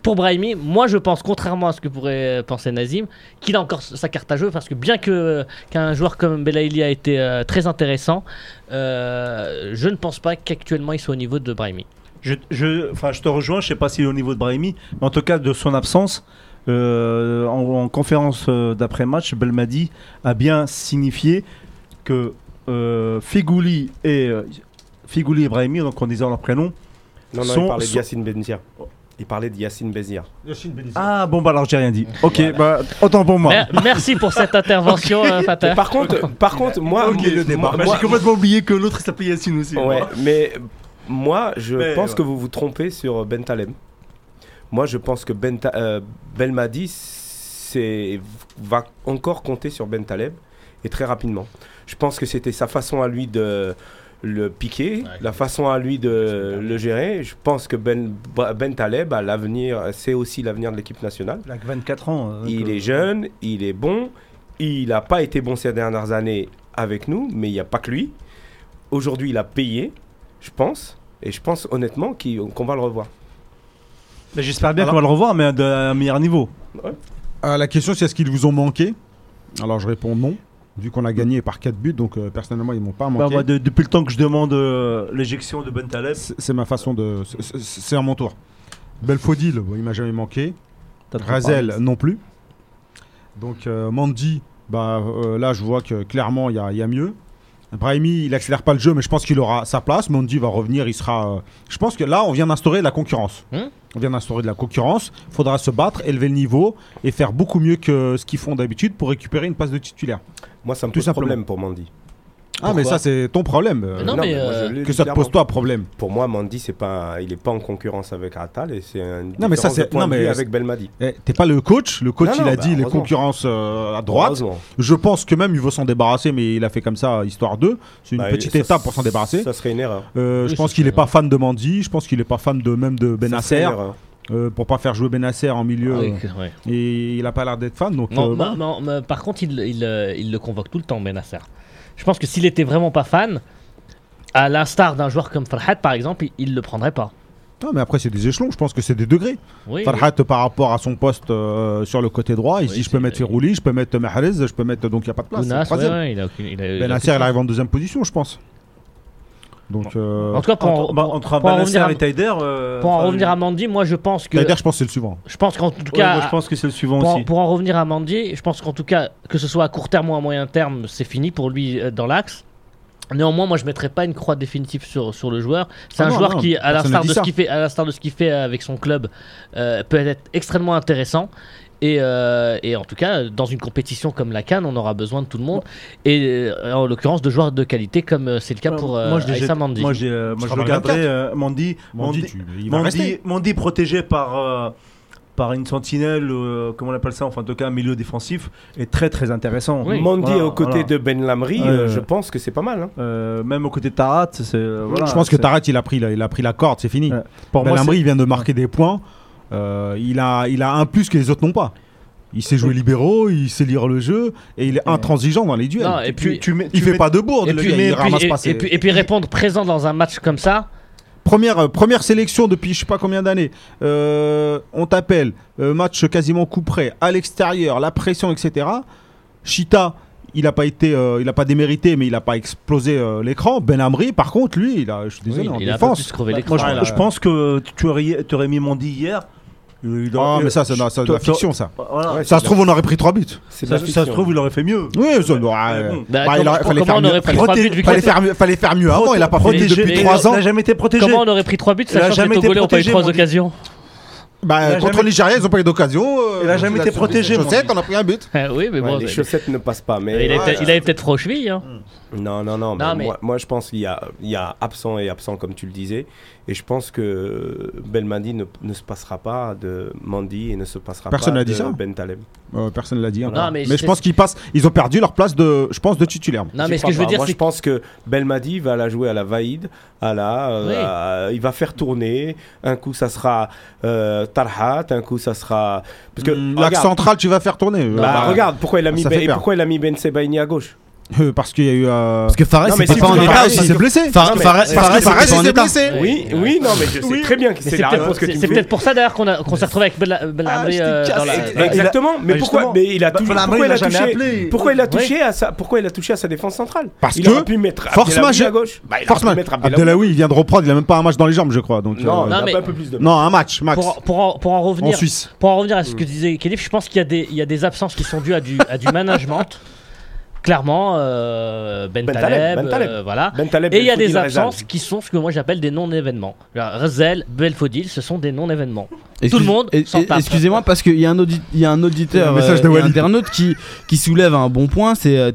pour Brahimi, moi je pense, contrairement à ce que pourrait penser Nazim, qu'il a encore sa carte à jouer parce que bien que qu'un joueur comme Belaïli a été euh, très intéressant, euh, je ne pense pas qu'actuellement il soit au niveau de Brahimi. Je, je, enfin, je te rejoins, je sais pas s'il est au niveau de Brahimi, mais en tout cas de son absence, euh, en, en conférence euh, d'après-match, Belmadi a bien signifié que euh, Figouli et euh, Figouli et Brahimi, donc en disant leur prénom. Non, non, Sont- il parlait sont- de Yacine Benzia. Il parlait de Yacine Benzia. Ah bon bah alors j'ai rien dit. Ok, bah autant pour moi. Mer- merci pour cette intervention, euh, Fatah. Par contre, par contre, moi, Ok, moi- moi- Bah, moi- j'ai complètement oublié que l'autre il s'appelait Yacine aussi. Ouais, mais moi, je Mais, pense ouais. que vous vous trompez sur Ben Taleb. Moi, je pense que ben Ta- euh, Belmadi c'est- va encore compter sur Ben Taleb et très rapidement. Je pense que c'était sa façon à lui de le piquer, la façon à lui de le gérer. Je pense que Ben, ben Taleb a l'avenir, c'est aussi l'avenir de l'équipe nationale. Il a que 24 ans. euh, Il est euh, jeune, il est bon. Il n'a pas été bon ces dernières années avec nous, mais il n'y a pas que lui. Aujourd'hui, il a payé, je pense. Et je pense honnêtement qu'on va le revoir. mais J'espère bien qu'on va le revoir, mais à un meilleur niveau. Euh, la question, c'est est-ce qu'ils vous ont manqué? Alors, je réponds non, vu qu'on a gagné par 4 buts, donc euh, personnellement, ils m'ont pas Bah, manqué. de- depuis le temps que je demande euh, l'éjection de Ben Taleb, C'est ma façon de. c'est- à mon tour. Belfodil, bon, il m'a jamais manqué. Razel, non plus. Donc, euh, Mandy, bah, euh, là, je vois que clairement, il y a, il y a mieux. Brahimi, il accélère pas le jeu, mais je pense qu'il aura sa place. Mandy va revenir, il sera. euh, Je pense que là, on vient d'instaurer de la concurrence. Hmm on vient d'instaurer de la concurrence. Il faudra se battre, élever le niveau et faire beaucoup mieux que ce qu'ils font d'habitude pour récupérer une place de titulaire. Moi, ça me Tout pose simplement. problème pour Mandy. Ah, mais ça, c'est ton problème. euh, non, mais, euh, que ça te pose toi problème. Pour moi, Mandy, c'est pas, il n'est pas en concurrence avec Atal et c'est un Non, mais ça, c'est- non, mais avec Belmadi. Eh, T'es pas le coach. Le coach, Non, il a bah, dit les concurrences euh, à droite. Heureusement. Je pense que même il veut s'en débarrasser, mais il a fait comme ça, histoire d'eux. C'est une Bah, petite ça- étape pour s'en débarrasser. Ça serait une erreur. Euh, Oui, je pense qu'il est pas fan de Mandy. Je pense qu'il est pas fan de même de Benasser. Euh, pour pas faire jouer Benasser en milieu. Euh, ouais. et il a pas l'air d'être fan. Donc, Non, euh, bon. non, mais par contre, il, il, il le convoque tout le temps, Benasser. Je pense que s'il était vraiment pas fan, à l'instar d'un joueur comme Farhat par exemple, il, il le prendrait pas. Non, mais après, c'est des échelons. Je pense que c'est des degrés. Oui, Farhat, par rapport à son poste euh, sur le côté droit, il se Oui, dit je peux mettre Ferrouli, je peux mettre Mahrez, je peux mettre. Donc, il n'y a pas de place. Ounas, ouais, ouais, il a aucune. il a- il a Benasser, aucune il chance. arrive en deuxième position, je pense. Donc, euh, En tout cas, pour, en- Entre, bah, pour- entre pour en revenir à- et Taider. euh, pour en revenir à Mandy, moi je pense que. Taider, je pense que c'est le suivant. Je pense qu'en tout ouais, cas. moi, je pense que c'est le suivant Pour, aussi. pour en revenir à Mandy, je pense qu'en tout cas, que ce soit à court terme ou à moyen terme, c'est fini pour lui euh, dans l'axe. Néanmoins, moi, je mettrais pas une croix définitive sur, sur le joueur. C'est Ah un non, joueur non, qui, à l'instar de, ce ça. qu'il fait, à l'instar de ce qu'il fait avec son club, euh, peut être extrêmement intéressant. Et, euh, et en tout cas, dans une compétition comme la Cannes, on aura besoin de tout le monde. Et euh, en l'occurrence, de joueurs de qualité, comme euh, c'est le cas pour euh, moi, je Aïssa jette- Mandy. Moi, euh, moi, je le regarderai euh, Mandy. Mandy, Mandy, tu- il va Mandy, rester. Mandy protégé par, euh, par une sentinelle, euh, comment on appelle ça, enfin en tout cas un milieu défensif, est très très intéressant. Oui. Mandy Voilà, aux côtés voilà. de Ben euh, ouais. je pense que c'est pas mal. hein. Euh, même aux côtés de Tarat, c'est, euh, voilà, je pense que Tarat, il a pris, la- il a pris la corde, c'est fini. Ouais. Pour moi, Belhamri, il vient de marquer des points. Euh, il, a, il a un plus que les autres n'ont pas. Il sait jouer libéraux, il sait lire le jeu et il est intransigeant dans les duels. Non, et puis, tu mets- il tu fait mets- pas de bourde, et le puis, gars, et il puis- ramasse et- pas et puis- et puis répondre présent dans un match comme ça. Première, euh, première sélection depuis je sais pas combien d'années. Euh, on t'appelle, euh, match quasiment coup près, à l'extérieur, la pression, etc. Chita, il a pas été, euh, il a pas démérité, mais il a pas explosé euh, l'écran. Ben Amri, par contre, lui, il a, je suis désolé, Oui, en il a défense. crevé l'écran. Moi, je, pense que tu aurais, tu aurais mis Mandy hier. Ah, mais ça, c'est de la- fiction, ça. Voilà. Ouais, Ça se trouve, on aurait pris trois buts. C'est de Ça, se trouve, il aurait fait mieux. Oui, ça. Bah, bah, il aurait- fallait faire on mieux. aurait pris Fallait- trois buts vu fallait qu'il- faire mieux- fallait faire mieux avant. Il a pas Protégé- depuis mais- trois ans. Il n'a jamais été protégé. Comment on aurait pris 3 buts Il a sachant que jamais les été Togolais ont pas eu 3 occasions Bah, Il a contre jamais- l'Algérie, ils ont pas eu d'occasion. euh, Il a jamais été protégé, chaussettes, on a pris un but. Ah Oui, mais bon. les chaussettes ne passent pas. Mais il avait peut-être- froid aux chevilles. hein. Non, non, non. mais Non, mais- Moi, moi, je pense qu'il y a, il y a absent et absent, comme tu le disais. Et je pense que Belmadi ne, ne se passera pas de Mandy et ne se passera Personne pas n'a dit de ça. Ben Taleb. Euh, personne ne l'a dit. Non, encore. mais mais je pense qu'ils passent. Ils ont perdu leur place de, je pense, de titulaire. Non, mais ce que je veux pas. dire, Moi, je pense que Belmadi va la jouer à la Vaïd, à la, euh, Oui. à- il va faire tourner. Un coup, ça sera euh, Tarhat, un coup, ça sera. Parce que L'axe central, tu vas faire tourner. bah, Euh, regarde, pourquoi il a mis ça Ben, pourquoi il a mis Ben Sebaini à gauche? Euh, parce qu'il y a eu. euh, Parce que Fares, si pas en état aussi. il s'est blessé. Fares, il s'est blessé. Oui, oui, non, mais je sais très bien que c'est la peut-être réponse que tu c'est- peut-être pour ça d'ailleurs qu'on a- qu'on s'est retrouvé avec Bel- Belhamri Ah, euh, Exactement, mais Bah, pourquoi mais il a touché, pourquoi il il a touché appelé. pourquoi il a Oui. touché à sa pourquoi il a touché à sa défense centrale? Parce il que aurait pu mettre force majeure- à gauche bah, il Force. Abdelawi, il vient de reprendre. Il a même pas un match dans les jambes, je crois. Donc, non, euh, il a mais- pas un peu plus de non, un match, max. Pour, en, pour en revenir, Suisse. pour en revenir à ce que disait Kelif, je pense qu'il y, a des- il absences qui sont dues à du, à du management. Clairement, euh, Ben, Ben Taleb, Taleb, Ben Taleb. euh, voilà. Ben Taleb, Et il y a Belfodil, des absences qui sont ce que moi j'appelle des non-événements. Rezel, Belfodil, ce sont des non-événements. Excuse- Tout le monde. Excusez-moi parce qu'il y a un, audi- il y a un auditeur, Un message de euh, internaute qui, qui soulève un bon point, c'est euh,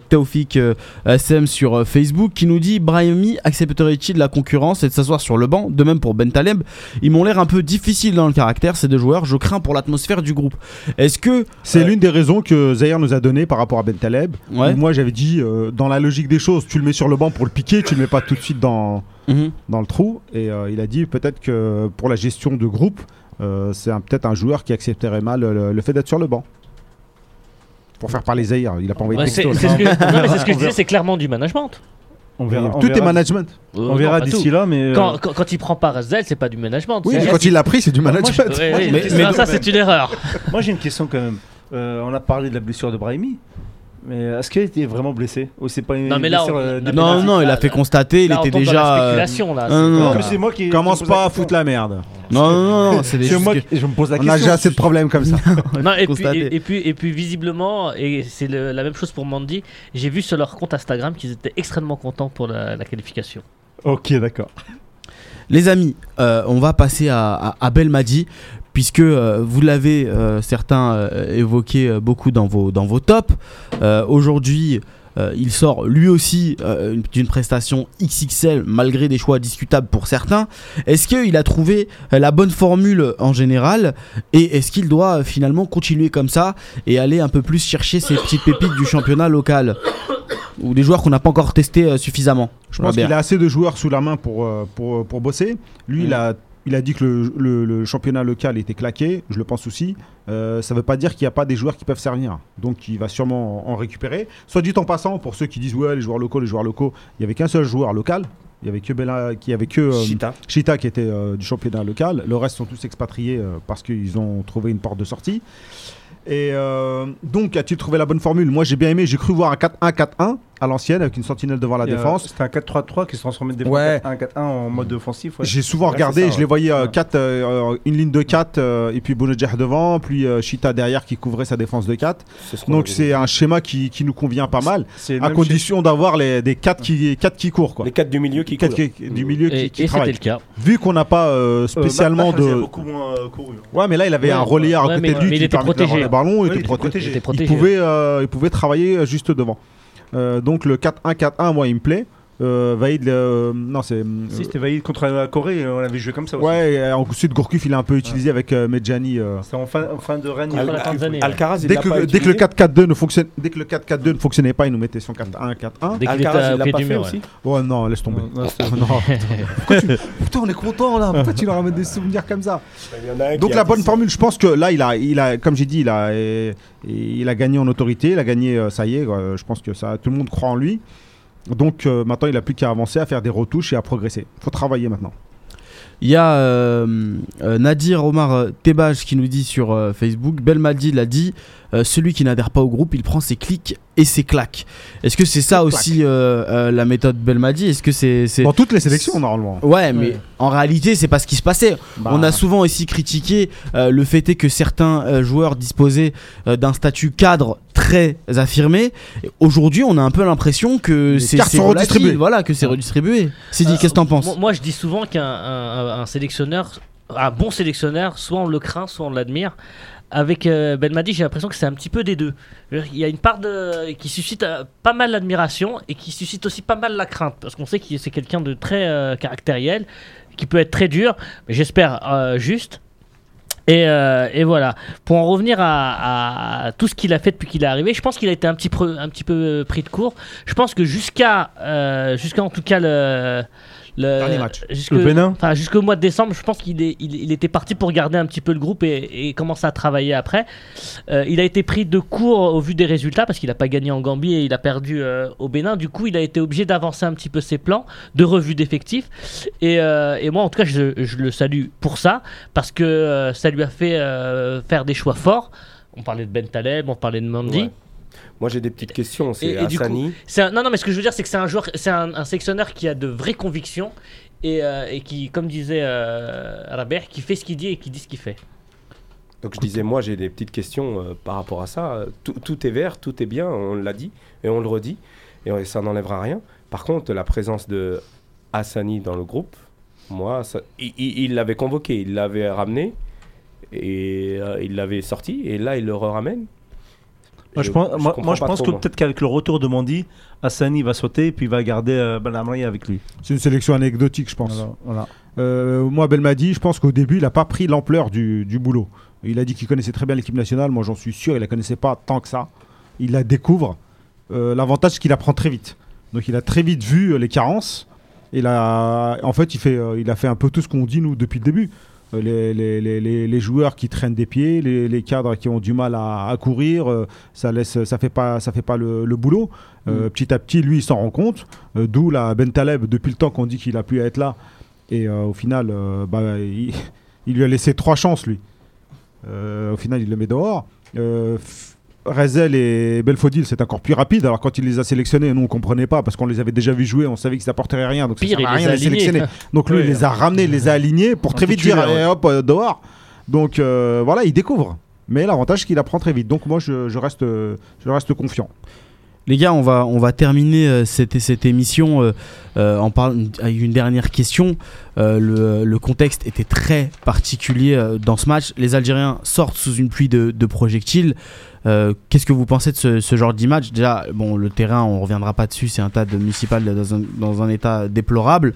euh, SM sur euh, Facebook qui nous dit Brahimi accepterait-il la concurrence et de s'asseoir sur le banc? De même pour Ben Taleb, ils m'ont l'air un peu difficiles dans le caractère ces deux joueurs. Je crains pour l'atmosphère du groupe. Est-ce que C'est Euh, l'une des raisons que Zahir nous a donné par rapport à Ben Taleb. ouais Moi, j'avais dit, euh, dans la logique des choses, tu le mets sur le banc pour le piquer, tu le mets pas tout de suite dans, Mhm. dans le trou. Et euh, il a dit peut-être que pour la gestion de groupe, euh, c'est un- peut-être un joueur qui accepterait mal le, le fait d'être sur le banc. Pour faire parler Zahir, il a pas envoyé de c'est texto. c'est là. ce que, non, mais c'est ce que je On disais, c'est clairement du management. On verra. on Tout est management. Euh, On verra d'ici là, mais. euh, Quand, quand, quand il prend pas Rezel, c'est pas du management. Oui, mais quand il l'a pris, c'est du management. Mais- ça, c'est une erreur. Moi j'ai une question quand même. Euh, on a parlé de la blessure de Brahimi, mais est-ce qu'il était vraiment blessé Ou c'est pas une Non, mais là, blessure on- euh, non, Non, non, il a là, fait là- constater, il Là, on était tombe dans la déjà. euh, spéculation, là. non, non, c'est- non, mais c'est moi qui. Commence pas à foutre la merde. Non, non, non, non, c'est des C'est choses moi que- qui- je me pose la On question. a déjà assez de problèmes comme ça. Non, et, puis, et, et puis, et puis visiblement, et c'est le- la même chose pour Mandy, j'ai vu sur leur compte Instagram qu'ils étaient extrêmement contents pour la, la qualification. Ok, d'accord. Les amis, euh, on va passer à, à, à Belmadi, puisque euh, vous l'avez euh, certains euh, évoqué beaucoup dans vos, dans vos tops. Aujourd'hui, il sort lui aussi une- d'une prestation XXL, malgré des choix discutables pour certains. Est-ce qu'il a trouvé la bonne formule en général? Et est-ce qu'il doit finalement continuer comme ça et aller un peu plus chercher ces petites pépites du championnat local? Ou des joueurs qu'on n'a pas encore testés suffisamment? Je pense qu'il a assez de joueurs sous la main pour, pour, pour bosser. Lui, il, a, il a dit que le, le- le championnat local était claqué. Je le pense aussi. Euh, ça ne veut pas dire qu'il n'y a pas des joueurs qui peuvent servir. Donc, il va sûrement en, en récupérer. Soit dit en passant, pour ceux qui disent ouais, les joueurs locaux, les joueurs locaux, il n'y avait qu'un seul joueur local. Il n'y avait que Bella, qui avait que euh, Chita. Chita qui était euh, du championnat local. Le reste sont tous expatriés parce qu'ils ont trouvé une porte de sortie. Et donc, a-t-il trouvé la bonne formule? Moi, j'ai bien aimé. J'ai cru voir un 4-1-4-1. À l'ancienne avec une sentinelle devant la euh, défense. C'était un 4-3-3 qui se transformait de Ouais. 1-4-1 en mode offensif. ouais. J'ai souvent regardé, ça, je les ouais. voyais euh, Ouais. quatre, euh, euh, une ligne de 4 et puis Bounedjah devant, puis euh, Chita derrière qui couvrait sa défense de 4. C'est ce qu'on Donc c'est un schéma qui, qui nous convient pas mal, à condition d'avoir les, des 4 qui, quatre qui courent. Quoi. Les 4 du milieu qui Quatre courent. qui- du milieu qui, Et, qui et c'était travaillent. le cas. Vu qu'on n'a pas euh, euh, spécialement Mahrez, il a de... beaucoup moins euh, couru. Ouais mais là il avait un relayeur à côté de lui il qui était protégé. les il était protégé. Il pouvait, euh, il pouvait travailler euh, juste devant. Euh, donc le 4-1-4-1 moi il me plaît. Euh, Vaïd, euh, non c'est... Si, c'était Vaïd contre la Corée, on avait joué comme ça aussi. Ouais, et ensuite Gourcuff il a un peu utilisé avec euh, Medjani. euh. C'était en fin, en fin de règne. Al- ouais. Alcaraz, il Dès l'a que, pas dès que le utilisé. 4-4-2 ne fonctionne, dès que le 4-4-2 ne fonctionnait pas, il nous mettait son 4-1-4-1. Dès qu'il était Alcaraz, il l'a pas fait mur. aussi. Oh non, laisse tomber. Non, c'était- Non. Pourquoi tu- Putain, on est content là. Pourquoi tu leur ramènes des souvenirs comme ça Donc la bonne formule, je pense que là, il a, il a, comme j'ai dit, il a, euh, il a gagné en autorité, il a gagné, euh, ça y est. Je pense que ça, tout le monde croit en lui. Donc euh, maintenant, il a plus qu'à avancer, à faire des retouches et à progresser. Faut travailler maintenant. Il y a euh, euh, Nadir Omar Tebaj qui nous dit sur Facebook, Belmadi l'a dit, euh, celui qui n'adhère pas au groupe, il prend ses clics et ses claques. Est-ce que c'est ça aussi euh, euh, la méthode Belmadi? Est-ce que c'est... c'est- Dans toutes les sélections, normalement. Ouais, mais Ouais. en réalité, c'est pas ce qui se passait. Bah, On a souvent aussi critiqué euh, le fait est que certains euh, joueurs disposaient euh, d'un statut cadre très affirmé. Aujourd'hui, on a un peu l'impression que c'est redistribuées. Voilà, que c'est redistribué. Sidi, Euh, qu'est-ce que t'en penses? moi, je dis souvent qu'un un- un- un sélectionneur, un bon sélectionneur, soit on le craint, soit on l'admire. Avec euh, Belmadi, j'ai l'impression que c'est un petit peu des deux. Il y a une part de, qui suscite euh, pas mal l'admiration et qui suscite aussi pas mal la crainte. Parce qu'on sait que c'est quelqu'un de très euh, caractériel, qui peut être très dur, mais j'espère juste. Et, voilà. Pour en revenir à, tout ce qu'il a fait depuis qu'il est arrivé, je pense qu'il a été un petit, un petit peu pris de court. Je pense que jusqu'à, jusqu'à en tout cas le, le Dernier match. jusque- Le Bénin enfin, jusqu'au mois de décembre, je pense qu'il est, il, il était parti pour garder un petit peu le groupe et, et commencer à travailler après. Euh, il a été pris de court au vu des résultats parce qu'il n'a pas gagné en Gambie et il a perdu euh, au Bénin. Du coup, il a été obligé d'avancer un petit peu ses plans de revue d'effectifs. Et, euh, et moi, en tout cas, je, je le salue pour ça parce que euh, ça lui a fait euh, faire des choix forts. On parlait de Ben Taleb, on parlait de Mandy. Ouais. Moi, j'ai des petites questions. C'est Et- et du coup- Hassani. Un- non, non, mais ce que je veux dire, c'est que c'est un joueur, c'est un, un sélectionneur qui a de vraies convictions et, euh, et qui, comme disait euh, Rabert, qui fait ce qu'il dit et qui dit ce qu'il fait. Donc je disais, moi j'ai des petites questions euh, par rapport à ça. Tout, tout est vert, tout est bien, on l'a dit et on le redit, et on- ça n'enlèvera rien. Par contre, la présence de Hassani dans le groupe, moi, ça- il l'avait convoqué, il l'avait ramené, et euh, il l'avait sorti, et là il le ramène. Moi, je pense, moi, comprends moi, je pas pense trop, que peut-être qu'avec le retour de Mandy, Hassani va sauter et puis il va garder euh, Ben Amri avec lui. C'est une sélection anecdotique, je pense. Voilà, voilà. Euh, moi, Belmadi, je pense qu'au début, il n'a pas pris l'ampleur du, du boulot. Il a dit qu'il connaissait très bien l'équipe nationale. Moi, j'en suis sûr, il la connaissait pas tant que ça. Il la découvre. Euh, L'avantage, c'est qu'il apprend très vite. Donc, il a très vite vu euh, les carences. Il a, en fait, il, fait, euh, il a fait un peu tout ce qu'on dit, nous, depuis le début. Euh, les, les- les- les- les joueurs qui traînent des pieds, les, les cadres qui ont du mal à, à courir, euh, ça laisse, ça fait pas, ça fait pas le, le boulot. Euh, Petit à petit, lui, il s'en rend compte. Euh, D'où la Ben Taleb, depuis le temps qu'on dit qu'il a pu être là. Et au final, bah, il, il lui a laissé trois chances, lui. Au final, il le met dehors. Rezel et Belfodil, c'est encore plus rapide. Alors, quand il les a sélectionnés, nous, on comprenait pas parce qu'on les avait déjà vus jouer, on savait que ça apporterait rien. Donc, ça Pire, à les rien a de les alignés. sélectionner. Donc, lui, Ouais. il les a ramenés, il les a alignés pour très vite dire allez, hop, euh, dehors. Donc, euh, voilà, il découvre. Mais l'avantage, c'est qu'il apprend très vite. Donc, moi, je, je reste, euh, je reste confiant. Les gars, on va, on va terminer euh, cette, cette émission euh, euh, en parlant avec une dernière question. Euh, le, le contexte était très particulier euh, dans ce match. Les Algériens sortent sous une pluie de, de projectiles. Euh, Qu'est-ce que vous pensez de ce, genre d'image? Déjà, bon, le terrain, on reviendra pas dessus, c'est un tas de municipal dans un, état déplorable.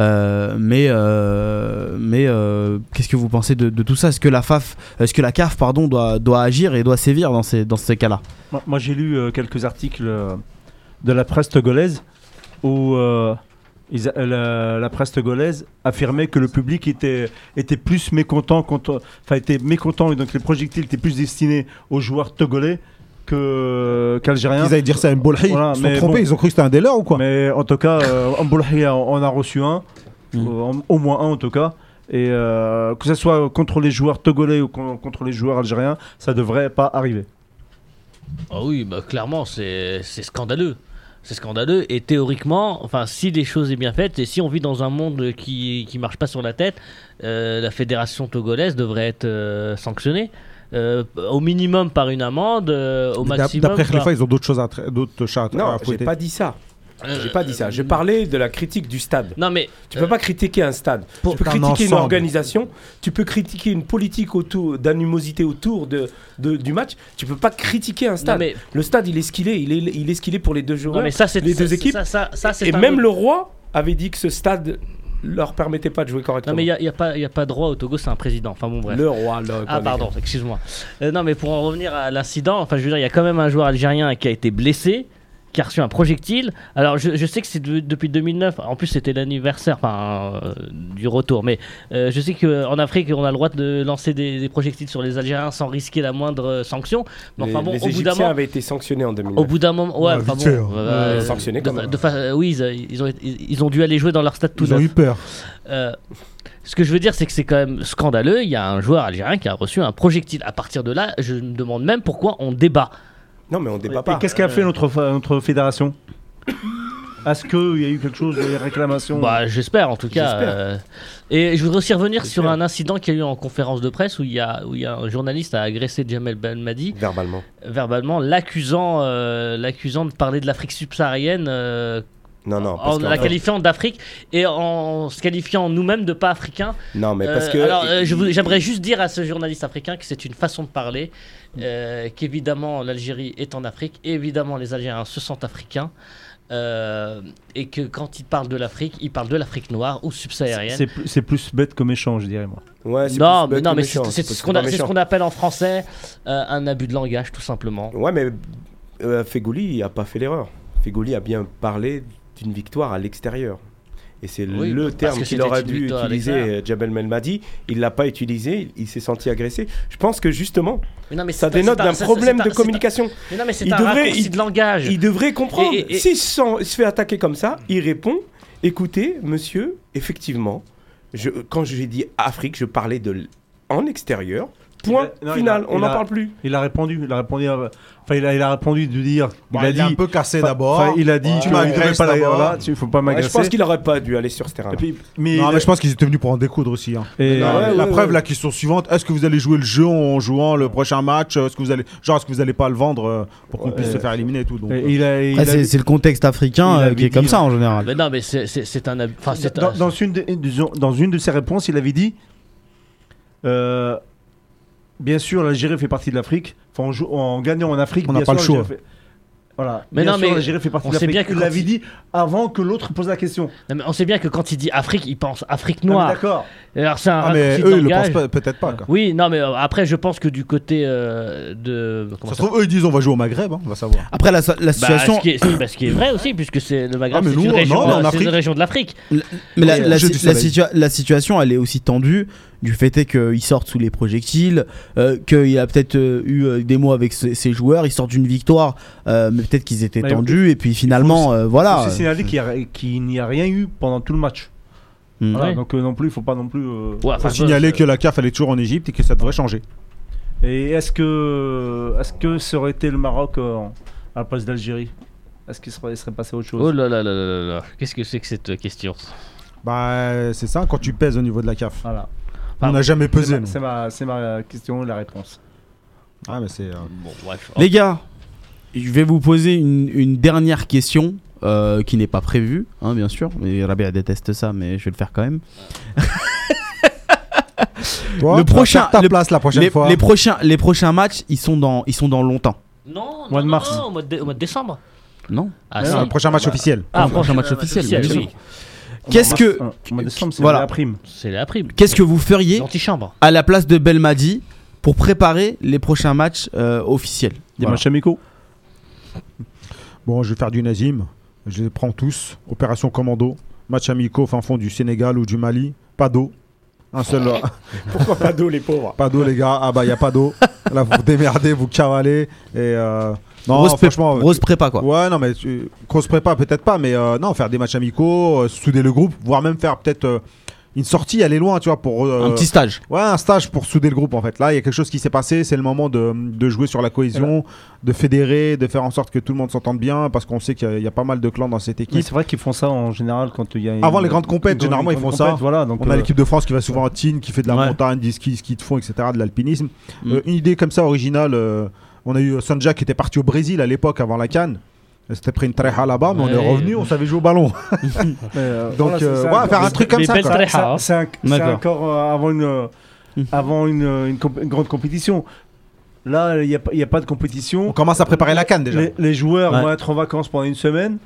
Euh, mais euh, mais qu'est-ce que vous pensez de, tout ça? Est-ce que la FAF, est-ce que la CAF, pardon, doit, doit agir et doit sévir dans ces, dans ces cas-là? Moi, j'ai lu quelques articles de la presse togolaise où ils la, la presse togolaise affirmait que le public était, était plus mécontent, contre- enfin était mécontent et donc les projectiles étaient plus destinés aux joueurs togolais que qu'algériens. Ils allaient dire ça à Mbolhi. Voilà, ils se sont trompés, bon. ils ont cru que c'était un des leurs ou quoi? Mais en tout cas, euh, Mbolhi a- on a reçu un, Mm. euh, au moins un en tout cas. Et euh, que ce soit contre les joueurs togolais ou con- contre les joueurs algériens, ça devrait pas arriver. Ah oui, bah clairement, c'est scandaleux. C'est scandaleux. Et théoriquement, enfin, si les choses est bien faites et si on vit dans un monde qui qui marche pas sur la tête, euh, la fédération togolaise devrait être euh, sanctionnée. Euh, au minimum par une amende, euh, au maximum. D'après par- Khalifa, ils ont d'autres choses d'autres chats à Non, j'ai pas dit ça. Euh, J'ai pas dit ça. Je parlais de la critique du stade. Non mais Tu peux pas critiquer un stade. Pour- tu peux un critiquer une organisation. Tu peux critiquer une politique autour d'animosité autour de, de- du match. Tu peux pas critiquer un non stade. mais, Le stade, il est ce qu'il est. Il est, il est ce qu'il est pour les deux non, joueurs. mais ça c'est les deux équipes. Ça, ça, Et même autre- le roi avait dit que ce stade leur permettait pas de jouer correctement. Non mais il y a, y a pas y a pas de droit au Togo, c'est un président. Enfin bon bref. Le roi, là. Ah pardon, excuse-moi. Euh, non mais pour en revenir à l'incident, enfin je veux dire, il y a quand même un joueur algérien qui a été blessé, qui a reçu un projectile. Alors je, je sais que c'est de- depuis 2009, en plus c'était l'anniversaire enfin, euh, du retour, mais euh, je sais qu'en Afrique on a le droit de lancer des, des projectiles sur les Algériens sans risquer la moindre euh, sanction. Mais Les, enfin bon, les au bout d'un moment... avaient été sanctionnés en 2009. Au bout d'un moment, ouais, Ouais, enfin bon, hein. euh, sanctionnés de quand même. de oui, ils, ils ont, ils, ils ont dû aller jouer dans leur stade tout Ils ont eu peur. Euh, ce que je veux dire, c'est que c'est quand même scandaleux. Il y a un joueur algérien qui a reçu un projectile. À partir de là, je me demande même pourquoi on débat. Non, mais on débat Et pas. qu'est-ce qu'a fait notre, notre fédération? Est-ce qu'il y a eu quelque chose, des réclamations? Bah, j'espère en tout cas. Euh, Et je voudrais aussi revenir sur un incident qu'il y a eu en conférence de presse où il y a, où il y a un journaliste a agressé Jamel Belmadi Verbalement. verbalement, l'accusant euh, l'accusant de parler de l'Afrique subsaharienne euh, Non, non. Parce en la fait- qualifiant d'Afrique et en se qualifiant nous-mêmes de pas africains. Non, mais parce Euh, que. alors, euh, j'aimerais juste dire à ce journaliste africain que c'est une façon de parler, euh, qu'évidemment l'Algérie est en Afrique, évidemment les Algériens se sentent africains, euh, et que quand il parle de l'Afrique, il parle de l'Afrique noire ou subsaharienne. C'est plus, c'est plus bête que méchant, je dirais moi. Ouais, c'est Non, plus mais, non, mais c'est ce qu'on ce qu'on appelle en français euh, un abus de langage, tout simplement. Ouais, mais euh, Fegouli n'a pas fait l'erreur. Fegouli a bien parlé d'une victoire à l'extérieur. Et c'est Oui, le terme qu'il aurait une dû utiliser, euh, Jabel Melmadi. Il l'a pas utilisé, il s'est senti agressé. Je pense que justement, Mais non, mais ça dénote d'un problème de communication. Mais non, mais c'est Il un devrait- il- de langage. Il devrait comprendre. Et- et- et- S'il se fait attaquer comme ça, il répond écoutez, monsieur, effectivement, je, quand j'ai dit Afrique, je parlais de en extérieur. Point a- non, final, a- on n'en a- parle plus. Il a répondu, il a répondu, à- enfin il a, il a répondu de dire, Bon, il a il dit, est un peu cassé d'abord. il a dit, Ouais. tu m'agresses pas la d'abord. là, tu faut pas Ouais, m'agresser. je pense qu'il n'aurait pas dû aller sur ce terrain. Et puis- mais Non, il- mais je pense qu'ils étaient venus pour en découdre aussi. hein. et- La, ouais, la ouais, preuve, ouais. la question suivante est-ce que vous allez jouer le jeu en jouant le prochain match? Est-ce que vous allez, genre, est-ce que vous allez pas le vendre euh, pour qu'on puisse Ouais. se faire éliminer et tout donc, euh, a, Ah, a- c'est le contexte africain euh, qui est comme ça en général. Mais non, mais c'est- un dans, un- dans une de, disons, dans une de ses réponses, il avait dit euh, Bien sûr, l'Algérie fait partie de l'Afrique. Enfin, en, jou- en gagnant en Afrique, On n'a pas sûr, le choix. fait- Voilà. Mais Bien non, sûr, mais l'Algérie fait partie on de sait l'Afrique. bien que Il quand l'avait il- dit avant que l'autre pose la question. Non, mais on sait bien que quand il dit Afrique, il pense Afrique Ah, noire. D'accord. Alors c'est un Ah, mais eux, ils le pensent pas- peut-être pas. quoi. Oui, non, mais euh, après, je pense que du côté euh, de. Comment Ça se trouve, eux, ils disent on va jouer au Maghreb, hein, on va savoir. Après, la, la Bah, situation. ce, qui est, bah, ce qui est vrai aussi, puisque c'est le Maghreb, Ah, mais c'est nous, une, région, non, en euh, c'est Afrique. une région de l'Afrique. Mais la, si- situa- la situation, elle est aussi tendue du fait est qu'ils sortent sous les projectiles, euh, qu'il a peut-être euh, eu euh, des mots avec ses, ses joueurs, ils sortent d'une victoire, euh, mais peut-être qu'ils étaient tendus, et puis finalement, euh, voilà. Il faut aussi signaler qu'il a- qu'il n'y a rien eu pendant tout le match. Mm. Voilà, Ouais. Donc euh, non plus, il faut pas non plus. euh, Ouais, faut signaler que la CAF elle est toujours en Égypte et que ça devrait changer. Et est-ce que, est-ce que ça aurait été le Maroc euh, à la place d'Algérie? Est-ce qu'il serait, passé autre chose? Oh là là là là là là. Qu'est-ce que c'est que cette question? Bah, c'est ça, quand tu pèses au niveau de la CAF. Voilà. On n'a jamais pesé. ma, c'est ma, c'est ma question, la réponse. Ah, mais c'est. euh, Bon, bref. Les gars, je vais vous poser une, une dernière question euh, qui n'est pas prévue, hein, bien sûr. Mais Rabia déteste ça, mais je vais le faire quand même. Toi, Le prochain- ta le- place la prochaine Les, fois. les prochains, les prochains matchs, ils sont dans, ils sont dans longtemps. Non, Mois non, de mars. non, au, mois de, au mois de décembre. Non Ah, si. Non, le prochain match Bah, officiel. Ah, Le prochain match officiel, sûr. oui. Qu'est-ce que- mars- en mois de décembre, c'est Voilà. la prime. C'est la prime. Qu'est-ce que vous feriez à la place de Belmadi pour préparer les prochains matchs euh, officiels? Des Voilà. matchs amicaux? Bon, je vais faire du Nazim. Je les prends tous. Opération commando. Match amicaux fin fond du Sénégal ou du Mali. Pas d'eau. Un seul. Pourquoi pas d'eau, les pauvres? Pas d'eau, les gars. Ah bah, il n'y a pas d'eau. Là, vous vous démerdez, vous cavalez. Et. euh, Non, grosse, pré- franchement. grosse prépa quoi. Ouais, non, mais grosse prépa, peut-être pas, mais euh, non, faire des matchs amicaux, euh, souder le groupe, voire même faire peut-être euh, une sortie, aller loin, tu vois, pour. euh, Un petit stage. Ouais, un stage pour souder le groupe en fait. Là, il y a quelque chose qui s'est passé. C'est le moment de, de jouer sur la cohésion, de fédérer, de faire en sorte que tout le monde s'entende bien, parce qu'on sait qu'il y, a- il y a pas mal de clans dans cette équipe. c'est vrai qu'ils font ça en général quand il y a. une- Avant les grandes compètes, généralement, ils font ça. Voilà, donc On a euh, l'équipe de France qui va souvent en team, qui fait de la Ouais. montagne, du ski, ski de fond, etc., de l'alpinisme. Mm. Euh, une idée comme ça originale. Euh, on a eu Sanja qui était parti au Brésil à l'époque avant la Cannes. C'était pris une treja là-bas, mais on est revenu, on savait jouer au ballon. euh, Donc, voilà, euh, c'est ouais, un- faire un truc comme ça. c'est un- euh, avant une, euh, avant une, euh, une comp- une grande compétition. Là, il n'y a, pas- il y a pas de compétition. On commence à préparer la Cannes déjà. Les, les joueurs Ouais. vont être en vacances pendant une semaine.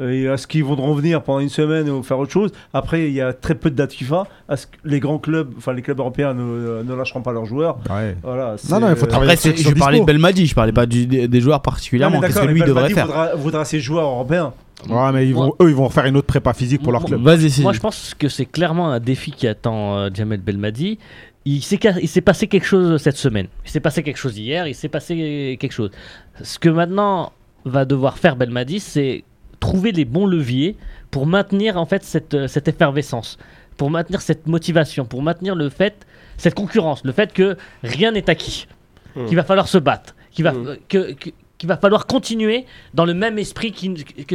Euh, Et est-ce qu'ils vont revenir pendant une semaine ou faire autre chose Après, il y a très peu de dates FIFA. Est-ce que les grands clubs, enfin les clubs européens ne, ne lâcheront pas leurs joueurs Ouais. Voilà, c'est- non, il faut euh, travailler Après, qui je parlais de. Belmadi, je parlais pas du- des, joueurs non, particulièrement. Qu'est-ce que lui devrait faire voudra, voudra ses joueurs européens. Ouais, mais ils vont, Moi- eux, ils vont faire une autre prépa physique pour leur club. Vas-y. Moi, je pense que c'est clairement un défi qui attend euh, Jamel Belmadi. Il s'est il s'est passé quelque chose cette semaine. Il s'est passé quelque chose hier. Il s'est passé quelque chose. Ce que maintenant va devoir faire Belmadi, c'est trouver les bons leviers pour maintenir en fait cette, euh, cette effervescence, pour maintenir cette motivation, pour maintenir le fait, cette concurrence, le fait que rien n'est acquis, Hmm. qu'il va falloir se battre, qu'il va, Hmm. euh, que- que- qu'il va falloir continuer dans le même esprit qui, que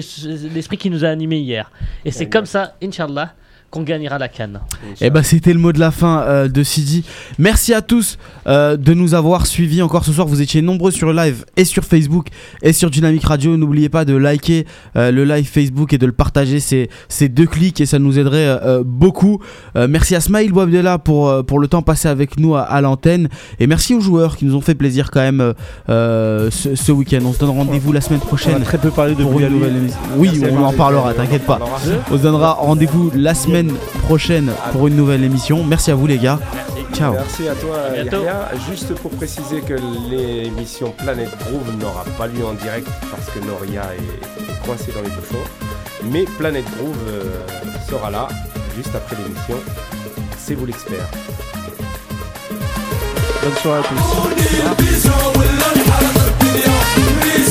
l'esprit qui nous a animés hier. Et c'est comme ça, Inch'Allah, qu'on gagnera la canne. Eh ben, c'était le mot de la fin euh, de Sidi. Merci à tous euh, de nous avoir suivis encore ce soir. Vous étiez nombreux sur live et sur Facebook et sur Dynamic Radio. N'oubliez pas de liker euh, le live Facebook et de le partager. C'est ces deux clics et ça nous aiderait beaucoup. Euh, merci à Smaïl Bouabdella pour, euh, pour le temps passé avec nous à, à l'antenne. Et merci aux joueurs qui nous ont fait plaisir quand même ce, ce week-end. On se donne rendez-vous la semaine On prochaine a très peu parlé de pour une nouvelle émission. Oui, Merci on en parlera, t'inquiète pas. On se donnera rendez-vous la semaine prochaine pour une nouvelle émission. Merci à vous les gars. Ciao. Merci à toi, À. Yahya. Juste pour préciser que l'émission Planète Groove n'aura pas lieu en direct parce que Noria est, est coincée dans les bouchons. Mais Planète Groove euh, sera là juste après l'émission. C'est vous l'expert. Bonne soirée à tous.